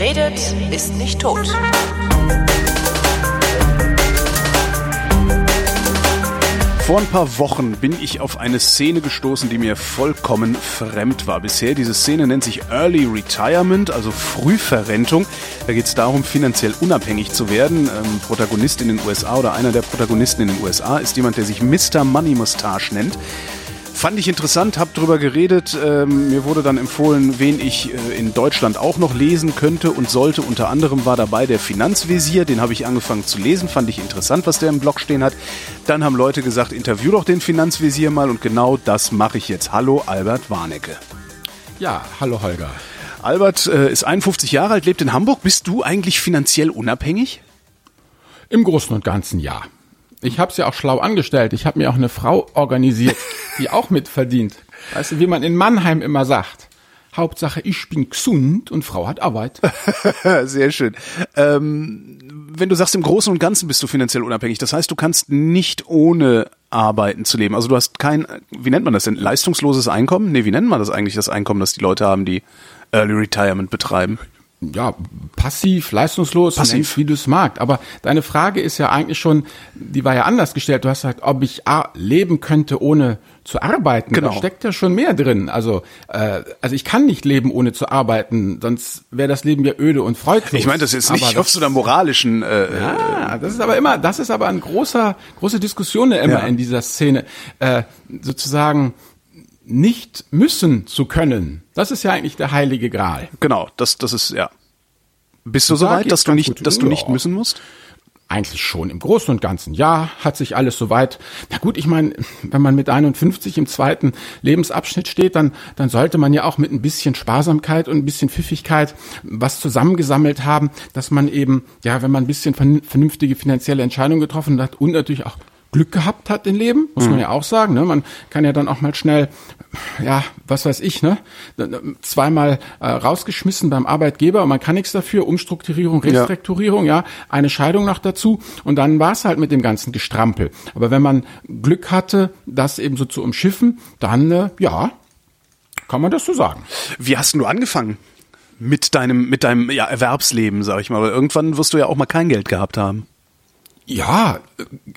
Redet, ist nicht tot. Vor ein paar Wochen bin ich auf eine Szene gestoßen, die mir vollkommen fremd war bisher. Diese Szene nennt sich Early Retirement, also Frühverrentung. Da geht es darum, finanziell unabhängig zu werden. Ähm, Protagonist in den USA oder einer der Protagonisten in den USA ist jemand, der sich Mr. Money Mustache nennt. Fand ich interessant, habe drüber geredet. Ähm, mir wurde dann empfohlen, wen ich äh, in Deutschland auch noch lesen könnte und sollte. Unter anderem war dabei der Finanzvisier, den habe ich angefangen zu lesen, fand ich interessant, was der im Blog stehen hat. Dann haben Leute gesagt, interview doch den Finanzvisier mal und genau das mache ich jetzt. Hallo Albert Warnecke. Ja, hallo Holger. Albert äh, ist 51 Jahre alt, lebt in Hamburg. Bist du eigentlich finanziell unabhängig? Im Großen und Ganzen ja. Ich habe es ja auch schlau angestellt. Ich habe mir auch eine Frau organisiert, die auch mitverdient. Weißt du, wie man in Mannheim immer sagt. Hauptsache, ich bin gesund und Frau hat Arbeit. Sehr schön. Ähm, wenn du sagst, im Großen und Ganzen bist du finanziell unabhängig, das heißt, du kannst nicht ohne arbeiten zu leben. Also du hast kein, wie nennt man das denn, leistungsloses Einkommen? Nee, wie nennt man das eigentlich, das Einkommen, das die Leute haben, die Early Retirement betreiben? Ja, passiv, leistungslos, passiv. wie du es magst. Aber deine Frage ist ja eigentlich schon, die war ja anders gestellt. Du hast gesagt, ob ich leben könnte, ohne zu arbeiten. Genau. Da steckt ja schon mehr drin. Also, äh, also ich kann nicht leben, ohne zu arbeiten, sonst wäre das Leben ja öde und freudlos. Ich meine das jetzt nicht auf so einer moralischen. Äh, ja, das ist aber immer, das ist aber ein großer, große Diskussion immer ja. in dieser Szene. Äh, sozusagen nicht müssen zu können, das ist ja eigentlich der heilige Gral. Genau, das, das ist, ja. Bist du soweit, dass du nicht, dass du nicht müssen musst? Eigentlich schon. Im Großen und Ganzen. Ja, hat sich alles soweit. Na gut, ich meine, wenn man mit 51 im zweiten Lebensabschnitt steht, dann, dann sollte man ja auch mit ein bisschen Sparsamkeit und ein bisschen Pfiffigkeit was zusammengesammelt haben, dass man eben, ja, wenn man ein bisschen vernünftige finanzielle Entscheidungen getroffen hat und natürlich auch Glück gehabt hat im Leben, muss man mhm. ja auch sagen. Ne? Man kann ja dann auch mal schnell, ja, was weiß ich, ne, zweimal äh, rausgeschmissen beim Arbeitgeber und man kann nichts dafür. Umstrukturierung, Restrukturierung, ja, ja eine Scheidung noch dazu und dann war es halt mit dem ganzen Gestrampel. Aber wenn man Glück hatte, das eben so zu umschiffen, dann äh, ja, kann man das so sagen. Wie hast du angefangen? Mit deinem, mit deinem ja, Erwerbsleben, sag ich mal. Weil irgendwann wirst du ja auch mal kein Geld gehabt haben. Ja,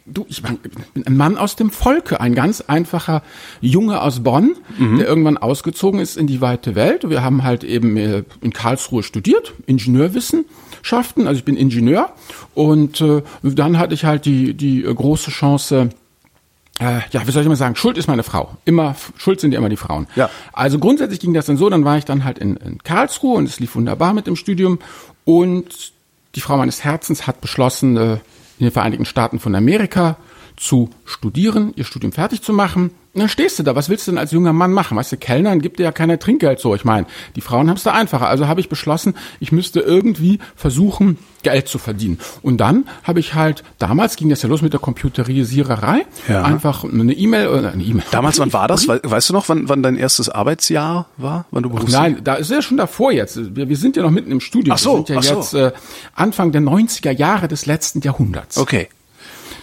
du, ich bin ein Mann aus dem Volke, ein ganz einfacher Junge aus Bonn, mhm. der irgendwann ausgezogen ist in die weite Welt. Wir haben halt eben äh, in Karlsruhe studiert, Ingenieurwissenschaften, also ich bin Ingenieur und äh, dann hatte ich halt die die große Chance äh, ja, wie soll ich mal sagen, Schuld ist meine Frau. Immer, Schuld sind ja immer die Frauen. Ja. Also grundsätzlich ging das dann so, dann war ich dann halt in, in Karlsruhe und es lief wunderbar mit dem Studium und die Frau meines Herzens hat beschlossen, äh, in den Vereinigten Staaten von Amerika zu studieren, ihr Studium fertig zu machen. Und dann stehst du da, was willst du denn als junger Mann machen? Weißt du, Kellnern gibt dir ja keiner Trinkgeld so. Ich meine, die Frauen haben es da einfacher. Also habe ich beschlossen, ich müsste irgendwie versuchen, Geld zu verdienen. Und dann habe ich halt, damals ging das ja los mit der Computerisiererei, ja. einfach eine E-Mail oder eine E-Mail. Damals, wann war das? Weißt du noch, wann, wann dein erstes Arbeitsjahr war? Wann du Ach, Nein, da ist ja schon davor jetzt. Wir, wir sind ja noch mitten im Studium. Ach so, wir sind ja jetzt äh, Anfang der 90er Jahre des letzten Jahrhunderts. Okay.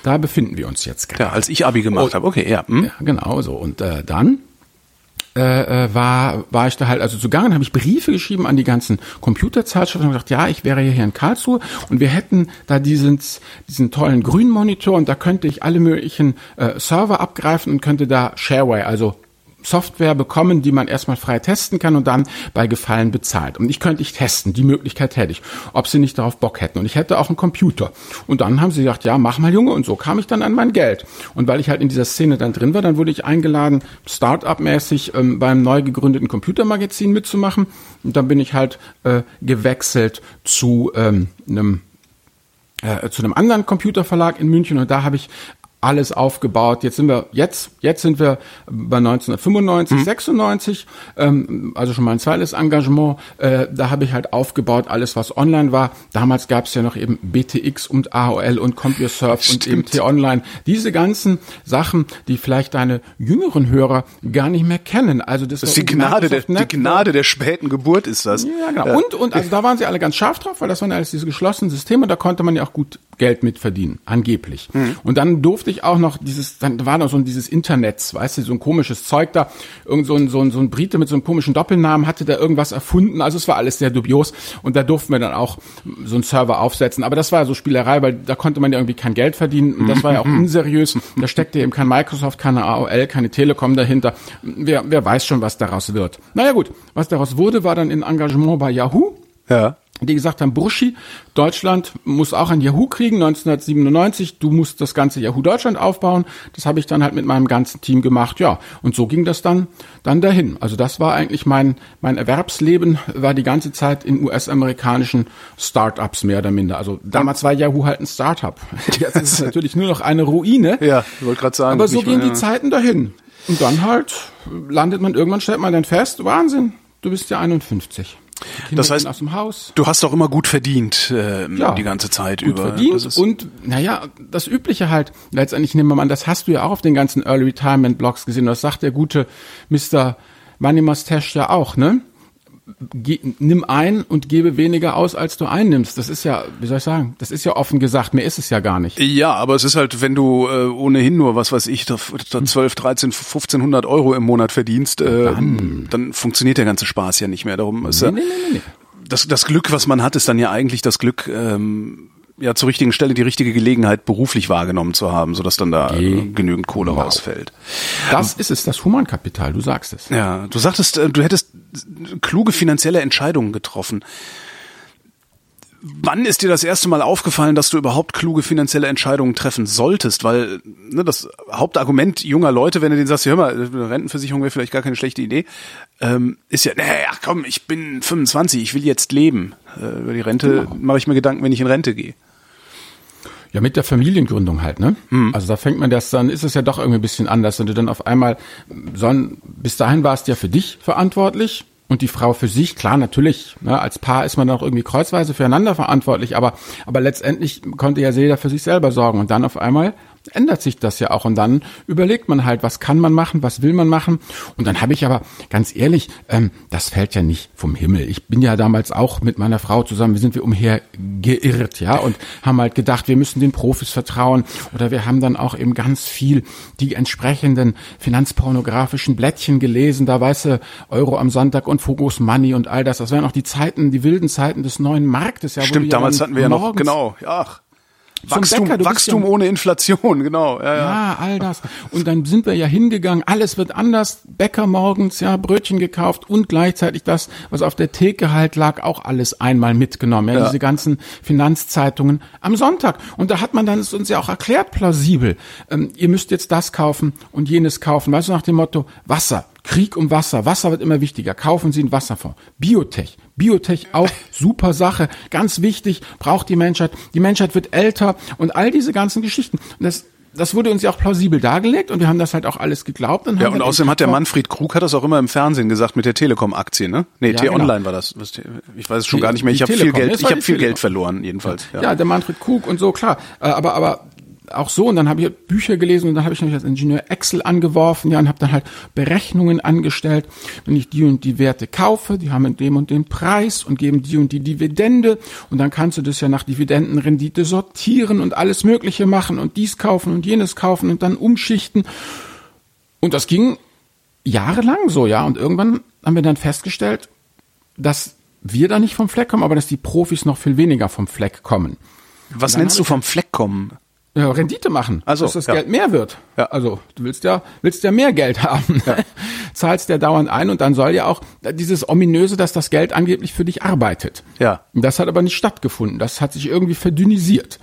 Da befinden wir uns jetzt gerade. Ja, als ich Abi gemacht habe. Okay, ja. Hm? ja. Genau so. Und äh, dann äh, äh, war, war ich da halt also zugange, habe ich Briefe geschrieben an die ganzen Computerzeitschriften und gesagt, ja, ich wäre hier in Karlsruhe und wir hätten da diesen, diesen tollen Grünmonitor und da könnte ich alle möglichen äh, Server abgreifen und könnte da Shareware, also Software bekommen, die man erstmal frei testen kann und dann bei Gefallen bezahlt. Und ich könnte ich testen, die Möglichkeit hätte ich, ob sie nicht darauf Bock hätten. Und ich hätte auch einen Computer. Und dann haben sie gesagt, ja, mach mal Junge. Und so kam ich dann an mein Geld. Und weil ich halt in dieser Szene dann drin war, dann wurde ich eingeladen, Start-up-mäßig ähm, beim neu gegründeten Computermagazin mitzumachen. Und dann bin ich halt äh, gewechselt zu ähm, einem äh, zu einem anderen Computerverlag in München und da habe ich alles aufgebaut. Jetzt sind wir, jetzt, jetzt sind wir bei 1995, mhm. 96, ähm, also schon mein zweites Engagement. Äh, da habe ich halt aufgebaut, alles was online war. Damals gab es ja noch eben BTX und AOL und CompuServe und eben T-Online. Diese ganzen Sachen, die vielleicht deine jüngeren Hörer gar nicht mehr kennen. Also das, das ist die Gnade, der, die Gnade der späten Geburt ist das. Ja, genau. Ja. Und, und also da waren sie alle ganz scharf drauf, weil das waren alles diese geschlossenen Systeme. Da konnte man ja auch gut Geld mitverdienen, angeblich. Mhm. Und dann durfte ich auch noch dieses, dann war noch so dieses Internet, weißt du, so ein komisches Zeug da, irgend so ein, so ein, so ein Brite mit so einem komischen Doppelnamen hatte da irgendwas erfunden, also es war alles sehr dubios. Und da durften wir dann auch so einen Server aufsetzen, aber das war so Spielerei, weil da konnte man ja irgendwie kein Geld verdienen. Und das war ja auch unseriös, da steckte eben kein Microsoft, keine AOL, keine Telekom dahinter, wer, wer weiß schon, was daraus wird. Naja gut, was daraus wurde, war dann ein Engagement bei Yahoo, Ja. Die gesagt haben, Burschi, Deutschland muss auch ein Yahoo kriegen, 1997, du musst das ganze Yahoo Deutschland aufbauen. Das habe ich dann halt mit meinem ganzen Team gemacht, ja. Und so ging das dann, dann dahin. Also das war eigentlich mein, mein Erwerbsleben, war die ganze Zeit in US-amerikanischen Startups mehr oder minder. Also damals war Yahoo halt ein Startup. Jetzt ist es natürlich nur noch eine Ruine. Ja, ich wollte gerade sagen. Aber so gehen mal- die Zeiten dahin. Und dann halt landet man irgendwann, stellt man dann fest, Wahnsinn, du bist ja 51. Kinder Das heißt, aus dem Haus. Du hast auch immer gut verdient ähm, Ja, die ganze Zeit gut über. verdient und naja, das Übliche halt, letztendlich nehmen wir mal an, das hast du ja auch auf den ganzen Early Retirement Blogs gesehen, das sagt der gute Mr. Money Mustache ja auch, ne? Nimm ein und gebe weniger aus, als du einnimmst. Das ist ja, wie soll ich sagen, das ist ja offen gesagt, mehr ist es ja gar nicht. Ja, aber es ist halt, wenn du äh, ohnehin nur, was weiß ich, da, da 12, 13, 1500 Euro im Monat verdienst, äh, dann. funktioniert der ganze Spaß ja nicht mehr. Darum ist ja, Nee, nee, nee, nee. das, das Glück, was man hat, ist dann ja eigentlich das Glück, ähm, ja zur richtigen Stelle die richtige Gelegenheit beruflich wahrgenommen zu haben, sodass dann da äh, Genau. genügend Kohle rausfällt. Das ist es, das Humankapital, du sagst es. Ja, du sagtest, äh, du hättest kluge finanzielle Entscheidungen getroffen. Wann ist dir das erste Mal aufgefallen, dass du überhaupt kluge finanzielle Entscheidungen treffen solltest? Weil ne, das Hauptargument junger Leute, wenn du denen sagst, hör mal, Rentenversicherung wäre vielleicht gar keine schlechte Idee, ähm, ist ja, nee, ach komm, ich bin 25, ich will jetzt leben. Äh, über die Rente mache ich mir Gedanken, wenn ich in Rente gehe. Ja, mit der Familiengründung halt, ne? Hm. Also da fängt man das, dann ist es ja doch irgendwie ein bisschen anders, wenn du dann auf einmal, son, bis dahin warst ja für dich verantwortlich und die Frau für sich, klar, natürlich, ne, als Paar ist man auch irgendwie kreuzweise füreinander verantwortlich, aber, aber letztendlich konnte ja jeder für sich selber sorgen und dann auf einmal ändert sich das ja auch. Und dann überlegt man halt, was kann man machen, was will man machen. Und dann habe ich aber, ganz ehrlich, ähm, das fällt ja nicht vom Himmel. Ich bin ja damals auch mit meiner Frau zusammen, wir sind wir umher geirrt, ja, und haben halt gedacht, wir müssen den Profis vertrauen. Oder wir haben dann auch eben ganz viel die entsprechenden finanzpornografischen Blättchen gelesen, da weißt du, Euro am Sonntag und Focus Money und all das, das wären auch die Zeiten, die wilden Zeiten des neuen Marktes. Ja, Stimmt, damals hatten wir ja noch, genau, ja, Wachstum, Bäcker, Wachstum ja- ohne Inflation, genau. Ja, ja. Ja, all das. Und dann sind wir ja hingegangen, alles wird anders, Bäcker morgens, ja, Brötchen gekauft und gleichzeitig das, was auf der Theke halt lag, auch alles einmal mitgenommen. Ja, Ja. diese ganzen Finanzzeitungen am Sonntag. Und da hat man dann es uns ja auch erklärt, plausibel. Ähm, ihr müsst jetzt das kaufen und jenes kaufen. Weißt du, nach dem Motto, Wasser, Krieg um Wasser, Wasser wird immer wichtiger. Kaufen Sie einen Wasserfonds. Biotech, Biotech auch super Sache, ganz wichtig, braucht die Menschheit. Die Menschheit wird älter und all diese ganzen Geschichten. Und das, das wurde uns ja auch plausibel dargelegt und wir haben das halt auch alles geglaubt. Und Ja, und außerdem hat der Manfred Krug hat das auch immer im Fernsehen gesagt mit der Telekom-Aktie, ne? Nee, Ja, T-Online genau. war das. Ich weiß es schon Die- gar nicht mehr. Ich habe viel Geld, ich habe die viel Telekom. Geld verloren, jedenfalls. Ja. Ja, der Manfred Krug und so, klar. Äh, Aber, aber auch so, und dann habe ich Bücher gelesen und dann habe ich nämlich als Ingenieur Excel angeworfen, ja, und habe dann halt Berechnungen angestellt. Wenn ich die und die Werte kaufe, die haben dem und den Preis und geben die und die Dividende und dann kannst du das ja nach Dividendenrendite sortieren und alles Mögliche machen und dies kaufen und jenes kaufen und dann umschichten. Und das ging jahrelang so, ja. Und irgendwann haben wir dann festgestellt, dass wir da nicht vom Fleck kommen, aber dass die Profis noch viel weniger vom Fleck kommen. Was nennst du vom Fleck kommen? Ja, Rendite machen, Ach so, dass das ja. Geld mehr wird. Ja. Also du willst ja, willst ja mehr Geld haben, zahlst ja dauernd ein und dann soll ja auch dieses ominöse, dass das Geld angeblich für dich arbeitet. Ja. Das hat aber nicht stattgefunden. Das hat sich irgendwie verdünnisiert.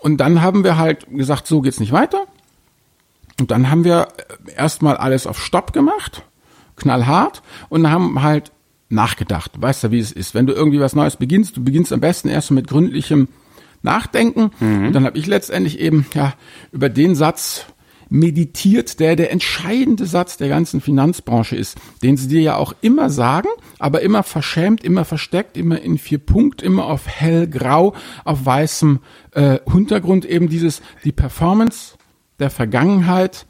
Und dann haben wir halt gesagt, so geht's nicht weiter. Und dann haben wir erstmal alles auf Stopp gemacht, knallhart, und haben halt nachgedacht. Weißt du, wie es ist? Wenn du irgendwie was Neues beginnst, du beginnst am besten erst mit gründlichem Nachdenken. Und dann habe ich letztendlich eben ja über den Satz meditiert, der der entscheidende Satz der ganzen Finanzbranche ist, den sie dir ja auch immer sagen, aber immer verschämt, immer versteckt, immer in vier Punkt, immer auf hellgrau, auf weißem äh, Hintergrund eben dieses, die Performance der Vergangenheit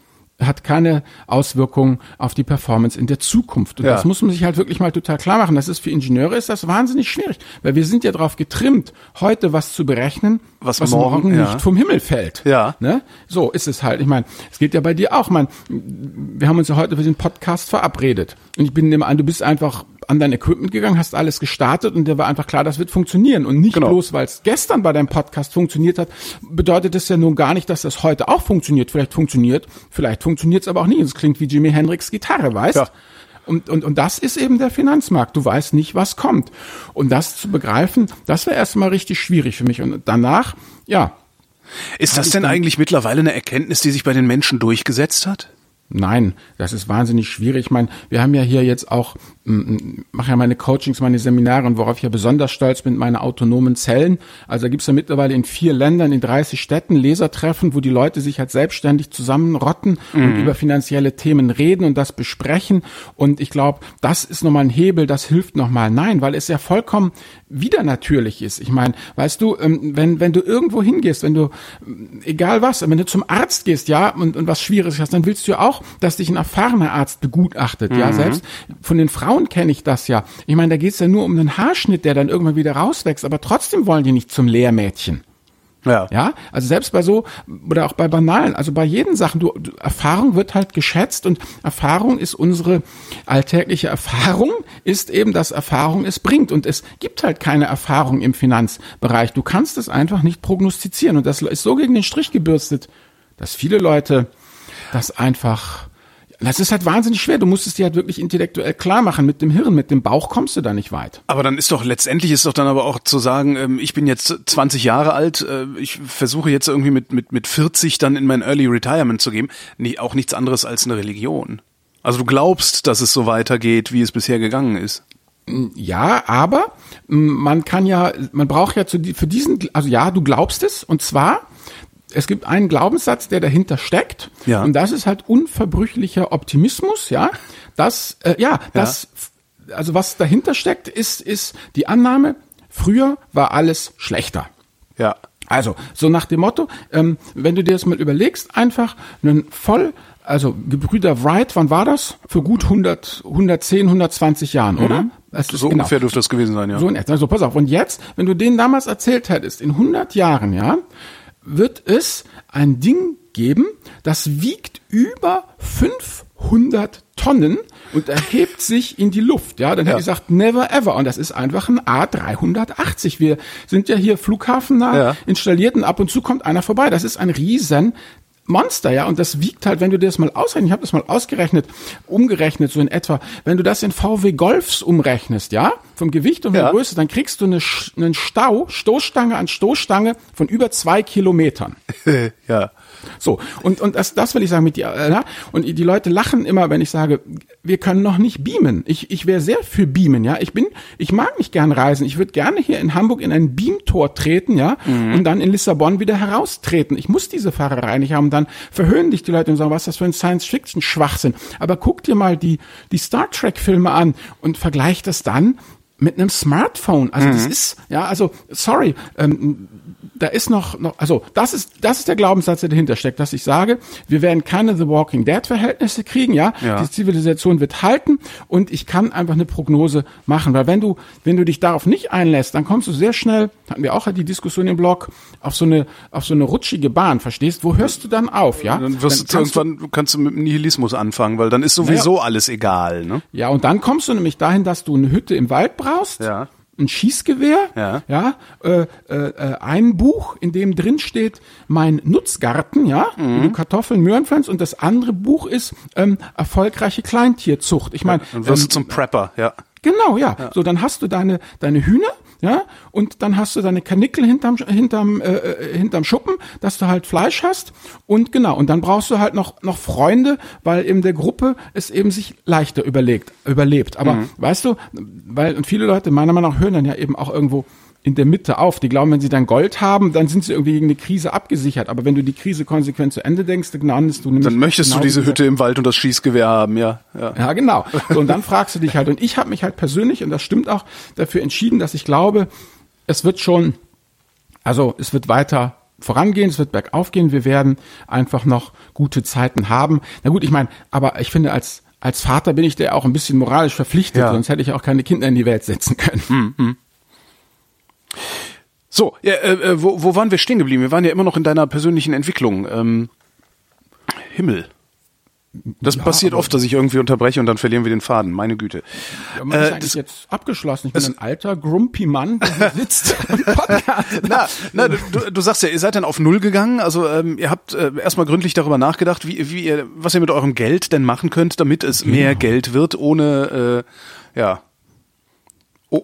hat keine Auswirkungen auf die Performance in der Zukunft. Und Ja. das muss man sich halt wirklich mal total klar machen. Das ist für Ingenieure ist das wahnsinnig schwierig, weil wir sind ja darauf getrimmt, heute was zu berechnen, Was was morgen, morgen, ja. nicht vom Himmel fällt. Ja. Ne? So ist es halt. Ich meine, es geht ja bei dir auch. Man, wir haben uns ja heute für den Podcast verabredet. Und ich bin immer an, du bist einfach an dein Equipment gegangen, hast alles gestartet und dir war einfach klar, das wird funktionieren. Und nicht Genau. bloß, weil es gestern bei deinem Podcast funktioniert hat, bedeutet das ja nun gar nicht, dass das heute auch funktioniert. Vielleicht funktioniert, vielleicht funktioniert es aber auch nicht. Es klingt wie Jimi Hendrix Gitarre, weißt? Ja. Und, und, und das ist eben der Finanzmarkt. Du weißt nicht, was kommt. Und das zu begreifen, das wäre erstmal richtig schwierig für mich. Und danach, ja, Ist das denn eigentlich mittlerweile eine Erkenntnis, die sich bei den Menschen durchgesetzt hat? Nein, das ist wahnsinnig schwierig. Ich meine, wir haben ja hier jetzt auch, mache ja meine Coachings, meine Seminare und worauf ich ja besonders stolz bin, meine autonomen Zellen. Also da gibt's ja mittlerweile in vier Ländern, in 30 Städten Lesertreffen, wo die Leute sich halt selbstständig zusammenrotten und über finanzielle Themen reden und das besprechen. Und ich glaube, das ist nochmal ein Hebel, das hilft nochmal. Nein, weil es ja vollkommen wieder natürlich ist. Ich meine, weißt du, ähm, wenn, wenn du irgendwo hingehst, wenn du, ähm, egal was, wenn du zum Arzt gehst, ja, und, und was Schwieriges hast, dann willst du ja auch, dass dich ein erfahrener Arzt begutachtet, ja, selbst von den Frauen kenne ich das ja. Ich meine, da geht's ja nur um einen Haarschnitt, der dann irgendwann wieder rauswächst, aber trotzdem wollen die nicht zum Lehrmädchen. Ja. Ja, also selbst bei so oder auch bei banalen, also bei jeden Sachen, du, du Erfahrung wird halt geschätzt und Erfahrung ist unsere alltägliche Erfahrung, ist eben, dass Erfahrung es bringt und es gibt halt keine Erfahrung im Finanzbereich. Du kannst es einfach nicht prognostizieren und das ist so gegen den Strich gebürstet, dass viele Leute das einfach das ist halt wahnsinnig schwer. Du musst es dir halt wirklich intellektuell klar machen. Mit dem Hirn, mit dem Bauch kommst du da nicht weit. Aber dann ist doch letztendlich ist doch dann aber auch zu sagen, ähm, ich bin jetzt 20 Jahre alt, äh, ich versuche jetzt irgendwie mit mit mit 40 dann in mein Early Retirement zu gehen, auch nichts anderes als eine Religion. Also du glaubst, dass es so weitergeht, wie es bisher gegangen ist. Ja, aber m, man kann ja, man braucht ja zu, für diesen, also ja, du glaubst es und zwar, es gibt einen Glaubenssatz, der dahinter steckt Ja. und das ist halt unverbrüchlicher Optimismus, ja, das, äh, ja, das, also was dahinter steckt, ist, ist die Annahme, früher war alles schlechter. Ja. Also, so nach dem Motto, ähm, wenn du dir das mal überlegst, einfach einen voll, also Gebrüder Wright, wann war das? Für gut 100, 110, 120 Jahren, oder? Das Mhm. So ungefähr dürfte das gewesen sein, ja. So in etwa. Also pass auf. Und jetzt, wenn du denen damals erzählt hättest, in 100 Jahren, ja, wird es ein Ding geben, das wiegt über 500 Tonnen und erhebt sich in die Luft. Ja, dann hätte Ja. ich gesagt, never ever. Und das ist einfach ein A380. Wir sind ja hier flughafennah Ja. installiert und ab und zu kommt einer vorbei. Das ist ein riesen Monster, ja, und das wiegt halt, wenn du dir das mal ausrechnest, ich habe das mal ausgerechnet, umgerechnet, so in etwa, wenn du das in VW Golfs umrechnest, ja, vom Gewicht und Ja. der Größe, dann kriegst du eine, einen Stau, Stoßstange an Stoßstange von über zwei Kilometern. ja. So, und, und das, das will ich sagen mit dir. Na? und die Leute lachen immer, wenn ich sage, wir können noch nicht beamen. Ich, ich wäre sehr für beamen, ja. Ich bin, ich mag nicht gern reisen. Ich würde gerne hier in Hamburg in ein Beamtor treten, ja, und dann in Lissabon wieder heraustreten. Ich muss diese Fahrerei nicht haben. Dann verhöhnen dich die Leute und sagen, was ist das für ein Science-Fiction-Schwachsinn. Aber guck dir mal die, die Star Trek-Filme an und vergleich das dann mit einem Smartphone. Also das ist, ja, also sorry, ähm, da ist noch, noch, also das ist, das ist der Glaubenssatz, der dahinter steckt, dass ich sage, wir werden keine The Walking Dead Verhältnisse kriegen, ja? Ja. Die Zivilisation wird halten und ich kann einfach eine Prognose machen, weil wenn du, wenn du dich darauf nicht einlässt, dann kommst du sehr schnell, hatten wir auch die Diskussion im Blog, auf so eine, auf so eine rutschige Bahn, verstehst? Wo hörst du dann auf, ja? Dann wirst du kannst du- irgendwann kannst du mit dem Nihilismus anfangen, weil dann ist sowieso alles egal, ne? Ja, und dann kommst du nämlich dahin, dass du eine Hütte im Wald brauchst, Ja. ein Schießgewehr, Ja. ja äh, äh, äh, ein Buch, in dem drin steht mein Nutzgarten, ja, Mhm. du Kartoffeln, Möhren pflanzt, und das andere Buch ist ähm, erfolgreiche Kleintierzucht. Ich meine, Dann wirst ähm, du zum Prepper, ja. Genau, ja. So, dann hast du deine deine Hühner, ja, und dann hast du deine Kanickel hinterm hinterm äh, äh, hinterm Schuppen, dass du halt Fleisch hast und genau und dann brauchst du halt noch noch Freunde, weil in der Gruppe es eben sich leichter überlegt überlebt. Aber weißt du, weil und viele Leute meiner Meinung nach hören dann ja eben auch irgendwo in der Mitte auf. Die glauben, wenn sie dann Gold haben, dann sind sie irgendwie gegen eine Krise abgesichert. Aber wenn du die Krise konsequent zu Ende denkst, dann landest du nämlich Dann möchtest genau du diese Hütte im Wald und das Schießgewehr haben, ja. ja. ja, genau. So, und dann fragst du dich halt. Und ich habe mich halt persönlich, und das stimmt auch, dafür entschieden, dass ich glaube, es wird schon, also es wird weiter vorangehen, es wird bergauf gehen, wir werden einfach noch gute Zeiten haben. Na gut, ich meine, aber ich finde, als, als Vater bin ich der auch ein bisschen moralisch verpflichtet, Ja. sonst hätte ich auch keine Kinder in die Welt setzen können. So, ja, äh, äh, wo, wo waren wir stehen geblieben? Wir waren ja immer noch in deiner persönlichen Entwicklung. Ähm, Himmel. Das Ja, passiert oft, dass ich irgendwie unterbreche und dann verlieren wir den Faden. Meine Güte. Ja, man Äh, ist eigentlich das- jetzt abgeschlossen. Ich bin ein alter, grumpy Mann, der sitzt. Na, na du, du- sagst ja, ihr seid dann auf Null gegangen. Also ähm, ihr habt äh, erstmal gründlich darüber nachgedacht, wie, wie ihr, was ihr mit eurem Geld denn machen könnt, damit es mehr Geld wird, ohne äh, ja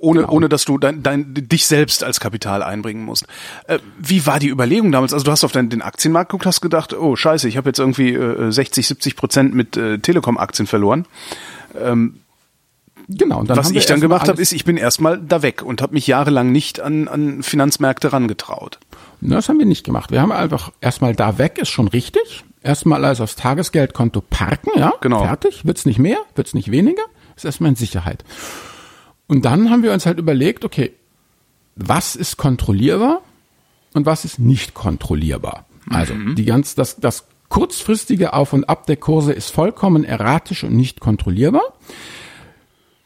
ohne, ohne dass du dein, dein, dich selbst als Kapital einbringen musst. Äh, wie war die Überlegung damals? Also du hast auf dein, den Aktienmarkt geguckt, hast gedacht, oh scheiße, ich habe jetzt irgendwie äh, 60, 70 Prozent mit äh, Telekom-Aktien verloren. Genau. Und dann Was ich dann gemacht habe, ist, ich bin erstmal da weg und habe mich jahrelang nicht an, an Finanzmärkte rangetraut. Na, Das haben wir nicht gemacht. Wir haben einfach erstmal da weg, ist schon richtig. Erstmal alles aufs Tagesgeldkonto parken, ja. Genau. Fertig. Wird's nicht mehr, wird's nicht weniger. Ist erstmal in Sicherheit. Und dann haben wir uns halt überlegt, okay, was ist kontrollierbar und was ist nicht kontrollierbar? Also, die ganz, das, das kurzfristige Auf und Ab der Kurse ist vollkommen erratisch und nicht kontrollierbar.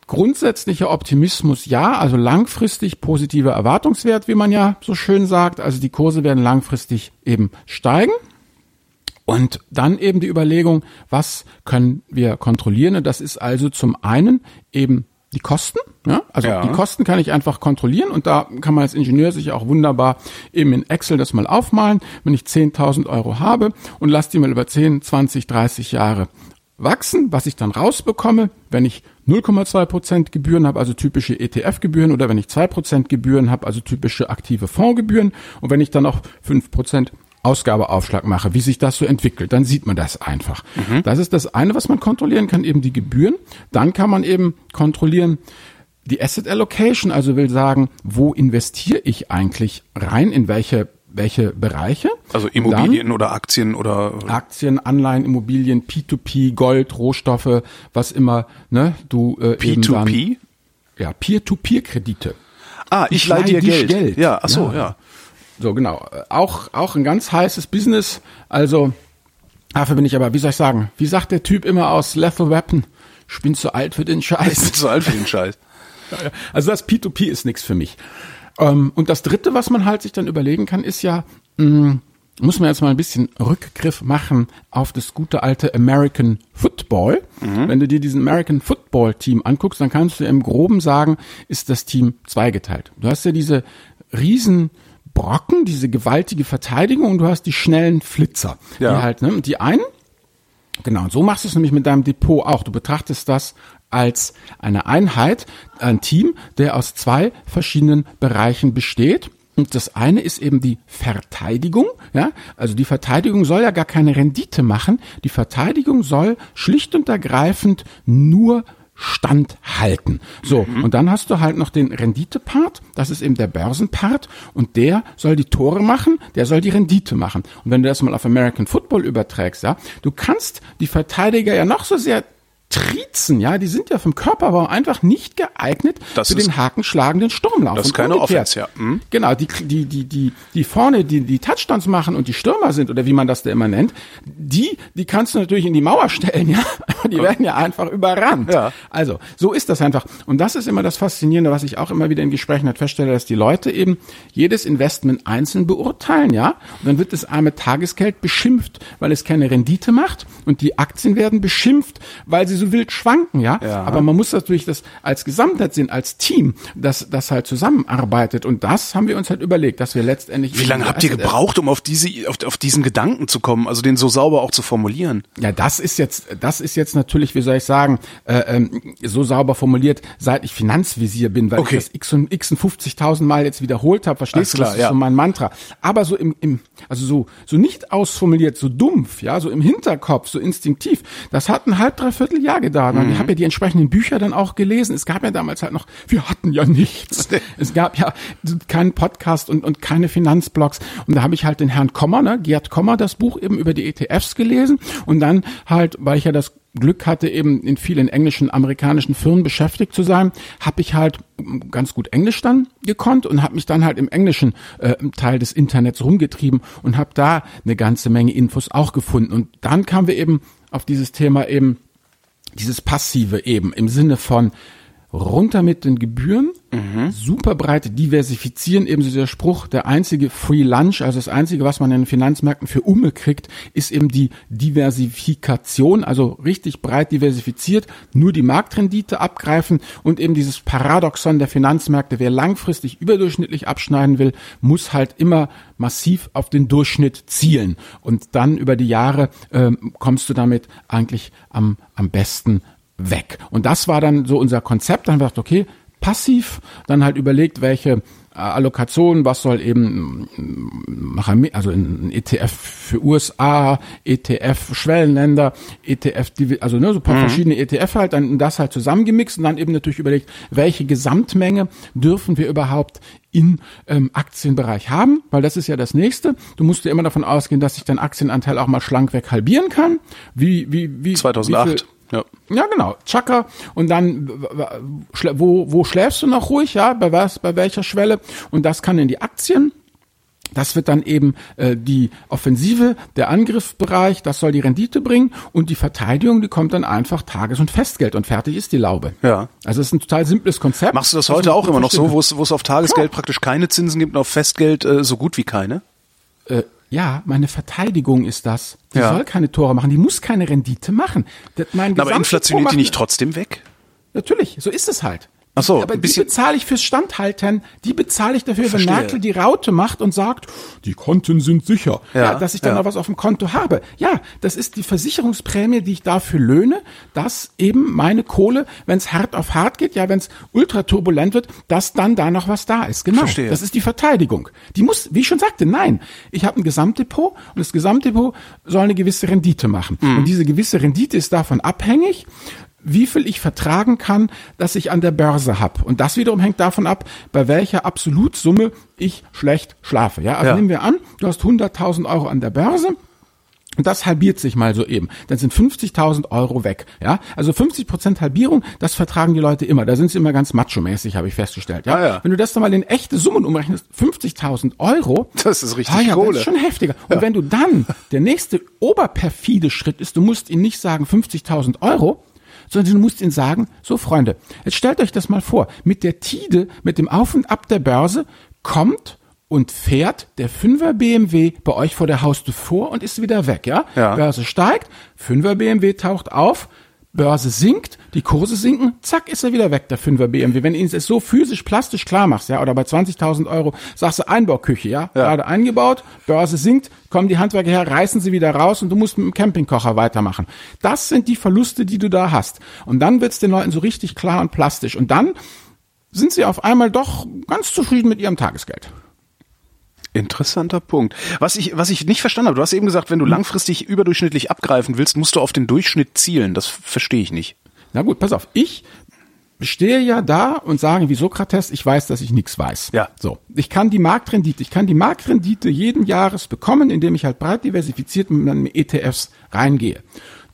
Grundsätzlicher Optimismus ja, also langfristig positiver Erwartungswert, wie man ja so schön sagt. Also die Kurse werden langfristig eben steigen. Und dann eben die Überlegung, was können wir kontrollieren? Und das ist also zum einen eben die Kosten. Ja? Also Ja. die Kosten kann ich einfach kontrollieren und da kann man als Ingenieur sich auch wunderbar eben in Excel das mal aufmalen. Wenn ich 10.000 Euro habe und lasse die mal über 10, 20, 30 Jahre wachsen, was ich dann rausbekomme, wenn ich 0,2 Prozent Gebühren habe, also typische ETF-Gebühren, oder wenn ich 2 Prozent Gebühren habe, also typische aktive Fondsgebühren, und wenn ich dann auch 5 Prozent Ausgabeaufschlag mache, wie sich das so entwickelt, dann sieht man das einfach. Das ist das eine, was man kontrollieren kann, eben die Gebühren. Dann kann man eben kontrollieren, die Asset Allocation, also will sagen, wo investiere ich eigentlich rein, in welche, welche Bereiche. Also Und dann- Immobilien oder Aktien oder Aktien, Anleihen, Immobilien, P2P, Gold, Rohstoffe, was immer, ne, du äh, eben dann, P2P? ja, Peer-to-Peer-Kredite. Ah, ich, leih dir Geld. Ja, ach so, ja. So, genau. Auch, auch ein ganz heißes Business. Also, dafür bin ich aber, wie soll ich sagen, wie sagt der Typ immer aus Lethal Weapon? Ich bin zu alt für den Scheiß. Zu alt für den Scheiß. Also das P2P ist nichts für mich. Ähm, und das Dritte, was man halt sich dann überlegen kann, ist ja, mh, muss man jetzt mal ein bisschen Rückgriff machen auf das gute alte American Football. Wenn du dir diesen American Football Team anguckst, dann kannst du im Groben sagen, ist das Team zweigeteilt. Du hast ja diese riesen Brocken, diese gewaltige Verteidigung und du hast die schnellen Flitzer. Ja. Die halt, ne, und die einen, Genau, und so machst du es nämlich mit deinem Depot auch. Du betrachtest das als eine Einheit, ein Team, der aus zwei verschiedenen Bereichen besteht. Und das eine ist eben die Verteidigung, ja. Also die Verteidigung soll ja gar keine Rendite machen. Die Verteidigung soll schlicht und ergreifend nur standhalten. So, und dann hast du halt noch den Renditepart, das ist eben der Börsenpart und der soll die Tore machen, der soll die Rendite machen. Und wenn du das mal auf American Football überträgst, ja, du kannst die Verteidiger ja noch so sehr triezen, ja, die sind ja vom Körperbau einfach nicht geeignet Das für den hakenschlagenden Sturmlauf. das ist keine. Offense, ja. Mhm. Genau, die, die, die, die, die vorne, die, die Touchdowns machen und die Stürmer sind, oder wie man das da immer nennt, die, die kannst du natürlich in die Mauer stellen, ja. Die werden ja einfach überrannt. Ja. Also, so ist das einfach. Und das ist immer das Faszinierende, was ich auch immer wieder in Gesprächen halt feststelle, dass die Leute eben jedes Investment einzeln beurteilen, ja. Und dann wird das arme Tagesgeld beschimpft, weil es keine Rendite macht. Und die Aktien werden beschimpft, weil sie so wild schwanken, ja. Ja. Aber man muss natürlich das als Gesamtheit sehen, als Team, das, das halt zusammenarbeitet. Und das haben wir uns halt überlegt, dass wir letztendlich. Wie lange habt ihr gebraucht, um auf diese, auf, auf diesen Gedanken zu kommen, also den so sauber auch zu formulieren? Ja, das ist jetzt, das ist jetzt natürlich, wie soll ich sagen, äh, ähm, so sauber formuliert, seit ich Finanzvisier bin, weil Okay. ich das x und x und 50.000 Mal jetzt wiederholt habe, verstehst du, das ist ja. so mein Mantra. Aber so im, im also so, so nicht ausformuliert, so dumpf, ja, so im Hinterkopf, so instinktiv, das hat ein halb, dreiviertel Jahr gedauert. Und ich habe ja die entsprechenden Bücher dann auch gelesen. Es gab ja damals halt noch, wir hatten ja nichts. Es gab ja keinen Podcast und, und keine Finanzblogs. Und da habe ich halt den Herrn Kommer, ne, Gerd Kommer, das Buch eben über die ETFs gelesen. Und dann halt, weil ich ja das Glück hatte, eben in vielen englischen, amerikanischen Firmen beschäftigt zu sein, habe ich halt ganz gut Englisch dann gekonnt und habe mich dann halt im englischen äh, Teil des Internets rumgetrieben und habe da eine ganze Menge Infos auch gefunden. Und dann kamen wir eben auf dieses Thema eben, dieses Passive eben im Sinne von, runter mit den Gebühren, mhm. super breit diversifizieren, ebenso der Spruch, der einzige Free Lunch, also das einzige, was man in den Finanzmärkten für Umme kriegt, ist eben die Diversifikation, also richtig breit diversifiziert, nur die Marktrendite abgreifen und eben dieses Paradoxon der Finanzmärkte, wer langfristig überdurchschnittlich abschneiden will, muss halt immer massiv auf den Durchschnitt zielen und dann über die Jahre ähm, kommst du damit eigentlich am, am besten weg. Und das war dann so unser Konzept. Dann haben wir gedacht, okay, passiv, dann halt überlegt, welche äh, Allokation, was soll eben, mm, also ein ETF für USA, ETF Schwellenländer, ETF, also ne, so ein paar mhm. verschiedene ETF halt, dann das halt zusammengemixt und dann eben natürlich überlegt, welche Gesamtmenge dürfen wir überhaupt im ähm, Aktienbereich haben, weil das ist ja das nächste. Du musst ja immer davon ausgehen, dass sich dein Aktienanteil auch mal schlank weg halbieren kann. Wie, wie, wie, 2008. Wie ja. genau. Chaka. Und dann, wo, wo schläfst du noch ruhig? Ja, bei was, bei welcher Schwelle? Und das kann in die Aktien. Das wird dann eben äh, die Offensive, der Angriffsbereich, das soll die Rendite bringen und die Verteidigung, die kommt dann einfach Tages- und Festgeld und fertig ist die Laube. Ja. Also es ist ein total simples Konzept. Machst du das heute auch immer noch so, wo es, wo es auf Tagesgeld Klar. praktisch keine Zinsen gibt und auf Festgeld äh, so gut wie keine? Äh, ja, meine Verteidigung ist das. Die ja. soll keine Tore machen, die muss keine Rendite machen. Das, mein aber inflationiert die nicht trotzdem weg? Natürlich, so ist es halt. Ach so, aber die bezahle ich fürs Standhalten, die bezahle ich dafür, Verstehe. wenn Merkel die Raute macht und sagt, die Konten sind sicher, ja, ja dass ich dann ja. noch was auf dem Konto habe. Ja, das ist die Versicherungsprämie, die ich dafür löhne, dass eben meine Kohle, wenn es hart auf hart geht, ja, wenn es ultra turbulent wird, dass dann da noch was da ist. Genau. Verstehe. Das ist die Verteidigung. Die muss, wie ich schon sagte, nein, ich habe ein Gesamtdepot und das Gesamtdepot soll eine gewisse Rendite machen. Mhm. Und diese gewisse Rendite ist davon abhängig, wie viel ich vertragen kann, dass ich an der Börse habe. Und das wiederum hängt davon ab, bei welcher Absolutsumme ich schlecht schlafe. Ja, also ja. nehmen wir an, du hast 100.000 Euro an der Börse. Und das halbiert sich mal so eben. Dann sind 50.000 Euro weg. Ja, also 50 Prozent Halbierung, das vertragen die Leute immer. Da sind sie immer ganz macho-mäßig, habe ich festgestellt. Ja? Ah, ja. wenn du das dann mal in echte Summen umrechnest, 50.000 Euro. Das ist richtig ah, ja, Kohle. Das ist schon heftiger. Und ja. wenn du dann, der nächste oberperfide Schritt ist, du musst ihnen nicht sagen 50.000 Euro, sondern du musst ihnen sagen, so Freunde, jetzt stellt euch das mal vor, mit der Tide, mit dem Auf und Ab der Börse kommt und fährt der 5er BMW bei euch vor der Haustür vor und ist wieder weg, ja? ja. Börse steigt, 5er BMW taucht auf, Börse sinkt, die Kurse sinken, zack, ist er wieder weg, der 5er BMW. Wenn du ihn es so physisch, plastisch klar machst, ja, oder bei 20.000 Euro sagst du Einbauküche, ja, ja, gerade eingebaut, Börse sinkt, kommen die Handwerker her, reißen sie wieder raus und du musst mit dem Campingkocher weitermachen. Das sind die Verluste, die du da hast. Und dann wird's den Leuten so richtig klar und plastisch. Und dann sind sie auf einmal doch ganz zufrieden mit ihrem Tagesgeld. Interessanter Punkt. Was ich, was ich nicht verstanden habe, du hast eben gesagt, wenn du hm. langfristig überdurchschnittlich abgreifen willst, musst du auf den Durchschnitt zielen. Das verstehe ich nicht. Na gut, pass auf. Ich stehe ja da und sage wie Sokrates, ich weiß, dass ich nichts weiß. Ja. So. Ich kann die Marktrendite, ich kann die Marktrendite jeden Jahres bekommen, indem ich halt breit diversifiziert mit meinen ETFs reingehe.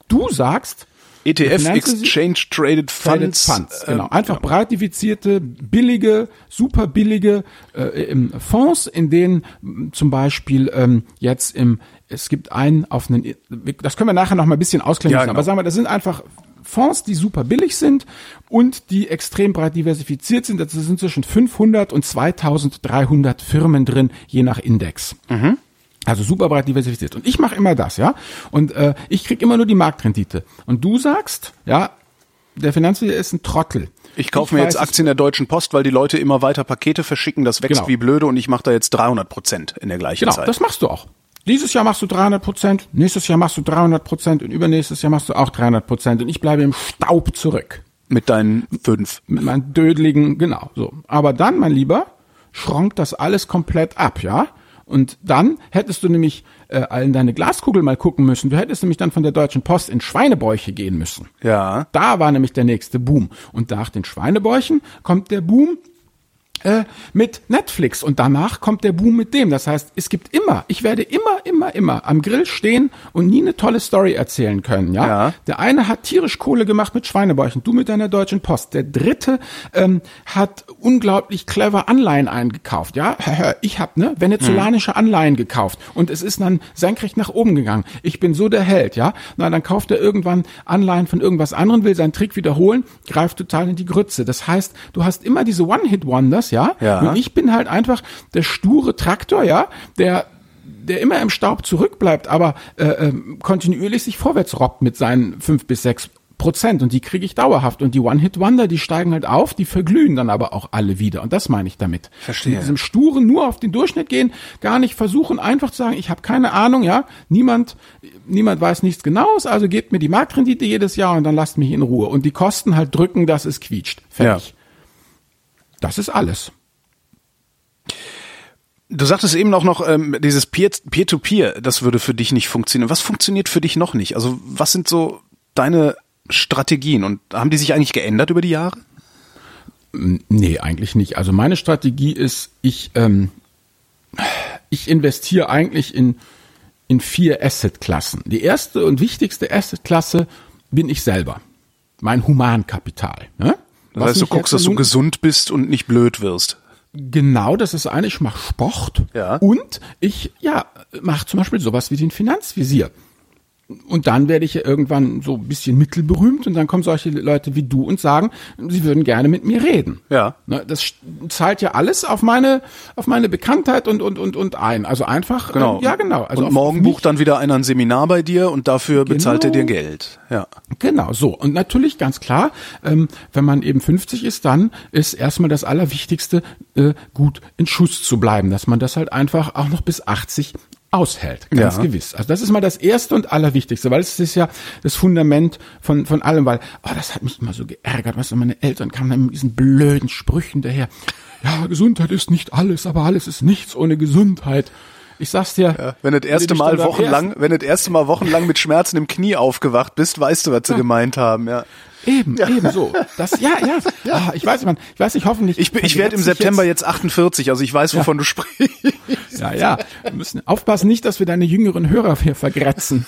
Du sagst, ETF Exchange Traded Funds. Funds genau. Ähm, Einfach genau. breit diversierte, billige, super billige äh, Fonds, in denen zum Beispiel ähm, jetzt im es gibt einen auf einen, das können wir nachher noch mal ein bisschen ausklingen, ja, genau. aber sagen wir, das sind einfach Fonds, die super billig sind und die extrem breit diversifiziert sind. Das sind zwischen 500 und 2300 Firmen drin, je nach Index. Mhm. Also super breit diversifiziert. Und ich mache immer das, ja. Und äh, ich krieg immer nur die Marktrendite. Und du sagst, ja, der Finanzminister ist ein Trottel. Ich kaufe mir weiß, jetzt Aktien der Deutschen Post, weil die Leute immer weiter Pakete verschicken, das wächst genau. wie blöde und ich mache da jetzt 300 Prozent in der gleichen genau, Zeit. Genau, das machst du auch. Dieses Jahr machst du 300 Prozent, nächstes Jahr machst du 300 Prozent und übernächstes Jahr machst du auch 300 Prozent und ich bleibe im Staub zurück. Mit deinen fünf. Mit meinen dödeligen, genau, so. Aber dann, mein Lieber, schronkt das alles komplett ab, ja? Und dann hättest du nämlich äh, in deine Glaskugel mal gucken müssen. Du hättest nämlich dann von der Deutschen Post in Schweinebäuche gehen müssen. Ja. Da war nämlich der nächste Boom. Und nach den Schweinebäuchen kommt der Boom äh, mit Netflix und danach kommt der Boom mit dem. Das heißt, es gibt immer, ich werde immer, immer, immer am Grill stehen und nie eine tolle Story erzählen können. Ja, Ja. der eine hat tierisch Kohle gemacht mit Schweinebäuchen, du mit deiner Deutschen Post. Der dritte ähm, hat unglaublich clever Anleihen eingekauft. Ja, ich habe ne venezolanische Anleihen gekauft und es ist dann senkrecht nach oben gegangen. Ich bin so der Held. Ja, na dann kauft er irgendwann Anleihen von irgendwas anderem, will seinen Trick wiederholen, greift total in die Grütze. Das heißt, du hast immer diese One-Hit-Wonders, ja? Ja. Und ich bin halt einfach der sture Traktor, ja, der der immer im Staub zurückbleibt, aber äh, ähm, kontinuierlich sich vorwärts robbt mit seinen fünf bis sechs Prozent und die kriege ich dauerhaft und die One-Hit-Wonder, die steigen halt auf, die verglühen dann aber auch alle wieder und das meine ich damit. Verstehe. Mit diesem sturen nur auf den Durchschnitt gehen, gar nicht versuchen einfach zu sagen, ich habe keine Ahnung, ja, niemand niemand weiß nichts genaues, also gebt mir die Marktrendite jedes Jahr und dann lasst mich in Ruhe und die Kosten halt drücken, dass es quietscht. Fertig. Ja. Das ist alles. Du sagtest eben auch noch, ähm, dieses Peer- Peer-to-Peer, das würde für dich nicht funktionieren. Was funktioniert für dich noch nicht? Also was sind so deine Strategien und haben die sich eigentlich geändert über die Jahre? Nee, eigentlich nicht. Also meine Strategie ist, ich, ähm, ich investiere eigentlich in, in vier Assetklassen. Die erste und wichtigste Assetklasse bin ich selber. Mein Humankapital. Ne? Das Was heißt, du guckst, dass du gesund bist und nicht blöd wirst. Genau, das ist eine, ich mache Sport Ja. und ich ja mache zum Beispiel sowas wie den Finanzvisier. Und dann werde ich ja irgendwann so ein bisschen mittelberühmt und dann kommen solche Leute wie du und sagen, sie würden gerne mit mir reden. Ja. Ne, das zahlt ja alles auf meine auf meine Bekanntheit und und und und ein. Also einfach Genau. ähm, ja genau. Also und morgen bucht dann wieder einer ein Seminar bei dir und dafür bezahlt er dir Genau. Geld. Ja. Genau, so. Und natürlich ganz klar, ähm, wenn man eben 50 ist, dann ist erstmal das Allerwichtigste, äh, gut in Schuss zu bleiben, dass man das halt einfach auch noch bis 80 aushält, ganz Ja. gewiss. Also das ist mal das Erste und Allerwichtigste, weil es ist ja das Fundament von, von allem, weil, oh, das hat mich immer so geärgert, weißt du, meine Eltern kamen dann mit diesen blöden Sprüchen daher. Ja, Gesundheit ist nicht alles, aber alles ist nichts ohne Gesundheit. Ich sag's dir. Wenn du das erste Mal wochenlang, wenn du das erste Mal wochenlang mit Schmerzen im Knie aufgewacht bist, weißt du, was sie gemeint haben, ja. Eben, eben so. Das, ja, ja. Ah, ich weiß, man, ich weiß nicht, hoffentlich. Ich, bin- ich werde im September jetzt 48, also ich weiß, wovon du sprichst. Ja, ja. Wir müssen aufpassen, nicht, dass wir deine jüngeren Hörer hier vergrätzen.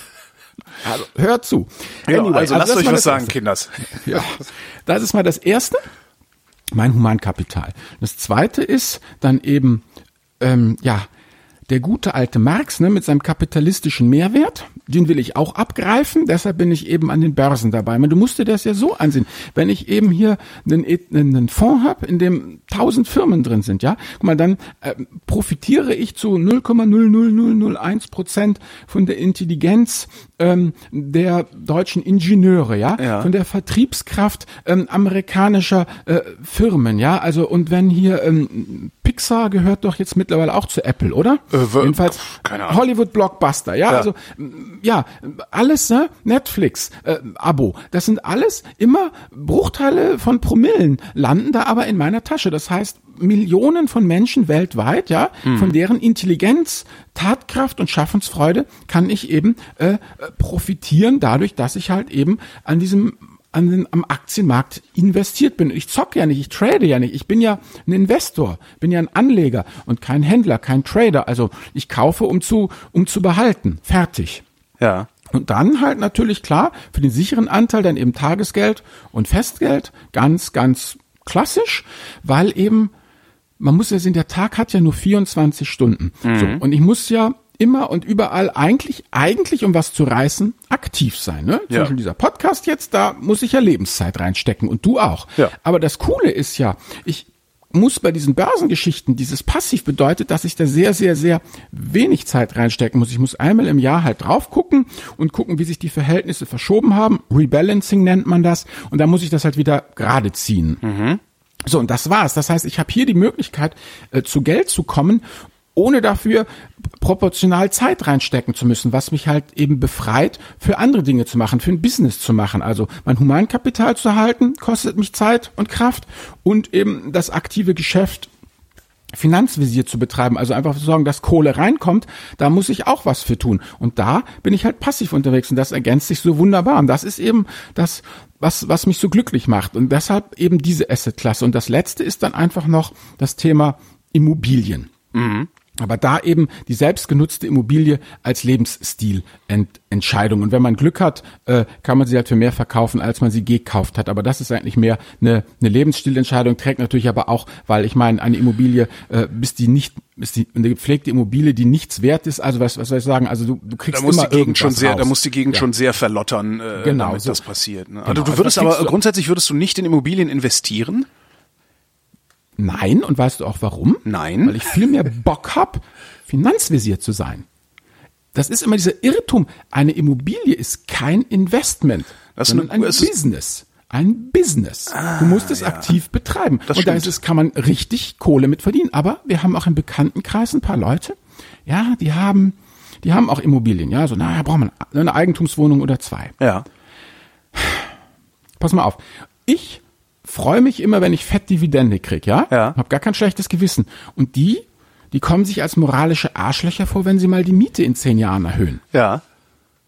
Also, hör zu. Ja, Anyway, also lasst das euch was sagen, Erste. Kinders. Ja, das ist mal das Erste. Mein Humankapital. Das Zweite ist dann eben, ähm, ja, der gute alte Marx ne, mit seinem kapitalistischen Mehrwert, den will ich auch abgreifen, deshalb bin ich eben an den Börsen dabei. Du musst dir das ja so ansehen. Wenn ich eben hier einen, einen Fonds habe, in dem tausend Firmen drin sind, ja, guck mal, dann ähm, profitiere ich zu 0,00001 Prozent von der Intelligenz ähm, der deutschen Ingenieure, ja, Ja. von der Vertriebskraft ähm, amerikanischer äh, Firmen, ja, also und wenn hier ähm, Pixar gehört doch jetzt mittlerweile auch zu Apple, oder? Äh, Jedenfalls keine Ahnung. Hollywood Blockbuster, ja, Ja. also ja, alles, ne? Netflix, äh, Abo, das sind alles immer Bruchteile von Promillen, landen da aber in meiner Tasche. Das heißt, Millionen von Menschen weltweit, ja, Hm. von deren Intelligenz, Tatkraft und Schaffensfreude kann ich eben äh, äh, profitieren, dadurch, dass ich halt eben an diesem an den, am Aktienmarkt investiert bin. Ich zocke ja nicht, ich trade ja nicht. Ich bin ja ein Investor, bin ja ein Anleger und kein Händler, kein Trader. Also ich kaufe, um zu, um zu behalten. Fertig. Ja. Und dann halt natürlich klar, für den sicheren Anteil dann eben Tagesgeld und Festgeld, ganz, ganz klassisch, weil eben, man muss ja sehen, der Tag hat ja nur 24 Stunden. So, und ich muss ja immer und überall eigentlich, eigentlich, um was zu reißen, aktiv sein. Ne? Zum Ja. Beispiel dieser Podcast jetzt, da muss ich ja Lebenszeit reinstecken und du auch. Ja. Aber das Coole ist ja, ich muss bei diesen Börsengeschichten, dieses Passiv bedeutet, dass ich da sehr, sehr, sehr wenig Zeit reinstecken muss. Ich muss einmal im Jahr halt drauf gucken und gucken, wie sich die Verhältnisse verschoben haben. Rebalancing nennt man das. Und dann muss ich das halt wieder gerade ziehen. So, und das war's. Das heißt, ich habe hier die Möglichkeit, äh, zu Geld zu kommen, ohne dafür proportional Zeit reinstecken zu müssen, was mich halt eben befreit, für andere Dinge zu machen, für ein Business zu machen. Also mein Humankapital zu halten, kostet mich Zeit und Kraft und eben das aktive Geschäft Finanzvisier zu betreiben, also einfach zu sagen, dass Kohle reinkommt, da muss ich auch was für tun. Und da bin ich halt passiv unterwegs und das ergänzt sich so wunderbar. Und das ist eben das, was, was mich so glücklich macht. Und deshalb eben diese Assetklasse. Und das letzte ist dann einfach noch das Thema Immobilien. Mhm. Aber da eben die selbstgenutzte Immobilie als Lebensstilentscheidung. Und wenn man Glück hat, äh, kann man sie halt für mehr verkaufen, als man sie gekauft hat. Aber das ist eigentlich mehr eine, eine Lebensstilentscheidung, trägt natürlich aber auch, weil ich meine, eine Immobilie, äh, bis die nicht, ist die, eine gepflegte Immobilie, die nichts wert ist, also was, was soll ich sagen, also du, du kriegst da muss immer die Gegend schon sehr, raus. da muss die Gegend Ja. schon sehr verlottern, äh, Genau, damit so. das passiert. Ne? Genau, Also du also würdest kriegst aber grundsätzlich würdest du nicht in Immobilien investieren? Nein, und weißt du auch warum? Nein. Weil ich viel mehr Bock hab, Finanzvisier zu sein. Das ist immer dieser Irrtum. Eine Immobilie ist kein Investment, Das ist sondern eine- ein Business. Ein Business. du musst es aktiv betreiben. Das und da ist es, kann man richtig Kohle mit verdienen. Aber wir haben auch im Bekanntenkreis ein paar Leute, ja, die haben, die haben auch Immobilien, ja, so, naja, braucht man eine Eigentumswohnung oder zwei. Ja. Pass mal auf. Ich freue mich immer, wenn ich fett Dividende krieg, ja? Ja. Hab gar kein schlechtes Gewissen. Und die, die kommen sich als moralische Arschlöcher vor, wenn sie mal die Miete in zehn Jahren erhöhen. Ja.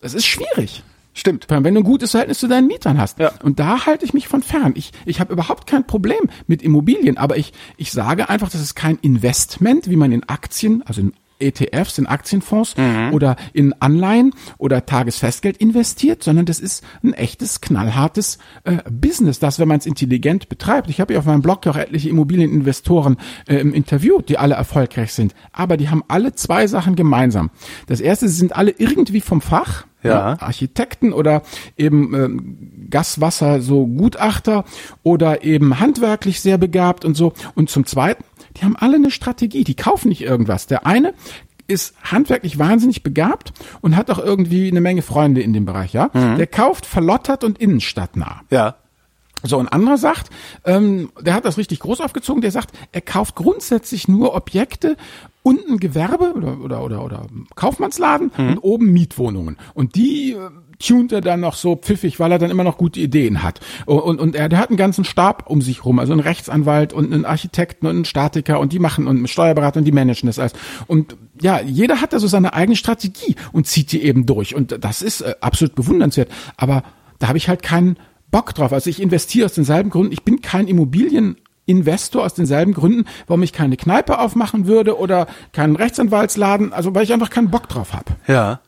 Das ist schwierig. Stimmt. Vor allem, wenn du ein gutes Verhältnis zu deinen Mietern hast. Ja. Und da halte ich mich von fern. Ich, ich habe überhaupt kein Problem mit Immobilien, aber ich, ich sage einfach, das ist kein Investment, wie man in Aktien, also in ETFs, in Aktienfonds oder in Anleihen oder Tagesfestgeld investiert, sondern das ist ein echtes, knallhartes äh, Business, das, wenn man es intelligent betreibt. Ich habe ja auf meinem Blog ja auch etliche Immobilieninvestoren äh, im Interview, die alle erfolgreich sind. Aber die haben alle zwei Sachen gemeinsam. Das erste, sie sind alle irgendwie vom Fach. Ja. Architekten oder eben ähm, Gaswasser so Gutachter oder eben handwerklich sehr begabt und so. Und zum Zweiten, die haben alle eine Strategie, die kaufen nicht irgendwas. Der eine ist handwerklich wahnsinnig begabt und hat auch irgendwie eine Menge Freunde in dem Bereich, ja. Der kauft verlottert und innenstadtnah. Ja. So, ein anderer sagt, ähm, der hat das richtig groß aufgezogen, der sagt, er kauft grundsätzlich nur Objekte und ein Gewerbe oder, oder, oder, oder Kaufmannsladen und oben Mietwohnungen. Und die äh, tunt er dann noch so pfiffig, weil er dann immer noch gute Ideen hat. Und, und, er, der hat einen ganzen Stab um sich rum, also einen Rechtsanwalt und einen Architekten und einen Statiker und die machen und einen Steuerberater und die managen das alles. Und ja, jeder hat da so seine eigene Strategie und zieht die eben durch. Und das ist äh, absolut bewundernswert. Aber da habe ich halt keinen Bock drauf. Also ich investiere aus denselben Gründen. Ich bin kein Immobilieninvestor aus denselben Gründen, warum ich keine Kneipe aufmachen würde oder keinen Rechtsanwaltsladen. Also weil ich einfach keinen Bock drauf habe. Ja.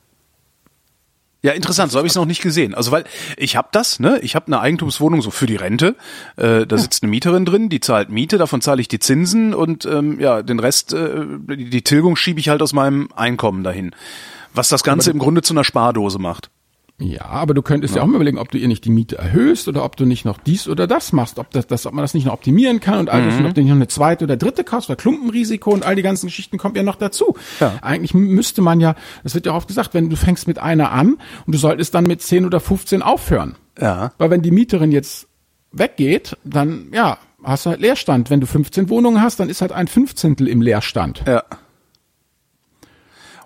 Ja, interessant, so habe ich es noch nicht gesehen. Also weil ich habe das, ne? Ich habe eine Eigentumswohnung so für die Rente. Äh, da sitzt eine Mieterin drin, die zahlt Miete, davon zahle ich die Zinsen und ähm, ja, den Rest, äh, die, die Tilgung schiebe ich halt aus meinem Einkommen dahin. Was das Ganze im Grunde zu einer Spardose macht. Ja, aber du könntest ja. auch mal überlegen, ob du ihr nicht die Miete erhöhst oder ob du nicht noch dies oder das machst, ob das, das ob man das nicht noch optimieren kann und all das, und ob du nicht noch eine zweite oder dritte kaufst, weil Klumpenrisiko und all die ganzen Geschichten kommt ja noch dazu. Ja. Eigentlich müsste man ja, das wird ja oft gesagt, wenn du fängst mit einer an und du solltest dann mit 10 oder 15 aufhören. Ja. Weil wenn die Mieterin jetzt weggeht, dann, ja, hast du halt Leerstand. Wenn du 15 Wohnungen hast, dann ist halt ein Fünfzehntel im Leerstand. Ja.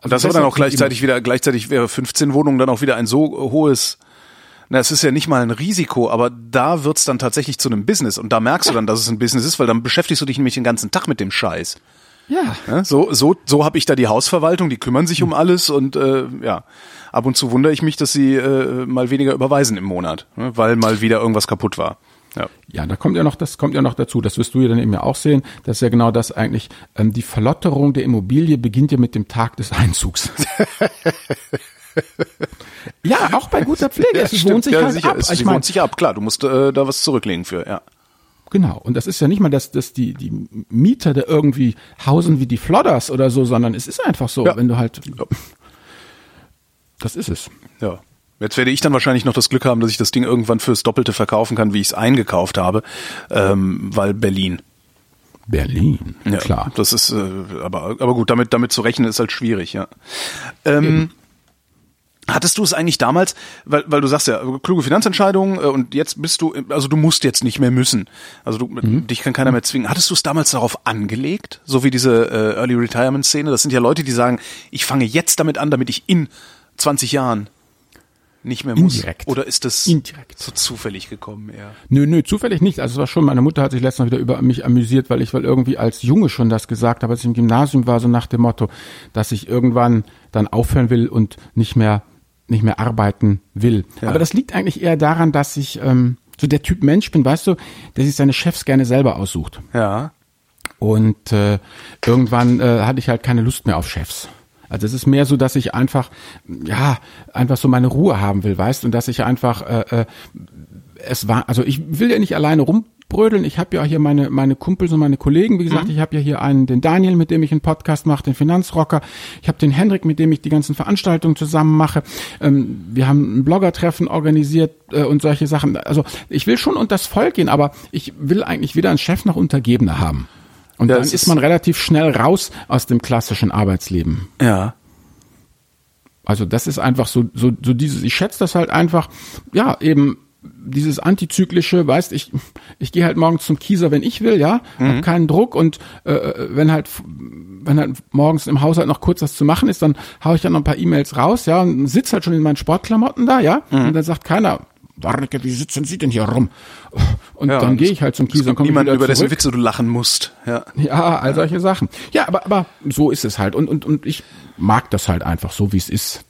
Und das Also aber dann auch gleichzeitig wieder, gleichzeitig wäre 15 Wohnungen dann auch wieder ein so hohes, na, es ist ja nicht mal ein Risiko, aber da wird's dann tatsächlich zu einem Business und da merkst du dann, dass es ein Business ist, weil dann beschäftigst du dich nämlich den ganzen Tag mit dem Scheiß. Ja. Ja, so so, so habe ich da die Hausverwaltung, die kümmern sich um alles und äh, ja, ab und zu wundere ich mich, dass sie äh, mal weniger überweisen im Monat, ne, weil mal wieder irgendwas kaputt war. Ja. Ja, da kommt ja noch, das kommt ja noch dazu, das wirst du ja dann eben ja auch sehen, dass ja genau das eigentlich, ähm, die Verlotterung der Immobilie beginnt ja mit dem Tag des Einzugs. ja, auch bei guter Pflege, Ja, es stimmt. wohnt sich ja, halt sicher. ab. Es, Ich sie mein, sich ab, klar, du musst äh, da was zurücklegen für, ja. Genau, und das ist ja nicht mal, dass, dass die, die Mieter da irgendwie hausen wie die Flodders oder so, sondern es ist einfach so, Ja. wenn du halt, das ist es. Ja. Jetzt werde ich dann wahrscheinlich noch das Glück haben, dass ich das Ding irgendwann fürs Doppelte verkaufen kann, wie ich es eingekauft habe, ähm, weil Berlin. Berlin, Ja, klar. Das ist, äh, aber, aber gut, damit, damit zu rechnen ist halt schwierig, ja. Ähm, hattest du es eigentlich damals, weil, weil du sagst ja, kluge Finanzentscheidungen äh, und jetzt bist du, also du musst jetzt nicht mehr müssen. Also du, dich kann keiner mehr zwingen. Hattest du es damals darauf angelegt? So wie diese äh, Early Retirement Szene? Das sind ja Leute, die sagen, ich fange jetzt damit an, damit ich in 20 Jahren nicht mehr muss? Indirekt. Oder ist das Indirekt. so zufällig gekommen eher? Nö, nö, zufällig nicht. Also es war schon, meine Mutter hat sich letztens wieder über mich amüsiert, weil ich weil irgendwie als Junge schon das gesagt habe, als ich im Gymnasium war, so nach dem Motto, dass ich irgendwann dann aufhören will und nicht mehr nicht mehr arbeiten will. Ja. Aber das liegt eigentlich eher daran, dass ich ähm, so der Typ Mensch bin, weißt du, der sich seine Chefs gerne selber aussucht. Ja. Und äh, irgendwann äh, hatte ich halt keine Lust mehr auf Chefs. Also es ist mehr so, dass ich einfach, ja, einfach so meine Ruhe haben will, weißt, und dass ich einfach, äh, äh, es war, also ich will ja nicht alleine rumbrödeln. Ich habe ja hier meine meine Kumpels und meine Kollegen. Wie gesagt, ich habe ja hier einen, den Daniel, mit dem ich einen Podcast mache, den Finanzrocker. Ich habe den Hendrik, mit dem ich die ganzen Veranstaltungen zusammen mache. Ähm, wir haben ein Bloggertreffen organisiert äh, und solche Sachen. Also ich will schon unters Volk gehen, aber ich will eigentlich weder einen Chef noch Untergebene haben. Und Ja, dann ist ist- man relativ schnell raus aus dem klassischen Arbeitsleben. Ja. Also das ist einfach so, so, so dieses, ich schätze das halt einfach, ja, eben dieses antizyklische, weißt, ich, ich gehe halt morgens zum Kieser, wenn ich will, ja, hab keinen Druck und äh, wenn halt, wenn halt morgens im Haushalt noch kurz was zu machen ist, dann hau ich dann noch ein paar E-Mails raus, ja, und sitz halt schon in meinen Sportklamotten da, ja, und dann sagt keiner, Warnecke, wie sitzen Sie denn hier rum? Und ja dann gehe ich halt zum es Kieser und kommt komme niemand über dessen. Witze du lachen musst. Ja. Ja, all solche Sachen. Ja, aber, aber so ist es halt. Und, und, und ich mag das halt einfach so, wie es ist.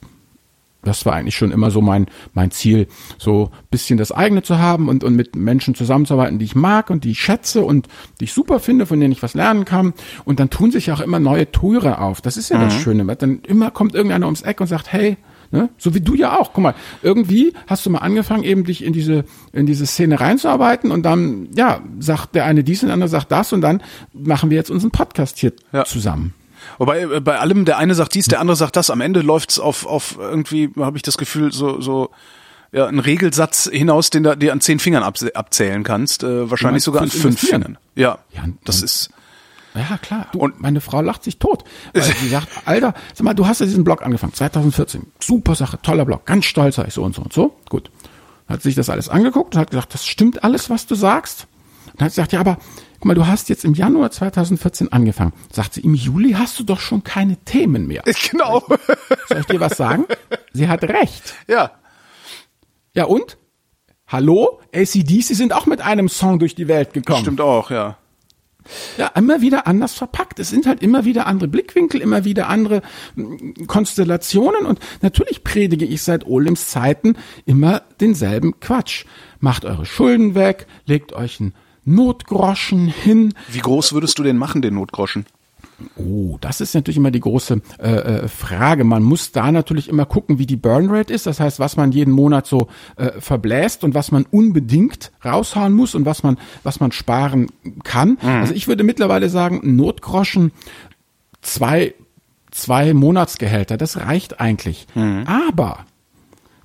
Das war eigentlich schon immer so mein, mein Ziel, so bisschen das eigene zu haben und, und mit Menschen zusammenzuarbeiten, die ich mag und die ich schätze und die ich super finde, von denen ich was lernen kann. Und dann tun sich auch immer neue Tore auf. Das ist ja das Schöne. Dann immer kommt irgendeiner ums Eck und sagt, hey, Ne? So wie du ja auch. Guck mal, irgendwie hast du mal angefangen, eben dich in diese, in diese Szene reinzuarbeiten und dann, ja, sagt der eine dies und der andere sagt das und dann machen wir jetzt unseren Podcast hier Ja. zusammen. Wobei äh, bei allem der eine sagt dies, der andere sagt das. Am Ende läuft's auf auf irgendwie habe ich das Gefühl so so ja ein Regelsatz hinaus, den du dir an zehn Fingern abzählen kannst. Äh, wahrscheinlich meinst sogar an fünf? Fingern. Ja, Ja, das ist Ja, klar. Du, Und- meine Frau lacht sich tot. Weil sie sagt, Alter, sag mal, du hast ja diesen Blog angefangen, 2014. Super Sache, toller Blog, ganz stolz, sag ich so und so und so. Gut. Hat sich das alles angeguckt und hat gesagt, das stimmt alles, was du sagst. Und hat sie gesagt, ja, aber guck mal, du hast jetzt im Januar 2014 angefangen. Sagt sie, im Juli hast du doch schon keine Themen mehr. genau. Soll ich dir was sagen? Sie hat recht. ja. Ja und? Hallo? ACDC sind auch mit einem Song durch die Welt gekommen. Stimmt auch, ja. Ja, immer wieder anders verpackt. Es sind halt immer wieder andere Blickwinkel, immer wieder andere mm, Konstellationen und natürlich predige ich seit Olems Zeiten immer denselben Quatsch. Macht eure Schulden weg, legt euch einen Notgroschen hin. Wie groß würdest du den machen, den Notgroschen? Oh, das ist natürlich immer die große äh, äh, Frage. Man muss da natürlich immer gucken, wie die Burnrate ist. Das heißt, was man jeden Monat so äh, verbläst und was man unbedingt raushauen muss und was man was man sparen kann. Also ich würde mittlerweile sagen, Notgroschen zwei zwei Monatsgehälter, das reicht eigentlich. Aber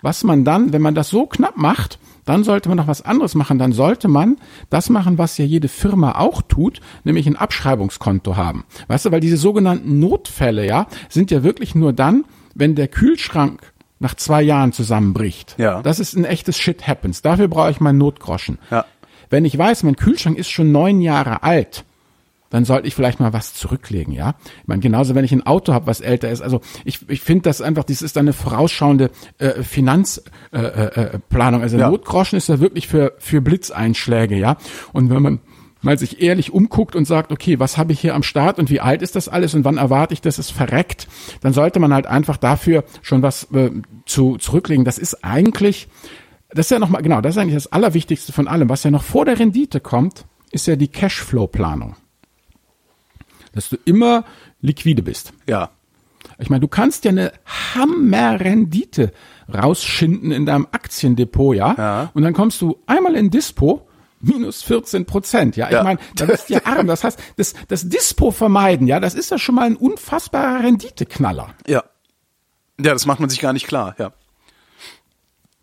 was man dann, wenn man das so knapp macht, dann sollte man noch was anderes machen. Dann sollte man das machen, was ja jede Firma auch tut, nämlich ein Abschreibungskonto haben. Weißt du, weil diese sogenannten Notfälle, ja, sind ja wirklich nur dann, wenn der Kühlschrank nach zwei Jahren zusammenbricht. Ja. Das ist ein echtes Shit happens. Dafür brauche ich meinen Notgroschen. Ja. Wenn ich weiß, mein Kühlschrank ist schon neun Jahre alt, dann sollte ich vielleicht mal was zurücklegen, ja. Ich meine, genauso wenn ich ein Auto habe, was älter ist. Also ich, ich finde das einfach, das ist eine vorausschauende äh, Finanzplanung. Äh, äh, Planung. also Ja. Notgroschen ist ja wirklich für, für Blitzeinschläge, ja. Und wenn man mal sich ehrlich umguckt und sagt, okay, was habe ich hier am Start und wie alt ist das alles und wann erwarte ich, dass es verreckt, dann sollte man halt einfach dafür schon was äh, zu, zurücklegen. Das ist eigentlich, das ist ja nochmal, genau, das ist eigentlich das Allerwichtigste von allem. Was ja noch vor der Rendite kommt, ist ja die Cashflow-Planung. Dass du immer liquide bist. Ja. Ich meine, du kannst ja eine Hammerrendite rausschinden in deinem Aktiendepot, ja? Ja. Und dann kommst du einmal in Dispo, minus 14 Prozent, ja? Ich Ja. meine, da bist du ja arm. Das heißt, das, das Dispo vermeiden, ja, das ist ja schon mal ein unfassbarer Renditeknaller. Ja. Ja, das macht man sich gar nicht klar, ja.